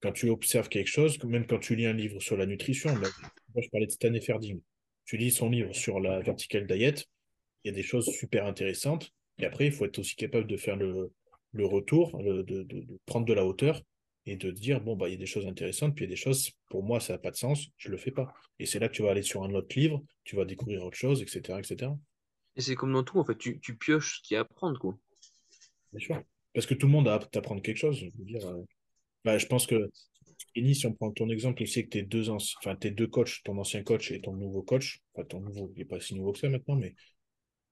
B: quand tu observes quelque chose, même quand tu lis un livre sur la nutrition, bah, moi je parlais de Stan Efferding, tu lis son livre sur la vertical diet, il y a des choses super intéressantes, et après il faut être aussi capable de faire le, le retour, le- de, de- de prendre de la hauteur, et de dire, bon, bah, il y a des choses intéressantes, puis il y a des choses, pour moi, ça n'a pas de sens, je le fais pas. Et c'est là que tu vas aller sur un autre livre, tu vas découvrir autre chose, etc., etc.
C: Et c'est comme dans tout, en fait, tu, tu pioches ce qu'il y a à apprendre, quoi.
B: Bien sûr. Parce que tout le monde a à t'apprendre quelque chose. Je veux dire, euh, bah, je pense que, Kenny, si on prend ton exemple, il sait que tes deux, anci- enfin, tes deux coachs, ton ancien coach et ton nouveau coach, enfin, ton nouveau, il n'est pas si nouveau que ça maintenant, mais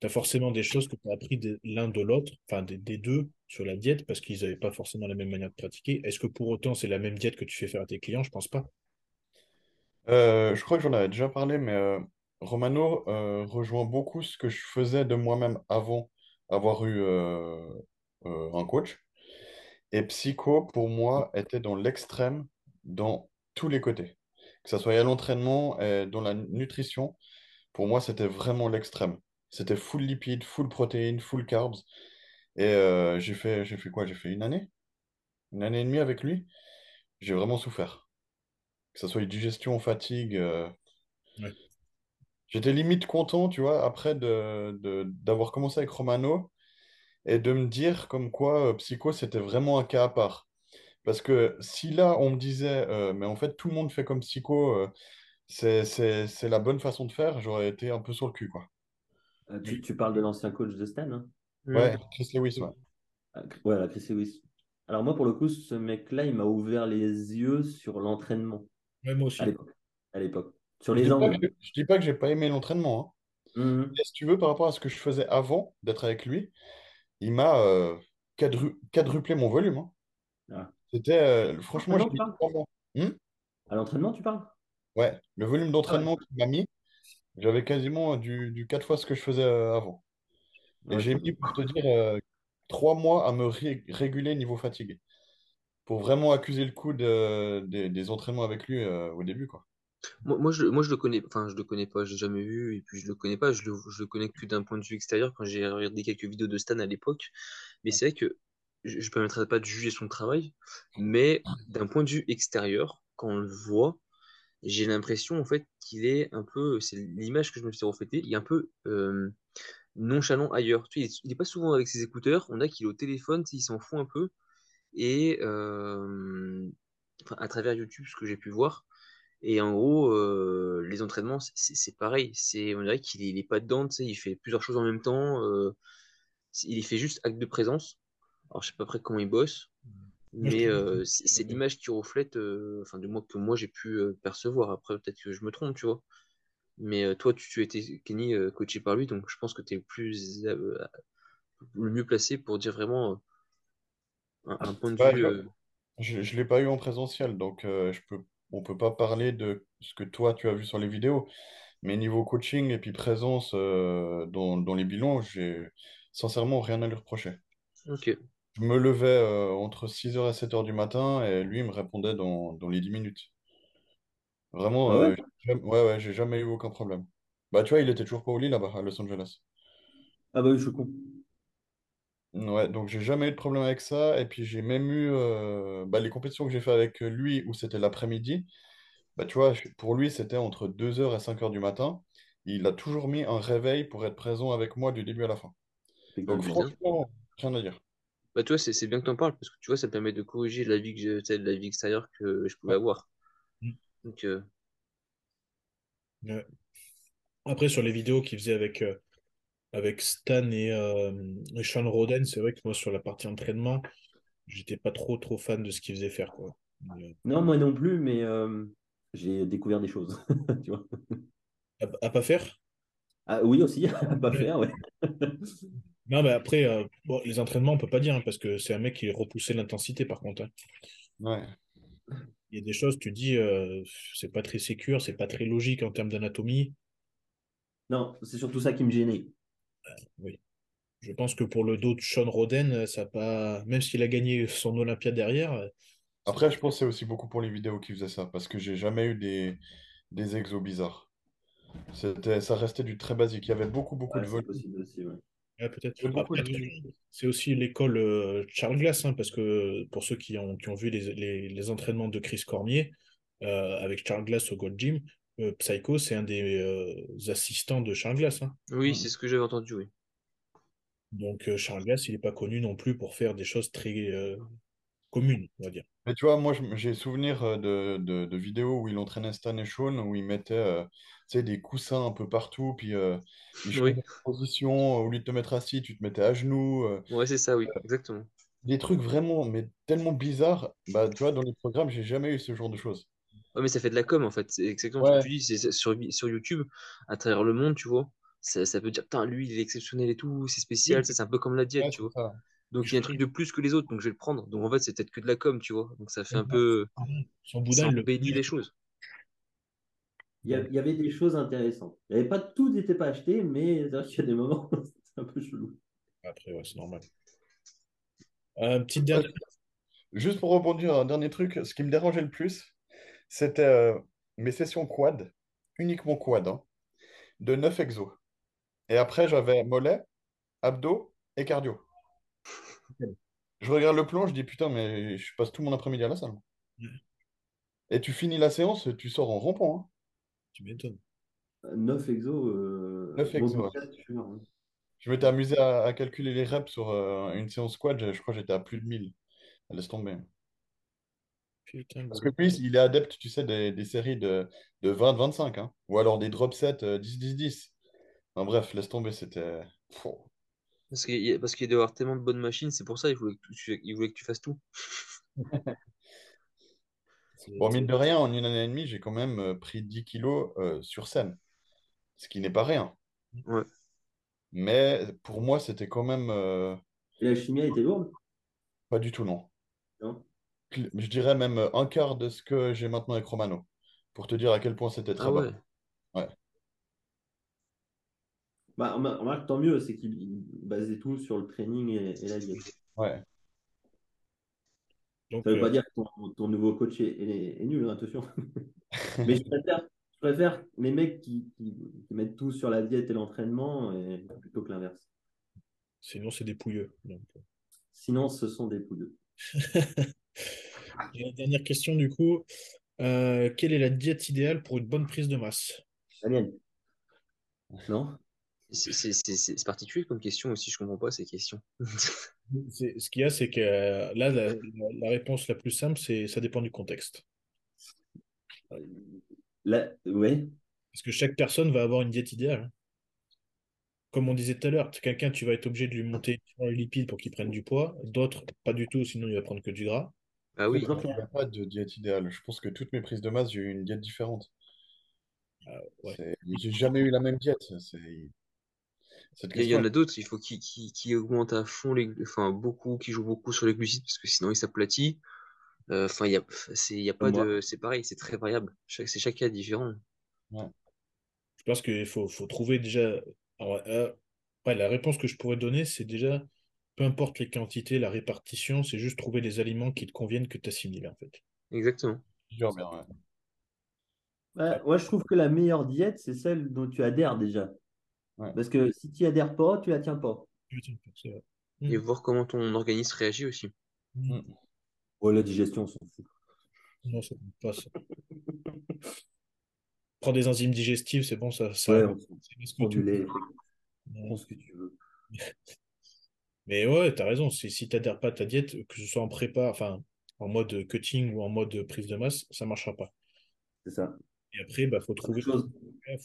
B: tu as forcément des choses que tu as appris l'un de l'autre, enfin, des, des deux sur la diète, parce qu'ils n'avaient pas forcément la même manière de pratiquer. Est-ce que pour autant, c'est la même diète que tu fais faire à tes clients? Je pense pas.
E: Euh, je crois que j'en avais déjà parlé, mais euh, Romano euh, rejoint beaucoup ce que je faisais de moi-même avant avoir eu un coach. Et Psycho, pour moi, était dans l'extrême dans tous les côtés. Que ce soit à l'entraînement dans la nutrition, pour moi, c'était vraiment l'extrême. C'était full lipides, full protéines, full carbs. Et euh, j'ai fait, j'ai fait quoi? J'ai fait une année? Une année et demie avec lui? J'ai vraiment souffert. Que ce soit digestion, fatigue. euh,
B: Ouais.
E: J'étais limite content, tu vois, après de, de- d'avoir commencé avec Romano et de me dire comme quoi euh, Psycho, c'était vraiment un cas à part. Parce que si là, on me disait, euh, mais en fait, tout le monde fait comme Psycho, euh, c'est, c'est, c'est la bonne façon de faire, j'aurais été un peu sur le cul, quoi.
D: Euh, tu, tu parles de l'ancien coach de Stan, hein?
E: Ouais. Chris Lewis, ouais.
D: Ah, Ouais, la Chris Lewis. Alors moi, pour le coup, ce mec-là, il m'a ouvert les yeux sur l'entraînement
B: Ouais, moi aussi.
D: à l'époque. À l'époque. Sur
E: Je
D: les
E: dis pas
D: angles.
E: que, je dis pas que j'ai pas aimé l'entraînement, hein.
D: Mhm.
E: Mais si tu veux, par rapport à ce que je faisais avant d'être avec lui, il m'a euh, quadru- quadruplé mon volume. hein.
D: Ah.
E: C'était, euh, franchement,
D: L'entraînement, tu parles?
E: Hmm?
D: À l'entraînement, tu parles?
E: Ouais, le volume
D: Ah ouais.
E: d'entraînement qu'il m'a mis, j'avais quasiment du, du 4 fois ce que je faisais euh, avant. Et
D: Ouais,
E: j'ai mis, pour te dire, euh, trois mois à me ré- réguler niveau fatigue. Pour vraiment accuser le coup de- des, des entraînements avec lui euh, au début, quoi.
C: Moi, moi, je, moi, je le connais, enfin, je le connais pas, je l'ai jamais vu, et puis je le connais pas, je le, je le connais que d'un point de vue extérieur quand j'ai regardé quelques vidéos de Stan à l'époque. Mais c'est vrai que je, je permettrai pas de juger son travail, mais d'un point de vue extérieur, quand on le voit, j'ai l'impression en fait qu'il est un peu, c'est l'image que je me suis reflétée, il est un peu euh, nonchalant ailleurs. Tu sais, il est, il est pas souvent avec ses écouteurs, on a qu'il est au téléphone, il s'en fout un peu, et euh, enfin, à travers YouTube, ce que j'ai pu voir. Et en gros, euh, les entraînements, c'est pareil. C'est, on dirait qu'il est, il est pas dedans, tu sais, il fait plusieurs choses en même temps. euh, il fait juste acte de présence. Alors, je sais pas après comment il bosse,
B: je
C: mais euh, c'est l'image qui reflète, euh, enfin, du moins que moi j'ai pu euh, percevoir. Après, peut-être que je me trompe, tu vois. Mais euh, toi, tu, tu as été, Kenny, euh, coaché par lui, donc je pense que tu es le plus, euh, le mieux placé pour dire vraiment euh, un, un point de vue. euh,
E: je ne l'ai pas eu en présentiel, donc euh, je peux, on peut pas parler de ce que toi, tu as vu sur les vidéos. Mais niveau coaching et puis présence euh, dans, dans les bilans, j'ai sincèrement rien à lui reprocher.
C: Ok.
E: Je me levais euh, entre six heures et sept heures du matin et lui il me répondait dans, dans les 10 minutes. Vraiment,
D: Ah ouais?
E: euh, j'ai jamais- ouais, ouais, j'ai jamais eu aucun problème. Bah, tu vois, il était toujours pas au lit là-bas, à Los Angeles.
D: Ah bah oui, je suis con.
E: Ouais, donc j'ai jamais eu de problème avec ça. Et puis j'ai même eu euh, bah, les compétitions que j'ai fait avec lui où c'était l'après-midi. Bah, tu vois, je- pour lui, c'était entre deux heures et cinq heures du matin. Il a toujours mis un réveil pour être présent avec moi du début à la fin.
D: C'est
E: Donc franchement, rien à dire.
C: Bah, tu vois, c'est c'est bien que t'en parles parce que tu vois, ça me permet de corriger la vie que j'ai, tu sais, la vie extérieure que je pouvais
E: Ouais.
C: avoir.
B: Mm.
C: Donc, euh,
B: Ouais. Après, sur les vidéos qu'il faisait avec, euh, avec Stan et, euh, et Sean Roden, c'est vrai que moi, sur la partie entraînement, j'étais pas trop, trop fan de ce qu'il faisait faire, quoi. Mais,
D: Non, moi non plus, mais euh, j'ai découvert des choses. Tu vois?
B: à, à pas faire?
D: Ah oui, aussi, à pas faire, ouais.
B: Non, mais après, euh, bon, les entraînements, on peut pas dire, hein, parce que c'est un mec qui repoussait l'intensité, par contre. hein.
E: Ouais.
B: Il y a des choses, tu dis, euh, c'est pas très sécure, c'est pas très logique en termes d'anatomie.
D: Non, c'est surtout ça qui me gênait.
B: Oui. Je pense que pour le dos de Sean Roden, euh, ça pas. Même s'il a gagné son Olympia derrière, euh,
E: Après, je pense que c'est aussi beaucoup pour les vidéos qui faisaient ça, parce que j'ai jamais eu des, des exos bizarres. C'était, ça restait du très basique. Il y avait beaucoup, beaucoup
D: Ouais,
E: de
D: c'est
E: volume.
D: possible aussi, ouais.
B: Ouais, peut-être. C'est aussi l'école euh, Charles Glass, hein, parce que pour ceux qui ont, qui ont vu les, les- les entraînements de Chris Cormier euh, avec Charles Glass au Gold Gym, euh, Psycho, c'est un des euh, assistants de Charles Glass. hein.
C: oui,
D: Mm.
C: c'est ce que j'avais entendu, oui.
B: Donc euh, Charles Glass, il n'est pas connu non plus pour faire des choses très euh, communes, on va dire.
E: Mais tu vois, moi, j'ai souvenir euh, de, de, de vidéos où il entraînait Stan et Sean, où il mettait euh, tu sais, des coussins un peu partout, puis euh, il
C: Oui,
E: position. Au lieu de te mettre assis, tu te mettais à genoux. euh,
C: ouais, c'est ça, oui, exactement.
E: des trucs vraiment, mais tellement bizarres. Bah, tu vois, dans les programmes, j'ai jamais eu ce genre de choses.
C: Ouais, mais ça fait de la com, en fait. C'est exactement ce que
E: Ouais,
C: tu dis. C'est sur, sur YouTube, à travers le monde, tu vois. Ça, ça peut dire, putain, lui, il est exceptionnel et tout, c'est spécial. C'est un peu comme la diète,
E: ouais,
C: tu vois.
E: ça.
C: Donc, il y a un truc de plus que les autres, donc je vais le prendre. Donc, en fait, c'est peut-être que de la com, tu vois. Donc, ça fait un peu.
B: Son
C: Ça
B: boudin, il le
C: embellit les choses.
D: Il y, il avait des choses intéressantes. Il y avait pas tout n'était pas acheté, mais c'est vrai qu'il y a des moments, c'est un peu chelou.
B: Après, ouais, c'est normal. Euh, petite dernière.
E: Juste pour rebondir, un dernier truc, ce qui me dérangeait le plus, c'était euh, mes sessions quad, uniquement quad, hein, de 9 exos. Et après, j'avais mollet, abdos et cardio. Je regarde le plan, je dis putain, mais je passe tout mon après-midi à la salle. Et tu finis la séance, tu sors en rampant. hein.
B: Tu m'étonnes.
D: 9 exos. Euh...
E: 9 exos,
D: bon,
E: ouais.
D: je suis sûr, hein.
E: Je m'étais amusé à, à calculer les reps sur euh, une séance squat, je je crois que j'étais à plus de 1000. Laisse tomber.
B: Putain,
E: Parce que lui, il est adepte, tu sais, des, des séries de, de 20-25, hein. Ou alors des drop sets euh, 10-10-10. En bref, laisse tomber, c'était...
C: Parce qu'il parce qu'il doit y avoir tellement de bonnes machines, c'est pour ça qu'il voulait que tu, il voulait que tu fasses tout.
E: Bon, mine de rien, en une année et demie, j'ai quand même euh, pris 10 kilos euh, sur scène. Ce qui n'est pas rien.
C: Ouais.
E: Mais pour moi, c'était quand même euh,
D: Et la chimie a été lourde,
E: pas du tout, non.
D: non?
E: Je dirais même un quart de ce que j'ai maintenant avec Romano. Pour te dire à quel point c'était très
C: Ah
E: bas.
C: ouais.
E: Ouais.
D: Bah, remar- remarque, tant mieux, c'est qu'il il basait tout sur le training et, et la diète.
E: Ouais.
B: Donc,
D: Ça veut
B: euh,
D: pas dire que ton, ton nouveau coach est, est- est nul, hein, attention. Mais je préfère, je préfère les mecs qui, qui- qui mettent tout sur la diète et l'entraînement et- plutôt que l'inverse.
B: sinon, c'est des pouilleux. Donc, euh.
D: Sinon, ce sont des
B: la dernière question, du coup, euh, quelle est la diète idéale pour une bonne prise de masse?
D: La mienne. Non?
C: C'est particulier comme question aussi, je comprends pas ces questions.
B: Ce qu'il y a, c'est que euh, là, la, réponse la plus simple, c'est ça dépend du contexte.
D: La... Ouais.
B: Parce que chaque personne va avoir une diète idéale. hein. Comme on disait tout à l'heure, quelqu'un, tu vas être obligé de lui monter les lipides pour qu'il prenne du poids, d'autres, pas du tout, sinon il va prendre que du gras.
C: Ah oui,
D: Toujours
E: Il
D: clair.
E: n'y a pas de diète idéale. Je pense que toutes mes prises de masse, j'ai eu une diète différente.
B: ouais.
E: C'est- J'ai jamais eu la même diète.
C: Il y, en a d'autres, il faut qu'ils qu'ils- qu'ils augmentent à fond les, enfin beaucoup, qui jouent beaucoup sur les glucides parce que sinon ils s'aplatit. Euh, Enfin, il y a, c'est, il y a pas
D: moi.
C: de, c'est pareil, c'est très variable. Chaque, c'est chaque cas différent.
B: Je pense qu'il faut, faut trouver déjà. alors, euh, ouais, la réponse que je pourrais donner, c'est déjà, peu importe les quantités, la répartition, c'est juste trouver les aliments qui te conviennent que tu assimiles, en fait.
C: Exactement.
E: bien, ouais.
D: Ouais, moi, je trouve que la meilleure diète, c'est celle dont tu adhères déjà.
E: Ouais.
D: Parce que si tu adhères pas, tu la tiens pas.
B: C'est vrai.
C: Et
B: Mm.
C: voir comment ton organisme réagit aussi.
B: Mm.
D: Oh, la digestion, on s'en fout.
B: Non, ça compte pas, ça. Prends des enzymes digestives, c'est bon, ça, ça
D: Ouais, on
B: que
D: prends ce que tu veux.
B: Mais ouais, t'as raison. Si, si t'adhères pas à ta diète, que ce soit en prépa, enfin, en mode cutting ou en mode prise de masse, ça marchera pas.
D: C'est ça.
B: Et après, bah, faut trouver.
D: Chose.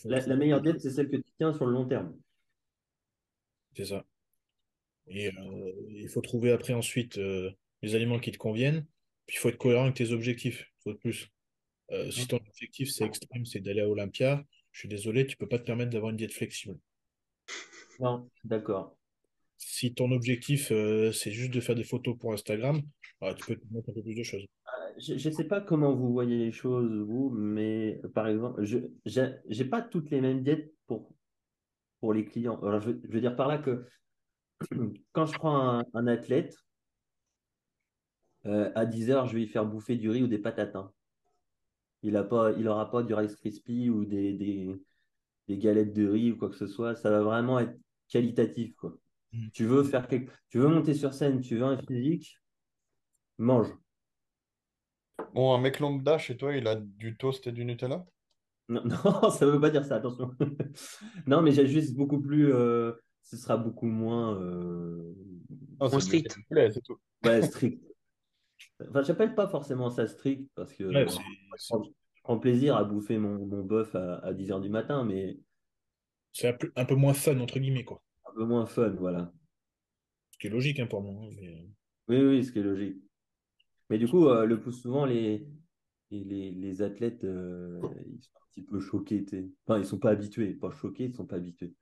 D: La, la meilleure diète, c'est celle que tu tiens sur le long terme.
B: C'est ça. Et euh, il faut trouver après ensuite euh, les aliments qui te conviennent. Puis il faut être cohérent avec tes objectifs. Faut de plus. Euh, si ton objectif c'est extrême, c'est d'aller à Olympia, je suis désolé, tu peux pas te permettre d'avoir une diète flexible.
D: Non, d'accord.
B: Si ton objectif c'est juste de faire des photos pour Instagram, ah, tu peux te mettre un peu plus de choses.
D: Je ne sais pas comment vous voyez les choses, vous, mais par exemple, je n'ai pas toutes les mêmes diètes pour, pour les clients. Alors, je, je veux dire par là que quand je prends un, un athlète, euh, à 10 heures, je vais lui faire bouffer du riz ou des patates. hein. Il pas, n'aura pas du Rice Krispie ou des, des, des galettes de riz ou quoi que ce soit. Ça va vraiment être qualitatif, quoi.
B: Mm.
D: Tu veux faire quelque... tu veux monter sur scène, tu veux un physique, mange.
E: Bon, un mec lambda chez toi, il a du toast et du Nutella?
D: Non, non, ça veut pas dire ça, attention. Non, mais j'ajuste beaucoup plus. euh, ce sera beaucoup moins euh,
E: du-
C: strict.
E: poulet, tout.
D: ouais, strict. Enfin, j'appelle pas forcément ça strict parce que
B: Ouais,
D: euh, je prends, je prends plaisir à bouffer mon, mon bœuf à, à 10 heures du matin, mais
B: c'est un peu, un peu moins fun, entre guillemets, quoi.
D: un peu moins fun, voilà.
B: Ce qui est logique hein, pour moi. hein, mais-
D: Oui, oui, ce qui est logique. Mais du coup, euh, le plus souvent, les, les, les, athlètes, euh, ils sont un petit peu choqués. tu sais. Enfin, ils sont pas habitués. Pas choqués, ils sont pas habitués.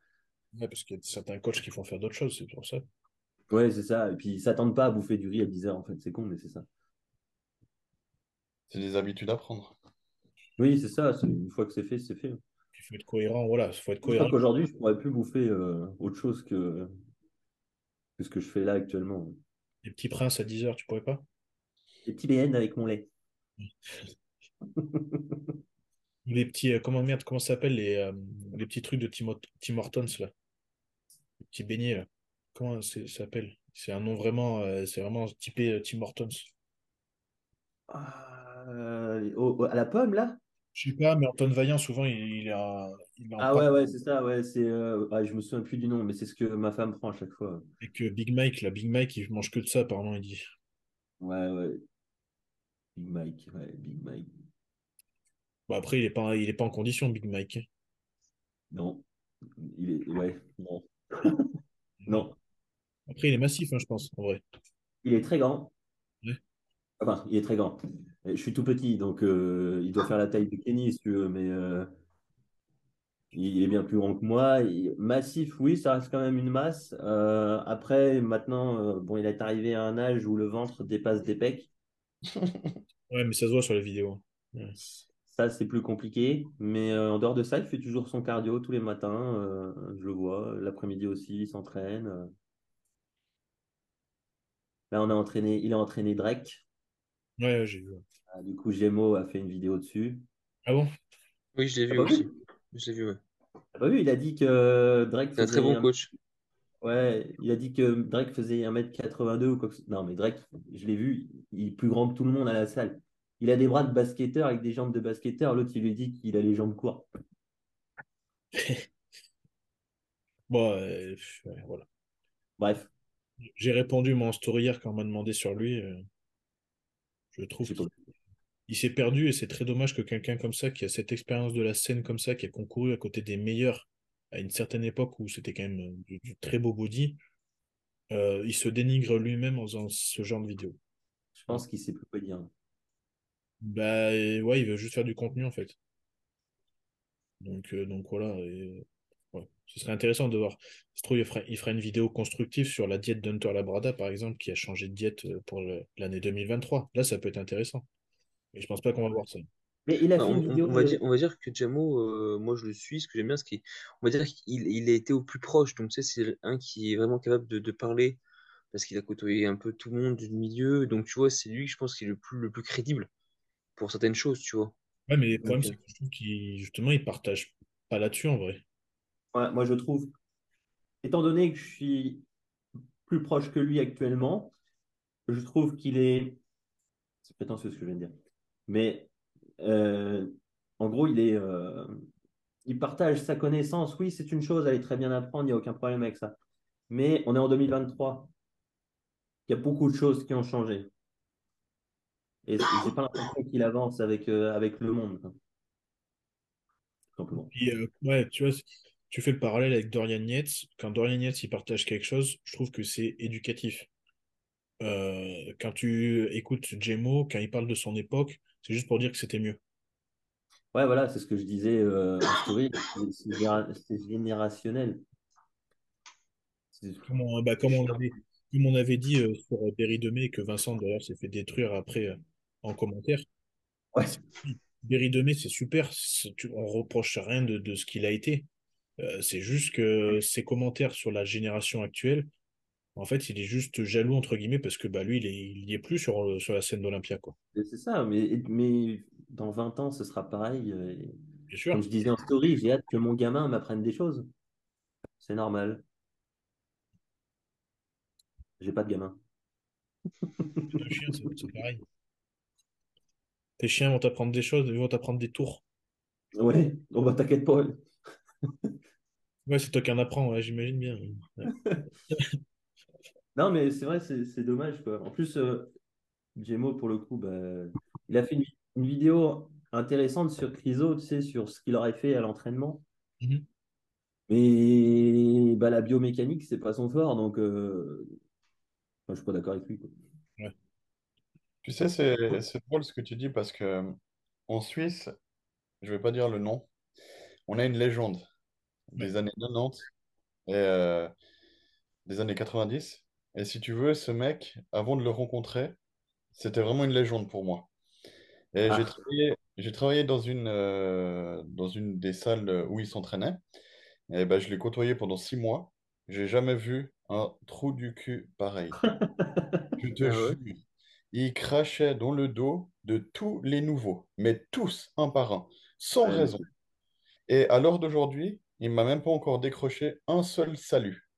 B: Ouais, parce qu'il y a certains coachs qui font faire d'autres choses, c'est pour ça.
D: Ouais, c'est ça. Et puis, ils s'attendent pas à bouffer du riz à 10 heures, en fait. C'est con, mais c'est ça.
E: C'est des habitudes à prendre.
D: Oui, c'est ça. Une fois que c'est fait, c'est fait.
B: Il faut être cohérent, voilà, il faut être
D: Je crois
B: cohérent.
D: qu'aujourd'hui, je pourrais plus bouffer euh, autre chose que, que ce que je fais là actuellement.
B: Les petits princes à 10 heures, tu pourrais pas?
D: Des petits BN avec mon lait.
B: Les petits, euh, comment merde, comment ça s'appelle les, euh, les petits trucs de Tim, Tim Hortons là? Les petits beignets là. Comment ça s'appelle? C'est un nom vraiment, euh, c'est vraiment typé Tim Hortons.
D: Ah, au- à la pomme, là?
B: Je sais pas, mais Antoine Vaillant, souvent, il, il en
D: Ah ouais, ouais, c'est ça, ouais, c'est, euh, ah, je me souviens plus du nom, mais c'est ce que ma femme prend à chaque fois.
B: avec euh, Big Mike. Là, Big Mike, il mange que de ça, apparemment, il dit.
D: Ouais, ouais, Big Mike, ouais, Big Mike.
B: Bon, après, il est pas, il est pas en condition, Big Mike.
D: Non, il est, ouais, non, non.
B: Après, il est massif, hein, je pense, en vrai.
D: Il est très grand.
B: Ouais.
D: Enfin, il est très grand. Je suis tout petit, donc euh, il doit faire la taille de Kenny, si tu veux, mais euh, il est bien plus grand que moi. Il- Massif, oui, ça reste quand même une masse. Euh, après, maintenant, bon, il est arrivé à un âge où le ventre dépasse des pecs.
B: Ouais, mais ça se voit sur la vidéo. Ouais.
D: Ça, c'est plus compliqué. Mais euh, en dehors de ça, il fait toujours son cardio tous les matins. euh, je le vois. L'après-midi aussi, il s'entraîne. euh. Là, on a entraîné, il a entraîné Drake.
B: Ouais, ouais, j'ai vu.
D: Ah, Du coup, Gémeaux a fait une vidéo dessus.
B: Ah bon?
C: Oui, je l'ai vu
D: pas
C: aussi.
D: vu?
C: Je l'ai vu, ouais.
D: T'as pas vu? Il a dit que Drake
C: C'est un très bon
D: un-
C: coach.
D: Ouais, il a dit que Drake faisait 1m82 ou quoi que ce Non, mais Drake, je l'ai vu, il est plus grand que tout le monde à la salle. Il a des bras de basketteur avec des jambes de basketteur. L'autre, il lui dit qu'il a les jambes courtes.
B: Bon, euh, voilà.
D: Bref,
B: J'ai répondu moi en story hier quand on m'a demandé sur lui. euh, je trouve qu'il il s'est perdu et c'est très dommage que quelqu'un comme ça, qui a cette expérience de la scène comme ça, qui a concouru à côté des meilleurs à une certaine époque où c'était quand même euh, du, du très beau body, euh, il se dénigre lui-même en faisant ce genre de vidéo.
D: je pense qu'il sait plus quoi dire.
B: Bah et ouais, il veut juste faire du contenu en fait. Donc, euh, donc voilà. et, ouais. Ce serait intéressant de voir. Se trouve, il fera, il fera une vidéo constructive sur la diète d'Hunter Labrada, par exemple, qui a changé de diète euh, pour le- l'année 2023. Là, ça peut être intéressant. Mais je pense pas qu'on va voir ça.
D: Mais il a
C: Bah,
D: fait
C: on,
D: une
C: on-
D: vidéo.
C: on va
D: de-
C: dire, on va dire que Jamo, euh, moi je le suis, ce que j'aime bien, c'est qu'il on va dire qu'il il a été au plus proche. Donc, tu sais, c'est un qui est vraiment capable de, de parler parce qu'il a côtoyé un peu tout le monde du milieu. Donc, tu vois, c'est lui, je pense, qui est le plus, le plus crédible pour certaines choses, tu vois.
B: Ouais, mais le problème, c'est que je trouve qu'il, justement, il partage pas là-dessus, en vrai.
D: Ouais, moi, je trouve, étant donné que je suis plus proche que lui actuellement, je trouve qu'il est. C'est prétentieux ce que je viens de dire. Mais euh, en gros, euh, Il partage sa connaissance. Oui, c'est une chose, elle est très bien à apprendre, il n'y a aucun problème avec ça. Mais on est en 2023. Il y a beaucoup de choses qui ont changé. Et j'ai pas l'impression qu'il avance avec, euh, le monde. simplement.
B: Euh, ouais, tu vois, tu fais le parallèle avec Dorian Yates. Quand Dorian Yates, il partage quelque chose, je trouve que c'est éducatif. Euh, quand tu écoutes Jemo, quand il parle de son époque, c'est juste pour dire que c'était mieux.
D: Ouais, voilà, c'est ce que je disais euh, en story. C'est générationnel.
B: Comme on, bah, comme on avait, comme on avait dit euh, sur Berry Demey, que Vincent d'ailleurs s'est fait détruire après euh, en commentaire.
D: Ouais.
B: Berry Demey, c'est super. tu- On reproche rien de, de ce qu'il a été. Euh, c'est juste que ses commentaires sur la génération actuelle, en fait, il est juste jaloux, entre guillemets, parce que bah, lui, il est, il y est plus sur, le- sur la scène d'Olympia, quoi.
D: C'est ça, mais, mais dans 20 ans, ce sera pareil. euh, et
B: Bien sûr.
D: Comme je disais en story, j'ai hâte que mon gamin m'apprenne des choses. C'est normal. J'ai pas de gamin.
B: Le chien, c'est pareil. Tes chiens vont t'apprendre des choses, ils vont t'apprendre des tours.
D: Ouais, on va t'inquiète pas.
B: Ouais, c'est toi qui en apprends, ouais, j'imagine bien. Ouais.
D: Non, mais c'est vrai, c'est dommage, quoi. En plus, euh, Gémeaux, pour le coup, bah, il a fait une, une vidéo intéressante sur Criso, tu sais, sur ce qu'il aurait fait à l'entraînement.
B: Mhm.
D: Mais bah, la biomécanique, c'est pas son fort, donc euh, enfin, je suis pas d'accord avec lui. quoi.
E: Tu sais, c'est drôle ce que tu dis parce que en Suisse, je vais pas dire le nom, on a une légende des années 90 et euh, des années 90. Et si tu veux, ce mec, avant de le rencontrer, c'était vraiment une légende pour moi. Et j'ai
D: Ah,
E: travaillé, j'ai travaillé dans une, euh, dans une des salles où il s'entraînait. Et ben, je l'ai côtoyé pendant six mois. J'ai jamais vu un trou du cul pareil. Je te
C: Ah ouais.
E: jure. Il crachait dans le dos de tous les nouveaux, mais tous, un par un, sans
D: mais
E: raison. Et à l'heure d'aujourd'hui, il m'a même pas encore décroché un seul salut.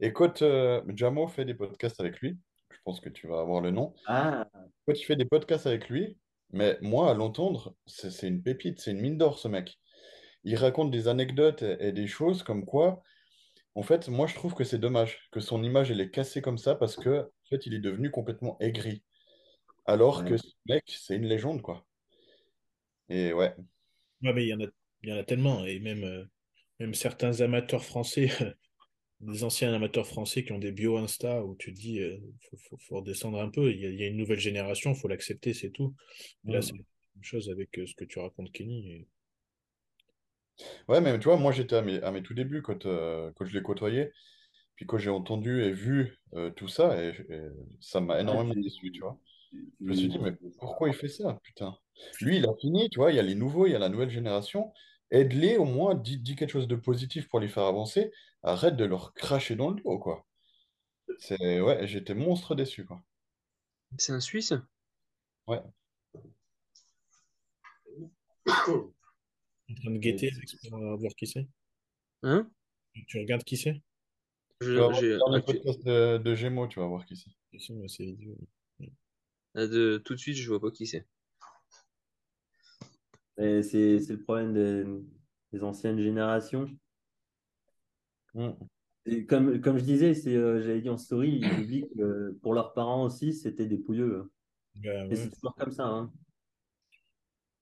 E: Et quand euh, Jamo fait des podcasts avec lui, je pense que tu vas avoir le nom,
D: Ah,
E: quand il fait des podcasts avec lui, Mais moi, à l'entendre, c'est c'est une pépite, c'est une mine d'or, ce mec. Il raconte des anecdotes et, et des choses comme quoi, en fait, moi, je trouve que c'est dommage que son image, elle est cassée comme ça parce que, en fait, il est devenu complètement aigri. Alors que ce mec, c'est une légende, quoi. Et ouais.
B: Ouais, mais il y en a, il y en a tellement, et même, euh, même certains amateurs français, des anciens amateurs français qui ont des bio Insta où tu dis, euh, faut, faut, faut redescendre un peu. Il y a, il y a une nouvelle génération, faut l'accepter, c'est tout. Et là, c'est
E: Mm.
B: la même chose avec euh, ce que tu racontes, Kenny. et-
E: Ouais, mais tu vois, moi, j'étais à mes, à mes tout débuts quand, euh, quand je l'ai côtoyé. Puis quand j'ai entendu et vu euh, tout ça, et, et ça m'a
D: Ah,
E: énormément déçu, tu vois. Je me suis dit, mais pourquoi il fait ça, putain? Lui, il a fini, tu vois, il y a les nouveaux, il y a la nouvelle génération. Aide-les au moins, dis, dis quelque chose de positif pour les faire avancer. Arrête de leur cracher dans le dos, quoi. C'est, ouais, j'étais monstre déçu, quoi.
C: C'est un Suisse?
E: Ouais.
B: En train de
D: et
B: guetter voir qui c'est?
C: Hein?
B: Tu regardes qui c'est?
E: Tu vas
C: Je,
E: voir le
C: actu-
E: podcast de, de Gémeaux, tu vas voir qui c'est.
B: Idiot.
C: là, de, tout de suite, je vois pas qui c'est.
D: c'est c'est le problème des, des anciennes générations.
E: Mm.
D: Et comme, comme je disais, c'est, euh, j'avais dit en story, ils oublient que euh, pour leurs parents aussi, c'était des pouilleux. hein. Et
B: ouais,
D: c'est toujours comme ça. Hein.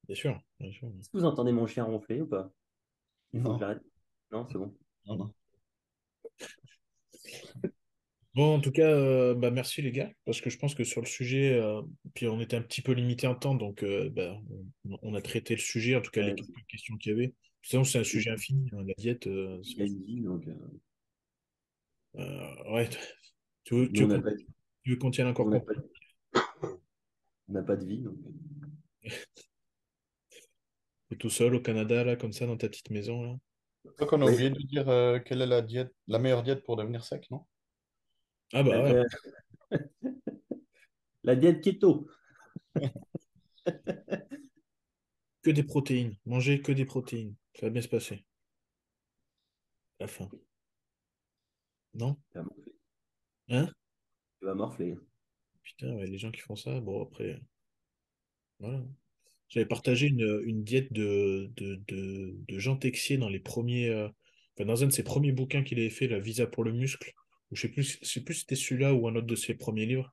B: bien sûr, bien sûr.
D: Est-ce que vous entendez mon chien ronfler ou pas? Il faut que
E: Non,
D: j'arrête. Non, c'est bon.
E: non, non.
B: Bon, en tout cas, euh, bah, merci les gars, parce que je pense que sur le sujet, euh, puis on était un petit peu limité en temps, donc euh, bah, on, on a traité le sujet, en tout cas les
D: Ouais,
B: questions qu'il y avait. Sinon, c'est un sujet infini, hein, la diète. euh,
D: il y a une vie, donc euh,
B: euh, ouais, tu veux, tu veux
D: on n'a
B: qu'on
D: pas,
B: tu veux qu'on tienne encore
D: on n'a pas, on n'a pas de vie. Donc...
B: T'es tout seul au Canada, là, comme ça, dans ta petite maison, là?
E: Donc on a oublié de dire euh, quelle est la diète, la meilleure diète pour devenir sec, non?
B: Ah bah ouais,
D: Euh, la diète keto.
B: que des protéines. Manger que des protéines. Ça va bien se passer. La fin. Non?
D: Tu vas morfler.
B: Hein?
D: Tu vas morfler.
B: Putain, ouais, les gens qui font ça, bon, après, voilà. J'avais partagé une, une diète de, de, de, de Jean Texier dans les premiers, euh, enfin, dans un de ses premiers bouquins qu'il avait fait, La Visa pour le muscle, ou je sais plus, je sais plus si c'était celui-là ou un autre de ses premiers livres.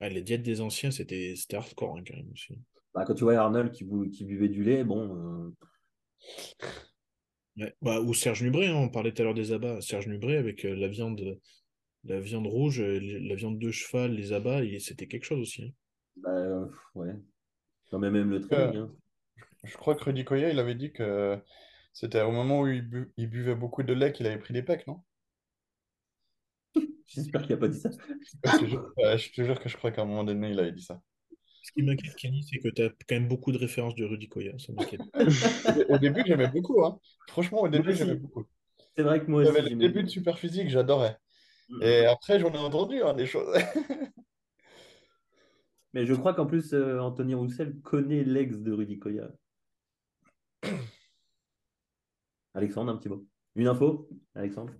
B: Ah, les diètes des anciens, c'était hardcore, hein, quand même, aussi.
D: Bah, quand tu vois Arnold qui, qui buvait du lait, bon, euh,
B: Ouais. Bah, ou Serge Nubret, hein, on parlait tout à l'heure des abats. Serge Nubret avec euh, la viande, la viande rouge, euh, la viande de cheval, les abats, c'était quelque chose aussi. hein.
D: bah, euh, ouais. Non, mais même le
E: Euh,
D: training. Hein.
E: je crois que Rudy Koya, il avait dit que c'était au moment où il, bu- il buvait beaucoup de lait qu'il avait pris des pecs, non?
D: J'espère qu'il n'a pas dit ça.
E: Je te jure, je te jure que je crois qu'à un moment donné, il avait dit ça.
B: Ce qui m'inquiète, Kenny, c'est que tu as quand même beaucoup de références de Rudy Koya, ça m'inquiète.
E: Au dé- au début, j'aimais beaucoup, hein. Franchement, au début, j'aimais beaucoup.
D: C'est vrai que moi aussi,
E: le début de. Super Physique, j'adorais.
D: Mm,
E: Et après, j'en ai entendu hein, des choses.
D: Mais je crois qu'en plus, euh, Anthony Roussel connaît l'ex de Rudy Koya. Alexandre, un petit mot. Une info, Alexandre?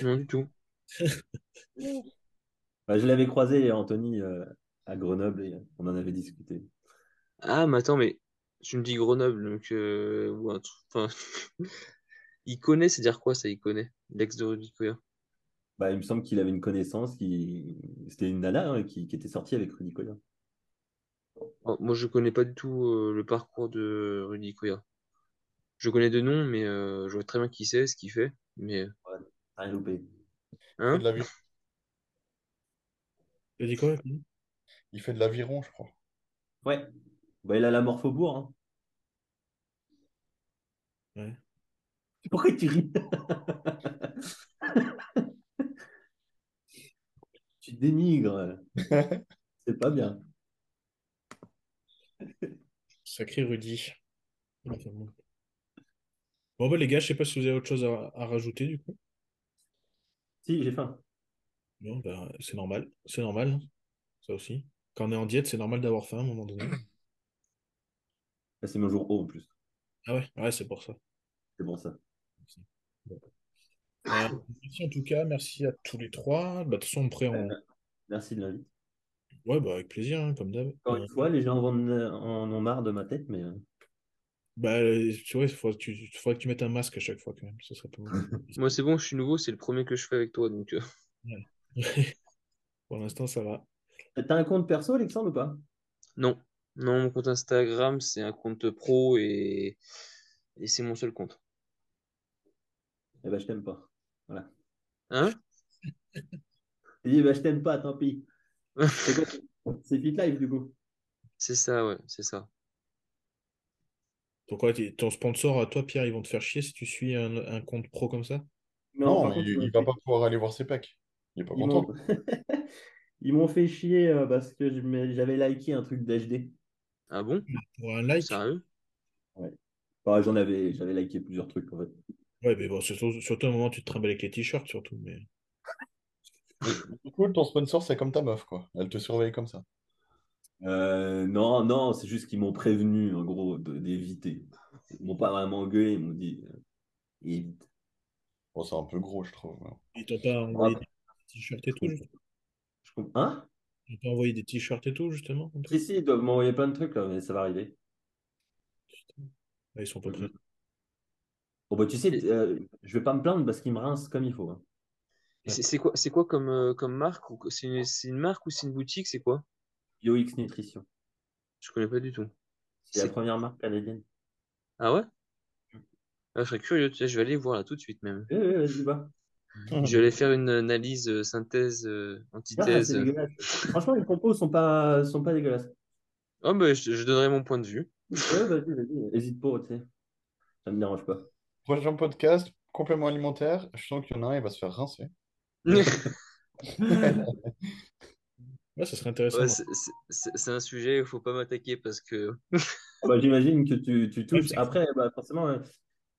C: Non, du tout.
D: Bah, je l'avais croisé, Anthony, euh, à Grenoble et on en avait discuté.
C: Ah, mais attends, mais tu me dis Grenoble, donc, euh, ou un truc, enfin, il connaît, c'est dire quoi ça, il connaît, l'ex de Rudy Koya.
D: Bah, il me semble qu'il avait une connaissance qui. C'était une nana hein, qui, qui était sortie avec Rudy Koya.
C: Oh, moi, je connais pas du tout euh, le parcours de Rudy Koya. Je connais de nom, mais euh, je vois très bien qui c'est, ce qu'il fait. Mais,
D: Ouais, rien loupé.
C: Hein?
E: de
B: as dit quoi, Kenny
E: il fait de l'aviron, je crois.
D: Ouais. Bah, il a la morphobourg. Hein.
B: Ouais.
D: Pourquoi tu ris? Tu dénigres. C'est pas bien.
B: Sacré Rudy. Enfin, bon. Bon, bah, les gars, je sais pas si vous avez autre chose à, à rajouter, du coup.
D: Si, j'ai faim.
B: Bon, bah, c'est normal. C'est normal, ça aussi. Quand on est en diète, c'est normal d'avoir faim à un moment donné.
D: C'est mon jour haut en plus.
B: Ah ouais, ouais, c'est pour ça.
D: C'est bon ça.
B: Bon. Euh, merci en tout cas, merci à tous les trois. Bah, de toute façon, après, on,
D: Merci de l'invite.
B: Ouais, bah avec plaisir, hein, comme d'hab.
D: Encore
B: Euh,
D: une fois, les gens en, en ont marre de ma tête, mais euh,
B: bah, euh, tu vois, il faudrait que tu, faudrait que tu mettes un masque à chaque fois quand même. Ce serait pas mal.
C: Moi, c'est bon, je suis nouveau, c'est le premier que je fais avec toi. Donc, euh,
B: Pour l'instant, ça va.
D: T'as un compte perso, Alexandre, ou pas?
C: non. Non, mon compte Instagram, c'est un compte pro et, et c'est mon seul compte.
D: Eh ben, je t'aime pas. Voilà.
C: Hein?
D: J'ai dit, bah, je t'aime pas, tant pis. C'est Fit Life, du coup.
C: C'est ça, ouais, c'est ça.
B: Pourquoi tu- ton sponsor, à toi, Pierre, ils vont te faire chier si tu suis un, un compte pro comme ça?
E: Non,
D: par contre,
E: il, il va pas pouvoir aller voir ses pecs. Il est pas content.
D: Ils m'ont fait chier euh, parce que j'avais liké un truc d'HD.
C: Ah bon?
B: Pour un like?
C: Sérieux?
D: Enfin, j'en avais, j'avais liké plusieurs trucs, en fait.
B: Ouais, mais bon, surtout, surtout à un moment, tu te trimbales avec les t-shirts, surtout. Mais...
E: Du coup, ton sponsor, c'est comme ta meuf, quoi. Elle te surveille comme ça.
D: Euh, non, non, c'est juste qu'ils m'ont prévenu, en gros, d'éviter. Ils m'ont pas vraiment gueulé, ils m'ont dit, euh, évite.
E: Bon, c'est un peu gros, je trouve. hein.
B: Ils t'ont pas envoyé
D: Ah.
B: des t-shirts et tout.
D: Hein?
B: Ils t'ont envoyé des t-shirts et tout, justement?
D: Si, si, ils doivent m'envoyer plein de trucs, là, mais ça va arriver.
B: Ah, ils sont pas prêts.
D: Bon, bah, tu sais, euh, je vais pas me plaindre parce qu'ils me rincent comme il faut. hein.
C: C'est c'est quoi, c'est quoi comme, euh, comme marque? ou C'est une, c'est une marque ou c'est une boutique? C'est quoi?
D: BioX Nutrition.
C: Je connais pas du tout.
D: C'est la
C: C'est-
D: première marque canadienne.
C: Ah ouais? Ah, je serais curieux, tu sais, je vais aller voir là tout de suite même.
D: Oui, oui, vas-y, va.
C: Je vais aller faire une analyse, euh, synthèse, euh,
D: Ah,
C: antithèse.
D: Franchement, les compos sont pas, sont pas dégueulasses.
C: Oh, bah, je, je donnerai mon point de vue.
D: Ouais, vas-y, vas-y, hésite pas, tu sais. Ça me dérange pas.
E: Prochain podcast, complément alimentaire. Je sens qu'il y en a un, il va se faire rincer.
B: Ouais, ça serait intéressant.
C: Ouais, c'est un sujet, il faut pas m'attaquer parce que
D: Bah, j'imagine que tu, tu touches. Après, bah, forcément, euh,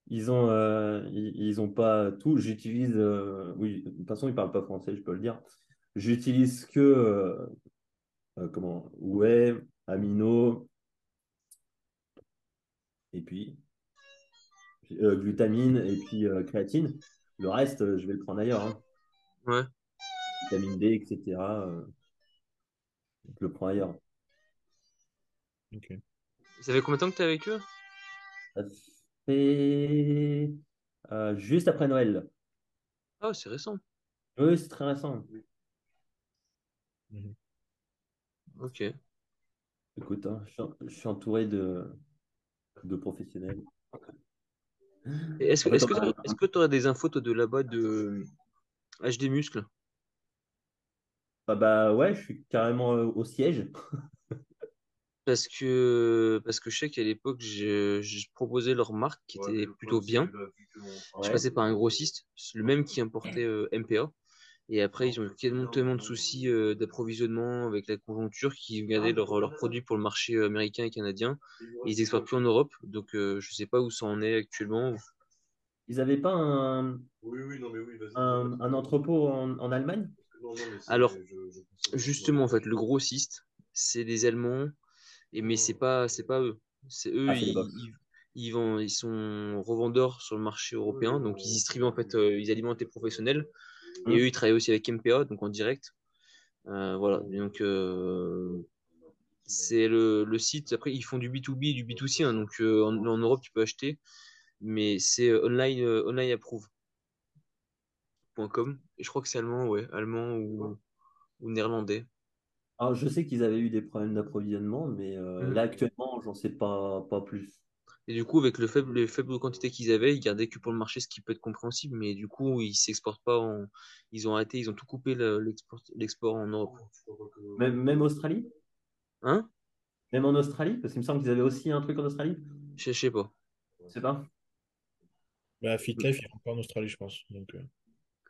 D: ils ont, euh, ils, ils ont pas tout. J'utilise, euh, oui, de toute façon, ils parlent pas français, je peux le dire. J'utilise que, euh, euh, comment, whey, amino, et puis euh, glutamine, et puis euh, créatine. Le reste, euh, je vais le prendre ailleurs. hein.
C: ouais.
D: Vitamine D, etc. euh, je le prends ailleurs.
B: Ok.
C: Ça fait combien de temps que tu es avec eux?
D: Fait euh, juste après Noël.
C: Ah, c'est récent.
D: Oui, c'est très récent.
B: Mhm.
C: Ok.
D: Écoute, hein, je, suis, je suis entouré de, de professionnels.
C: Est-ce que tu aurais des infos toi, de là-bas de HD Muscle?
D: Ah bah ouais, je suis carrément euh, au siège.
C: Parce que, parce que je sais qu'à l'époque, je, je proposais leur marque qui était plutôt bien. Je
D: Ouais.
C: passais par un grossiste, le même qui importait euh, MPA. Et après, ils ont eu tellement, tellement de soucis euh, d'approvisionnement avec la conjoncture qu'ils gardaient leurs leurs produits pour le marché euh, américain et canadien. Et ils exportent plus en Europe. Donc, euh, je sais pas où ça en est actuellement.
D: Ils n'avaient pas un,
F: Oui, oui, non, mais oui, vas-y.
D: un, un entrepôt en, en Allemagne?
F: Non, non, mais c'est-
C: Alors,
F: je- je
C: Justement, en fait, le grossiste, c'est des Allemands. Et mais c'est pas, c'est pas eux. C'est eux,
D: Ah,
C: ils, ils, ils sont revendeurs sur le marché européen. Donc, ils distribuent, en fait, euh, ils alimentent les professionnels. Et eux, ils travaillent aussi avec MPA, donc en direct. Euh, voilà. Donc, euh, c'est le, le site. Après, ils font du B2B et du B2C. hein. donc, en, en Europe, tu peux acheter. Mais c'est online, online. Et je crois que c'est allemand, ouais. Allemand ou, ou néerlandais.
D: Alors, je sais qu'ils avaient eu des problèmes d'approvisionnement, mais euh,
C: Mm.
D: là, actuellement, j'en sais pas, pas plus.
C: Et du coup, avec le faible, les faibles quantités qu'ils avaient, ils gardaient que pour le marché, ce qui peut être compréhensible. Mais du coup, ils s'exportent pas en... Ils ont arrêté, ils ont tout coupé le- l'export, l'export en Europe.
D: Même, même Australie?
C: Hein?
D: Même en Australie? Parce qu'il me semble qu'ils avaient aussi un truc en Australie.
C: Je je sais pas.
D: Je sais pas.
B: Bah, FitLife, ils font pas en Australie, je pense. Donc, euh,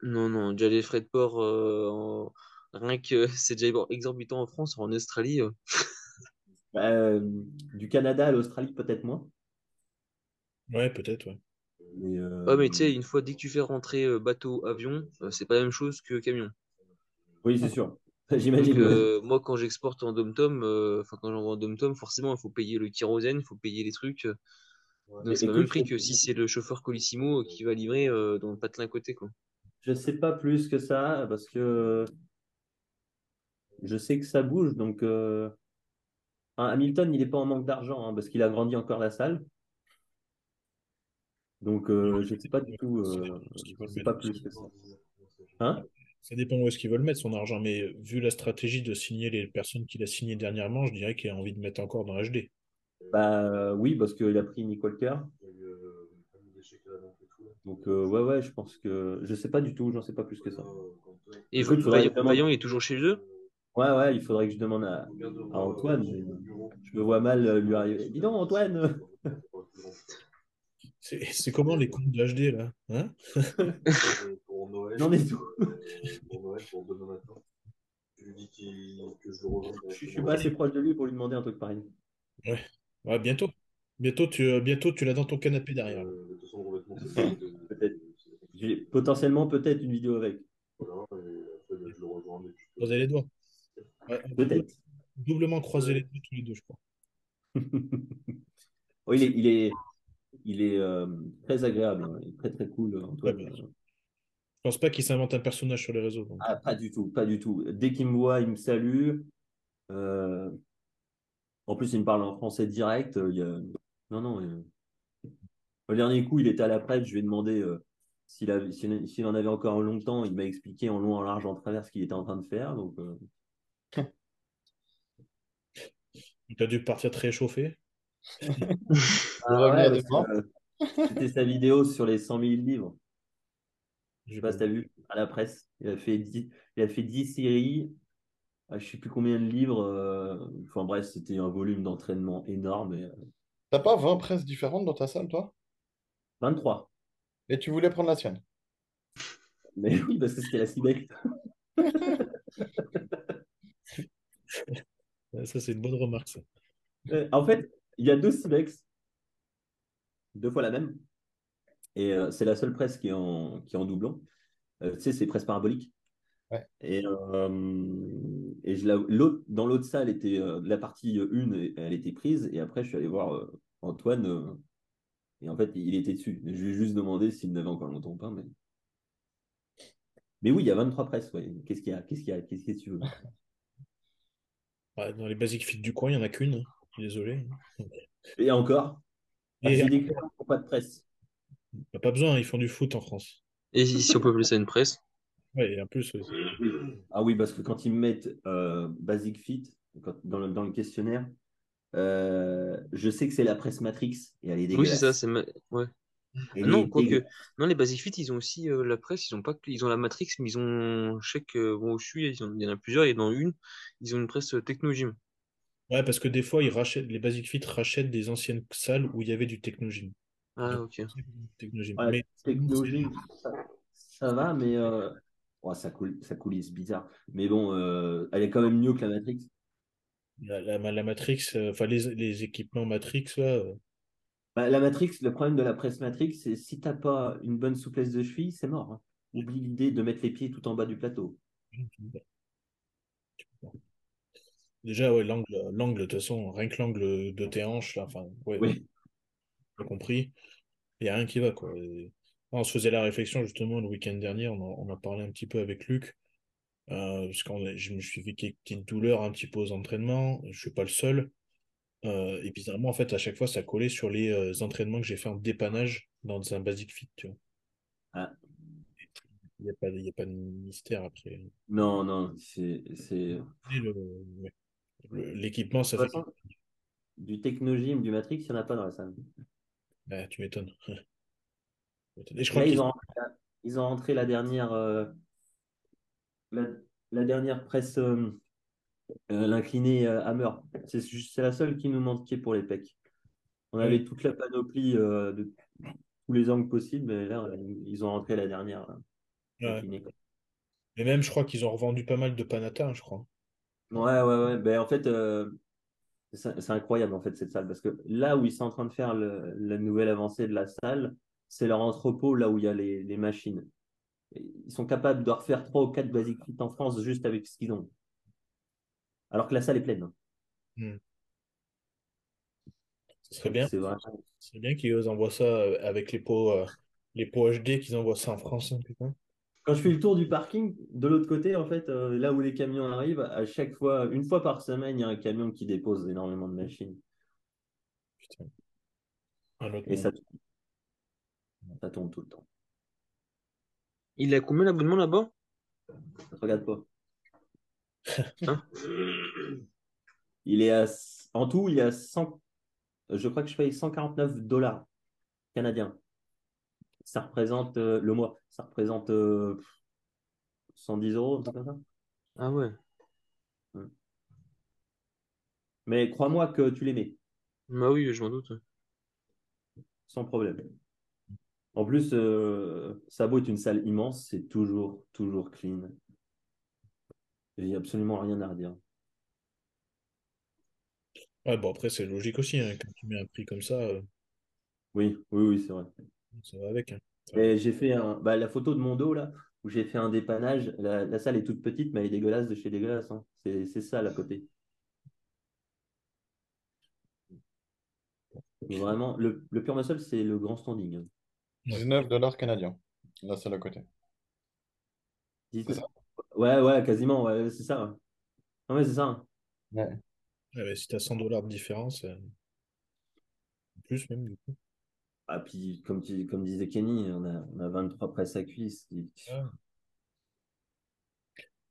C: Non, non, déjà les frais de port, euh, en- rien que c'est déjà exorbitant en France, en Australie. euh,
D: Bah, euh, du Canada à l'Australie, peut-être moins.
B: Ouais, peut-être, ouais.
D: Mais, euh,
C: Ouais, mais tu sais, une fois dès que tu fais rentrer bateau, avion, c'est pas la même chose que camion.
D: Oui, c'est sûr. J'imagine. ouais.
C: euh, moi, quand j'exporte en dom-tom, euh, enfin, quand j'envoie en dom-tom, forcément, il faut payer le kérosène, il faut payer les trucs. euh, Donc, c'est pas le même prix que si c'est le chauffeur Colissimo qui va livrer euh, dans le patelin à côté, quoi.
D: Je sais pas plus que ça parce que je sais que ça bouge. Donc, euh, Hamilton, il n'est pas en manque d'argent hein, parce qu'il a grandi encore la salle. Donc, euh, je ne sais pas du tout. euh, je sais pas plus que ça. Hein?
B: Ça dépend où est-ce qu'il veut le mettre son argent, mais vu la stratégie de signer les personnes qu'il a signées dernièrement, je dirais qu'il a envie de mettre encore dans HD.
D: Bah oui, parce qu'il a pris Nick Walker. Donc, euh, ouais, ouais, je pense que. Je sais pas du tout, j'en sais pas plus que ça.
C: Et Vaillant, il est toujours chez eux?
D: Ouais, ouais, il faudrait que je demande à, à Antoine. mais Je me vois mal euh, lui arriver. Dis donc, Antoine
B: C'est comment les comptes de HD là hein
F: Pour Noël,
D: J'en ai tout.
F: pour Noël, pour demain matin. Tu lui dis qu'il- que je le rejoins.
D: Je je suis pas assez proche de lui pour lui demander un truc pareil.
B: Ouais, bientôt. Bientôt, tu, euh, bientôt, tu l'as dans ton canapé derrière.
F: Euh.
D: J'ai potentiellement peut-être une vidéo avec.
F: Voilà, et après, je le rejoins.
B: Croisez les doigts. Ouais,
D: Peut-être.
B: Doublement croiser les doigts tous les deux, je crois.
D: Oh, il est, il est, il est euh, très agréable, hein. Il est très très cool, Antoine.
B: Ouais, Je pense pas qu'il s'invente un personnage sur les réseaux. donc.
D: Ah, pas du tout, pas du tout. Dès qu'il me voit, il me salue. Euh, En plus, il me parle en français direct. Il y a- Non, non. euh, Le dernier coup, il était à la prête. Je lui ai demandé euh, s'il avait... s'il s'il en avait encore longtemps. Il m'a expliqué en long, en large, en travers ce qu'il était en train de faire. Donc,
B: Tu as dû partir très échauffé.
D: Ah ouais, euh, C'était sa vidéo sur les 100 000 livres. Je sais pas si tu as vu à la presse. Il a fait 10, il a fait 10 séries. à je sais plus combien de livres. euh, Enfin bref, c'était un volume d'entraînement énorme. et, euh,
E: T'as pas 20 presses différentes dans ta salle, toi?
D: 23.
E: Et tu voulais prendre la sienne?
D: Mais oui, parce que c'était la Cibec.
B: Ça, c'est une bonne remarque, ça.
D: Euh, En fait, il y a deux Cibex. Deux fois la même. Et euh, c'est la seule presse qui est en, qui est en doublon. Euh, tu sais, c'est presse parabolique.
E: Ouais.
D: Et, euh, et je l'autre, dans l'autre salle, était, euh, la partie 1, elle était prise. Et après, je suis allé voir euh, Antoine. euh, et en fait, il était dessus. Je lui ai juste demandé s'il n'avait encore longtemps ou pas. Mais... mais oui, il y a 23 presses. ouais. Qu'est-ce qu'il y a? Qu'est-ce qu'il y a? Qu'est-ce que tu veux?
B: Ouais, dans les basic fit du coin, il n'y en a qu'une. hein. Désolé.
D: Et encore,
B: Et
D: des n'ont pas de presse.
B: il n'y a pas besoin, ils font du foot en France.
C: Et si on peut appeler ça une presse?
B: Et en plus,
D: Oui. Ah oui, parce que quand ils me mettent euh, Basic Fit quand- dans, le, dans le questionnaire, euh, je sais que c'est la presse Matrix et elle est
C: Oui, c'est
D: dégueulasse.
C: ça. c'est ma- ouais. Non, quoique.
D: dégueulasse.
C: Non, les Basic Fit, ils ont aussi euh, la presse. Ils ont pas ils ont la Matrix, mais ils ont. Je sais que bon, où je suis, ils ont- il y en a plusieurs. Et dans une, ils ont une presse euh, Technogym.
B: ouais, parce que des fois, ils rachètent, les basic fit rachètent des anciennes salles où il y avait du technogym.
C: Ah, ok.
B: Technogym.
D: Ouais,
B: Mais
D: technologie, ça, ça va, mais euh, ouais, ça, coule, ça coulisse bizarre. Mais bon, euh, elle est quand même mieux que la Matrix.
B: la, la, la Matrix, euh, enfin, les, les équipements Matrix, là, euh,
D: Bah, la Matrix, le problème de la presse Matrix, c'est si t'as pas une bonne souplesse de cheville, c'est mort. hein. Oublie l'idée de mettre les pieds tout en bas du plateau.
B: déjà, ouais, l'angle, l'angle, de toute façon, rien que l'angle de tes hanches, là, enfin, ouais,
D: Oui.
B: j'ai compris. Il n'y a rien qui va, quoi. Et- on se faisait la réflexion, justement, le week-end dernier, on en, on a parlé un petit peu avec Luc, euh, parce que je me suis fait quelques petites douleurs un petit peu aux entraînements, je suis pas le seul. Euh, et bizarrement, en fait, à chaque fois, ça collait sur les euh, entraînements que j'ai fait en dépannage dans un basic fit, tu vois.
D: Ah.
B: Il n'y a a pas de mystère après.
D: Non, non, c'est,
B: L'équipement, ça fait.
D: du technogym, du Matrix, il n'y en a pas dans la salle.
B: Ah, tu m'étonnes. Et je crois
D: Là,
B: qu'ils
D: ils ont, ils ont rentré la dernière, euh, la, la dernière presse, l'incliné euh, Hammer. C'est la seule qui nous manquait pour les pecs. On avait toute la panoplie euh, de tous les angles possibles, mais là, ils ont rentré la dernière. là,
B: Ouais.
D: inclinée.
B: Et même, je crois qu'ils ont revendu pas mal de Panata, je crois.
D: Ouais, ouais, ouais. Ben, en fait, euh, c'est c'est incroyable en fait cette salle parce que là où ils sont en train de faire le- la nouvelle avancée de la salle, c'est leur entrepôt là où il y a les, les machines. Et Ils sont capables de refaire trois ou quatre basic fit en France juste avec ce qu'ils ont. Alors que la salle est pleine. hein.
B: Ce serait bien.
D: C'est vrai.
B: Ce serait bien qu'ils envoient ça euh, avec les pots, euh, les pots HD, qu'ils envoient ça en France, hein, putain.
D: Quand je fais le tour du parking, de l'autre côté, en fait, euh, là où les camions arrivent, à chaque fois, une fois par semaine, il y a un camion qui dépose énormément de machines.
B: Putain. Un autre
D: Et ça,
B: monde.
D: ça tourne tout le temps.
C: Il a combien d'abonnements là-bas?
D: Ça te regarde pas.
C: Hein
D: Il est à, en tout, il y a 100, je crois que je paye 149 dollars canadiens. Ça représente euh, le mois, ça représente euh, 110 euros, un truc comme ça.
C: Ah ouais.
D: Mais crois-moi que tu mets,
C: Bah oui, je m'en doute.
D: sans problème. En plus, euh, Sabo est une salle immense, c'est toujours, toujours clean. Il n'y a absolument rien à redire.
B: Ouais, bon, après, c'est logique aussi. hein, Quand tu mets un prix comme ça, euh,
D: Oui, oui, oui, c'est vrai.
B: ça va avec. hein.
D: Et j'ai fait un, bah, la photo de mon dos là, où j'ai fait un dépannage. La, la salle est toute petite, mais elle est dégueulasse de chez dégueulasse. hein. C'est, c'est ça à côté. Vraiment, le, le pur muscle, c'est le grand standing. hein.
E: 19 dollars canadiens. Là, c'est à côté.
D: Dis-
E: C'est ça.
D: Ouais, ouais, quasiment, ouais, c'est ça. Non, mais c'est ça. hein.
E: Ouais.
B: Ouais, mais si t'as 100 dollars de différence, euh, plus même, du coup.
D: Ah, puis, comme, tu, comme disait Kenny, on a, on a 23 presses à cuisse.
B: Ah.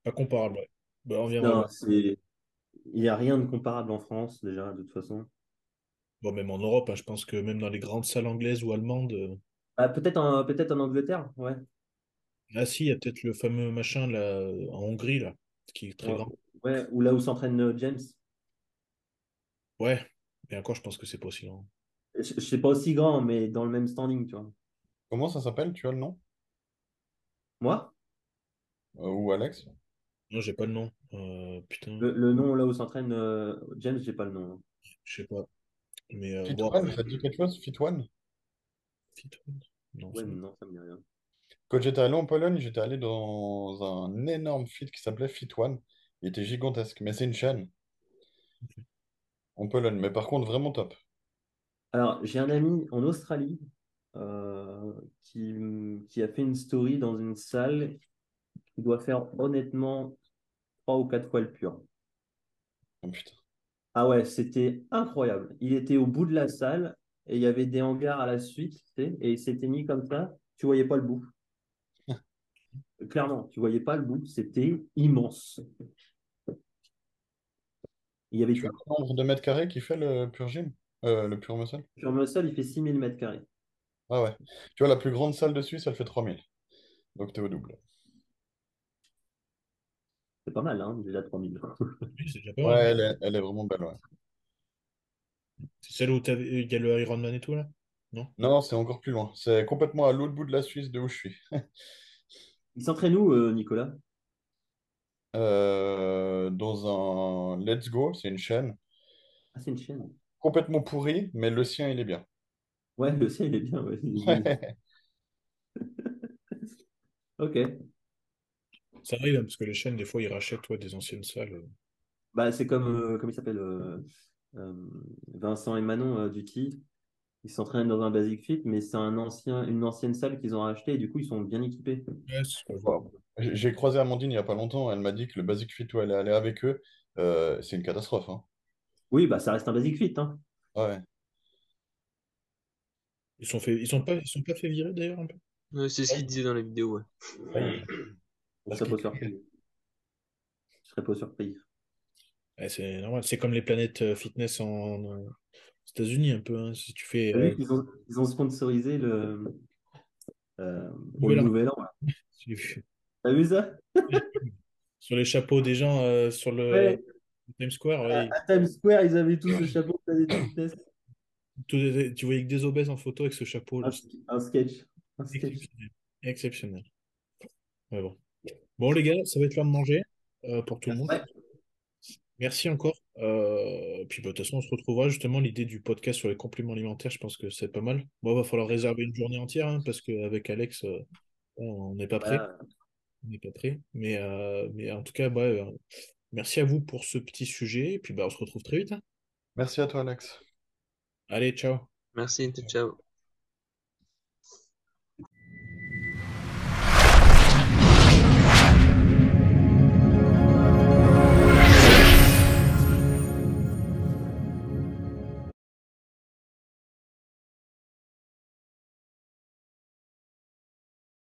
B: Pas comparable, ouais. Bah, on viendra.
D: Non, c'est... Il n'y a rien de comparable en France, déjà, de toute façon.
B: Bon, même en Europe, hein, je pense que même dans les grandes salles anglaises ou allemandes, euh,
D: Ah, peut-être en, peut-être en Angleterre, ouais.
B: Ah si, il y a peut-être le fameux machin là, en Hongrie, là, qui est très
D: Ouais,
B: grand.
D: ouais, ou là où s'entraîne euh, James.
B: Ouais, et encore, je pense que c'est pas aussi grand.
D: Je je sais pas aussi grand, mais dans le même standing, tu vois.
E: Comment ça s'appelle? Tu as le nom?
D: Moi,
E: Euh, ou Alex?
B: Non, j'ai pas le nom. Euh, putain,
D: le, le nom là où s'entraîne euh, James, j'ai pas le nom. hein.
B: je sais pas. Mais euh,
E: Fit
B: bon,
E: One, ça te dit quelque chose? Fit One?
B: Fit One? Non,
D: Ouais,
B: ça-
D: mais non, ça me dit rien.
E: Quand j'étais allé en Pologne, j'étais allé dans un énorme fit qui s'appelait Fit One. Il était gigantesque, mais c'est une chaîne en Pologne. Mais par contre, vraiment top.
D: Alors, j'ai un ami en Australie euh, qui, qui a fait une story dans une salle qui doit faire honnêtement trois ou quatre fois le pur.
E: Oh, putain.
D: Ah ouais, c'était incroyable. Il était au bout de la salle et il y avait des hangars à la suite, tu sais, et il s'était mis comme ça, tu voyais pas le bout. Clairement, tu voyais pas le bout, c'était immense. Il y avait
E: Tu as
D: tout.
E: le nombre de mètres carrés qui fait le pur gym? Euh, le pur muscle?
D: Le sol, il fait 6000 mètres carrés.
E: Ah ouais. Tu vois, la plus grande salle de Suisse, elle fait 3000. Donc t'es au double.
D: C'est pas mal, hein, déjà 3000.
B: Oui, c'est déjà pas
E: Ouais,
B: mal.
E: elle est, elle est vraiment belle, ouais.
B: C'est celle où il y a le Ironman et tout, là? Non?
E: Non, c'est encore plus loin. C'est complètement à l'autre bout de la Suisse de où je suis.
D: Il s'entraîne où, euh, Nicolas?
E: Euh, dans un Let's Go, c'est une chaîne
D: Ah, c'est une chaîne.
E: complètement pourrie, mais le sien, il est bien.
D: Ouais, le sien, il est bien. ouais. Ok.
B: Ça arrive, hein, parce que les chaînes, des fois, ils rachètent ouais, des anciennes salles. euh.
D: Bah, c'est comme, euh, comme il s'appelle euh, euh, Vincent et Manon euh, Duty. Ils s'entraînent dans un Basic Fit, mais c'est un ancien, une ancienne salle qu'ils ont racheté et du coup, ils sont bien équipés.
E: J'ai croisé Amandine il n'y a pas longtemps. Elle m'a dit que le Basic Fit où elle est allée avec eux, euh, c'est une catastrophe. Hein.
D: Oui, bah, ça reste un Basic Fit. Hein.
E: Ouais.
B: Ils sont fait, ils sont pas, ils sont pas fait virer d'ailleurs un peu?
C: Ouais, c'est ce qu'il disait dans la vidéo, ouais.
E: Ouais.
D: Je serais pas surpris. Je serais pas surpris.
B: Ouais, c'est normal. C'est comme les planètes euh, fitness en, aux États-Unis un peu. hein. Si tu fais euh,
D: ont, ils ont sponsorisé le, euh, pour
B: Nouvel
D: le
B: An.
D: Nouvel T'as vu ça?
B: sur les chapeaux des gens euh, sur le
D: Ouais,
B: Times Square,
D: à,
B: ouais,
D: à Times Square, ils avaient tous le chapeau
B: tout- tu voyais que des obèses en photo avec ce chapeau.
D: Un,
B: là.
D: un sketch. Un sketch.
B: Exceptionnel. Exceptionnel. Bon. Bon, les gars, ça va être l'heure de manger pour tout le monde. Merci encore. Euh, puis, bah, de toute façon, on se retrouvera justement. L'idée du podcast sur les compléments alimentaires, je pense que c'est pas mal. Bon, va falloir réserver une journée entière hein, parce qu'avec Alex, euh, on n'est pas prêt. On n'est pas prêt. Mais, euh, mais en tout cas, ouais, euh, merci à vous pour ce petit sujet. Et puis, bah, on se retrouve très vite. hein.
E: Merci à toi, Alex.
B: Allez, ciao.
C: Merci, ciao.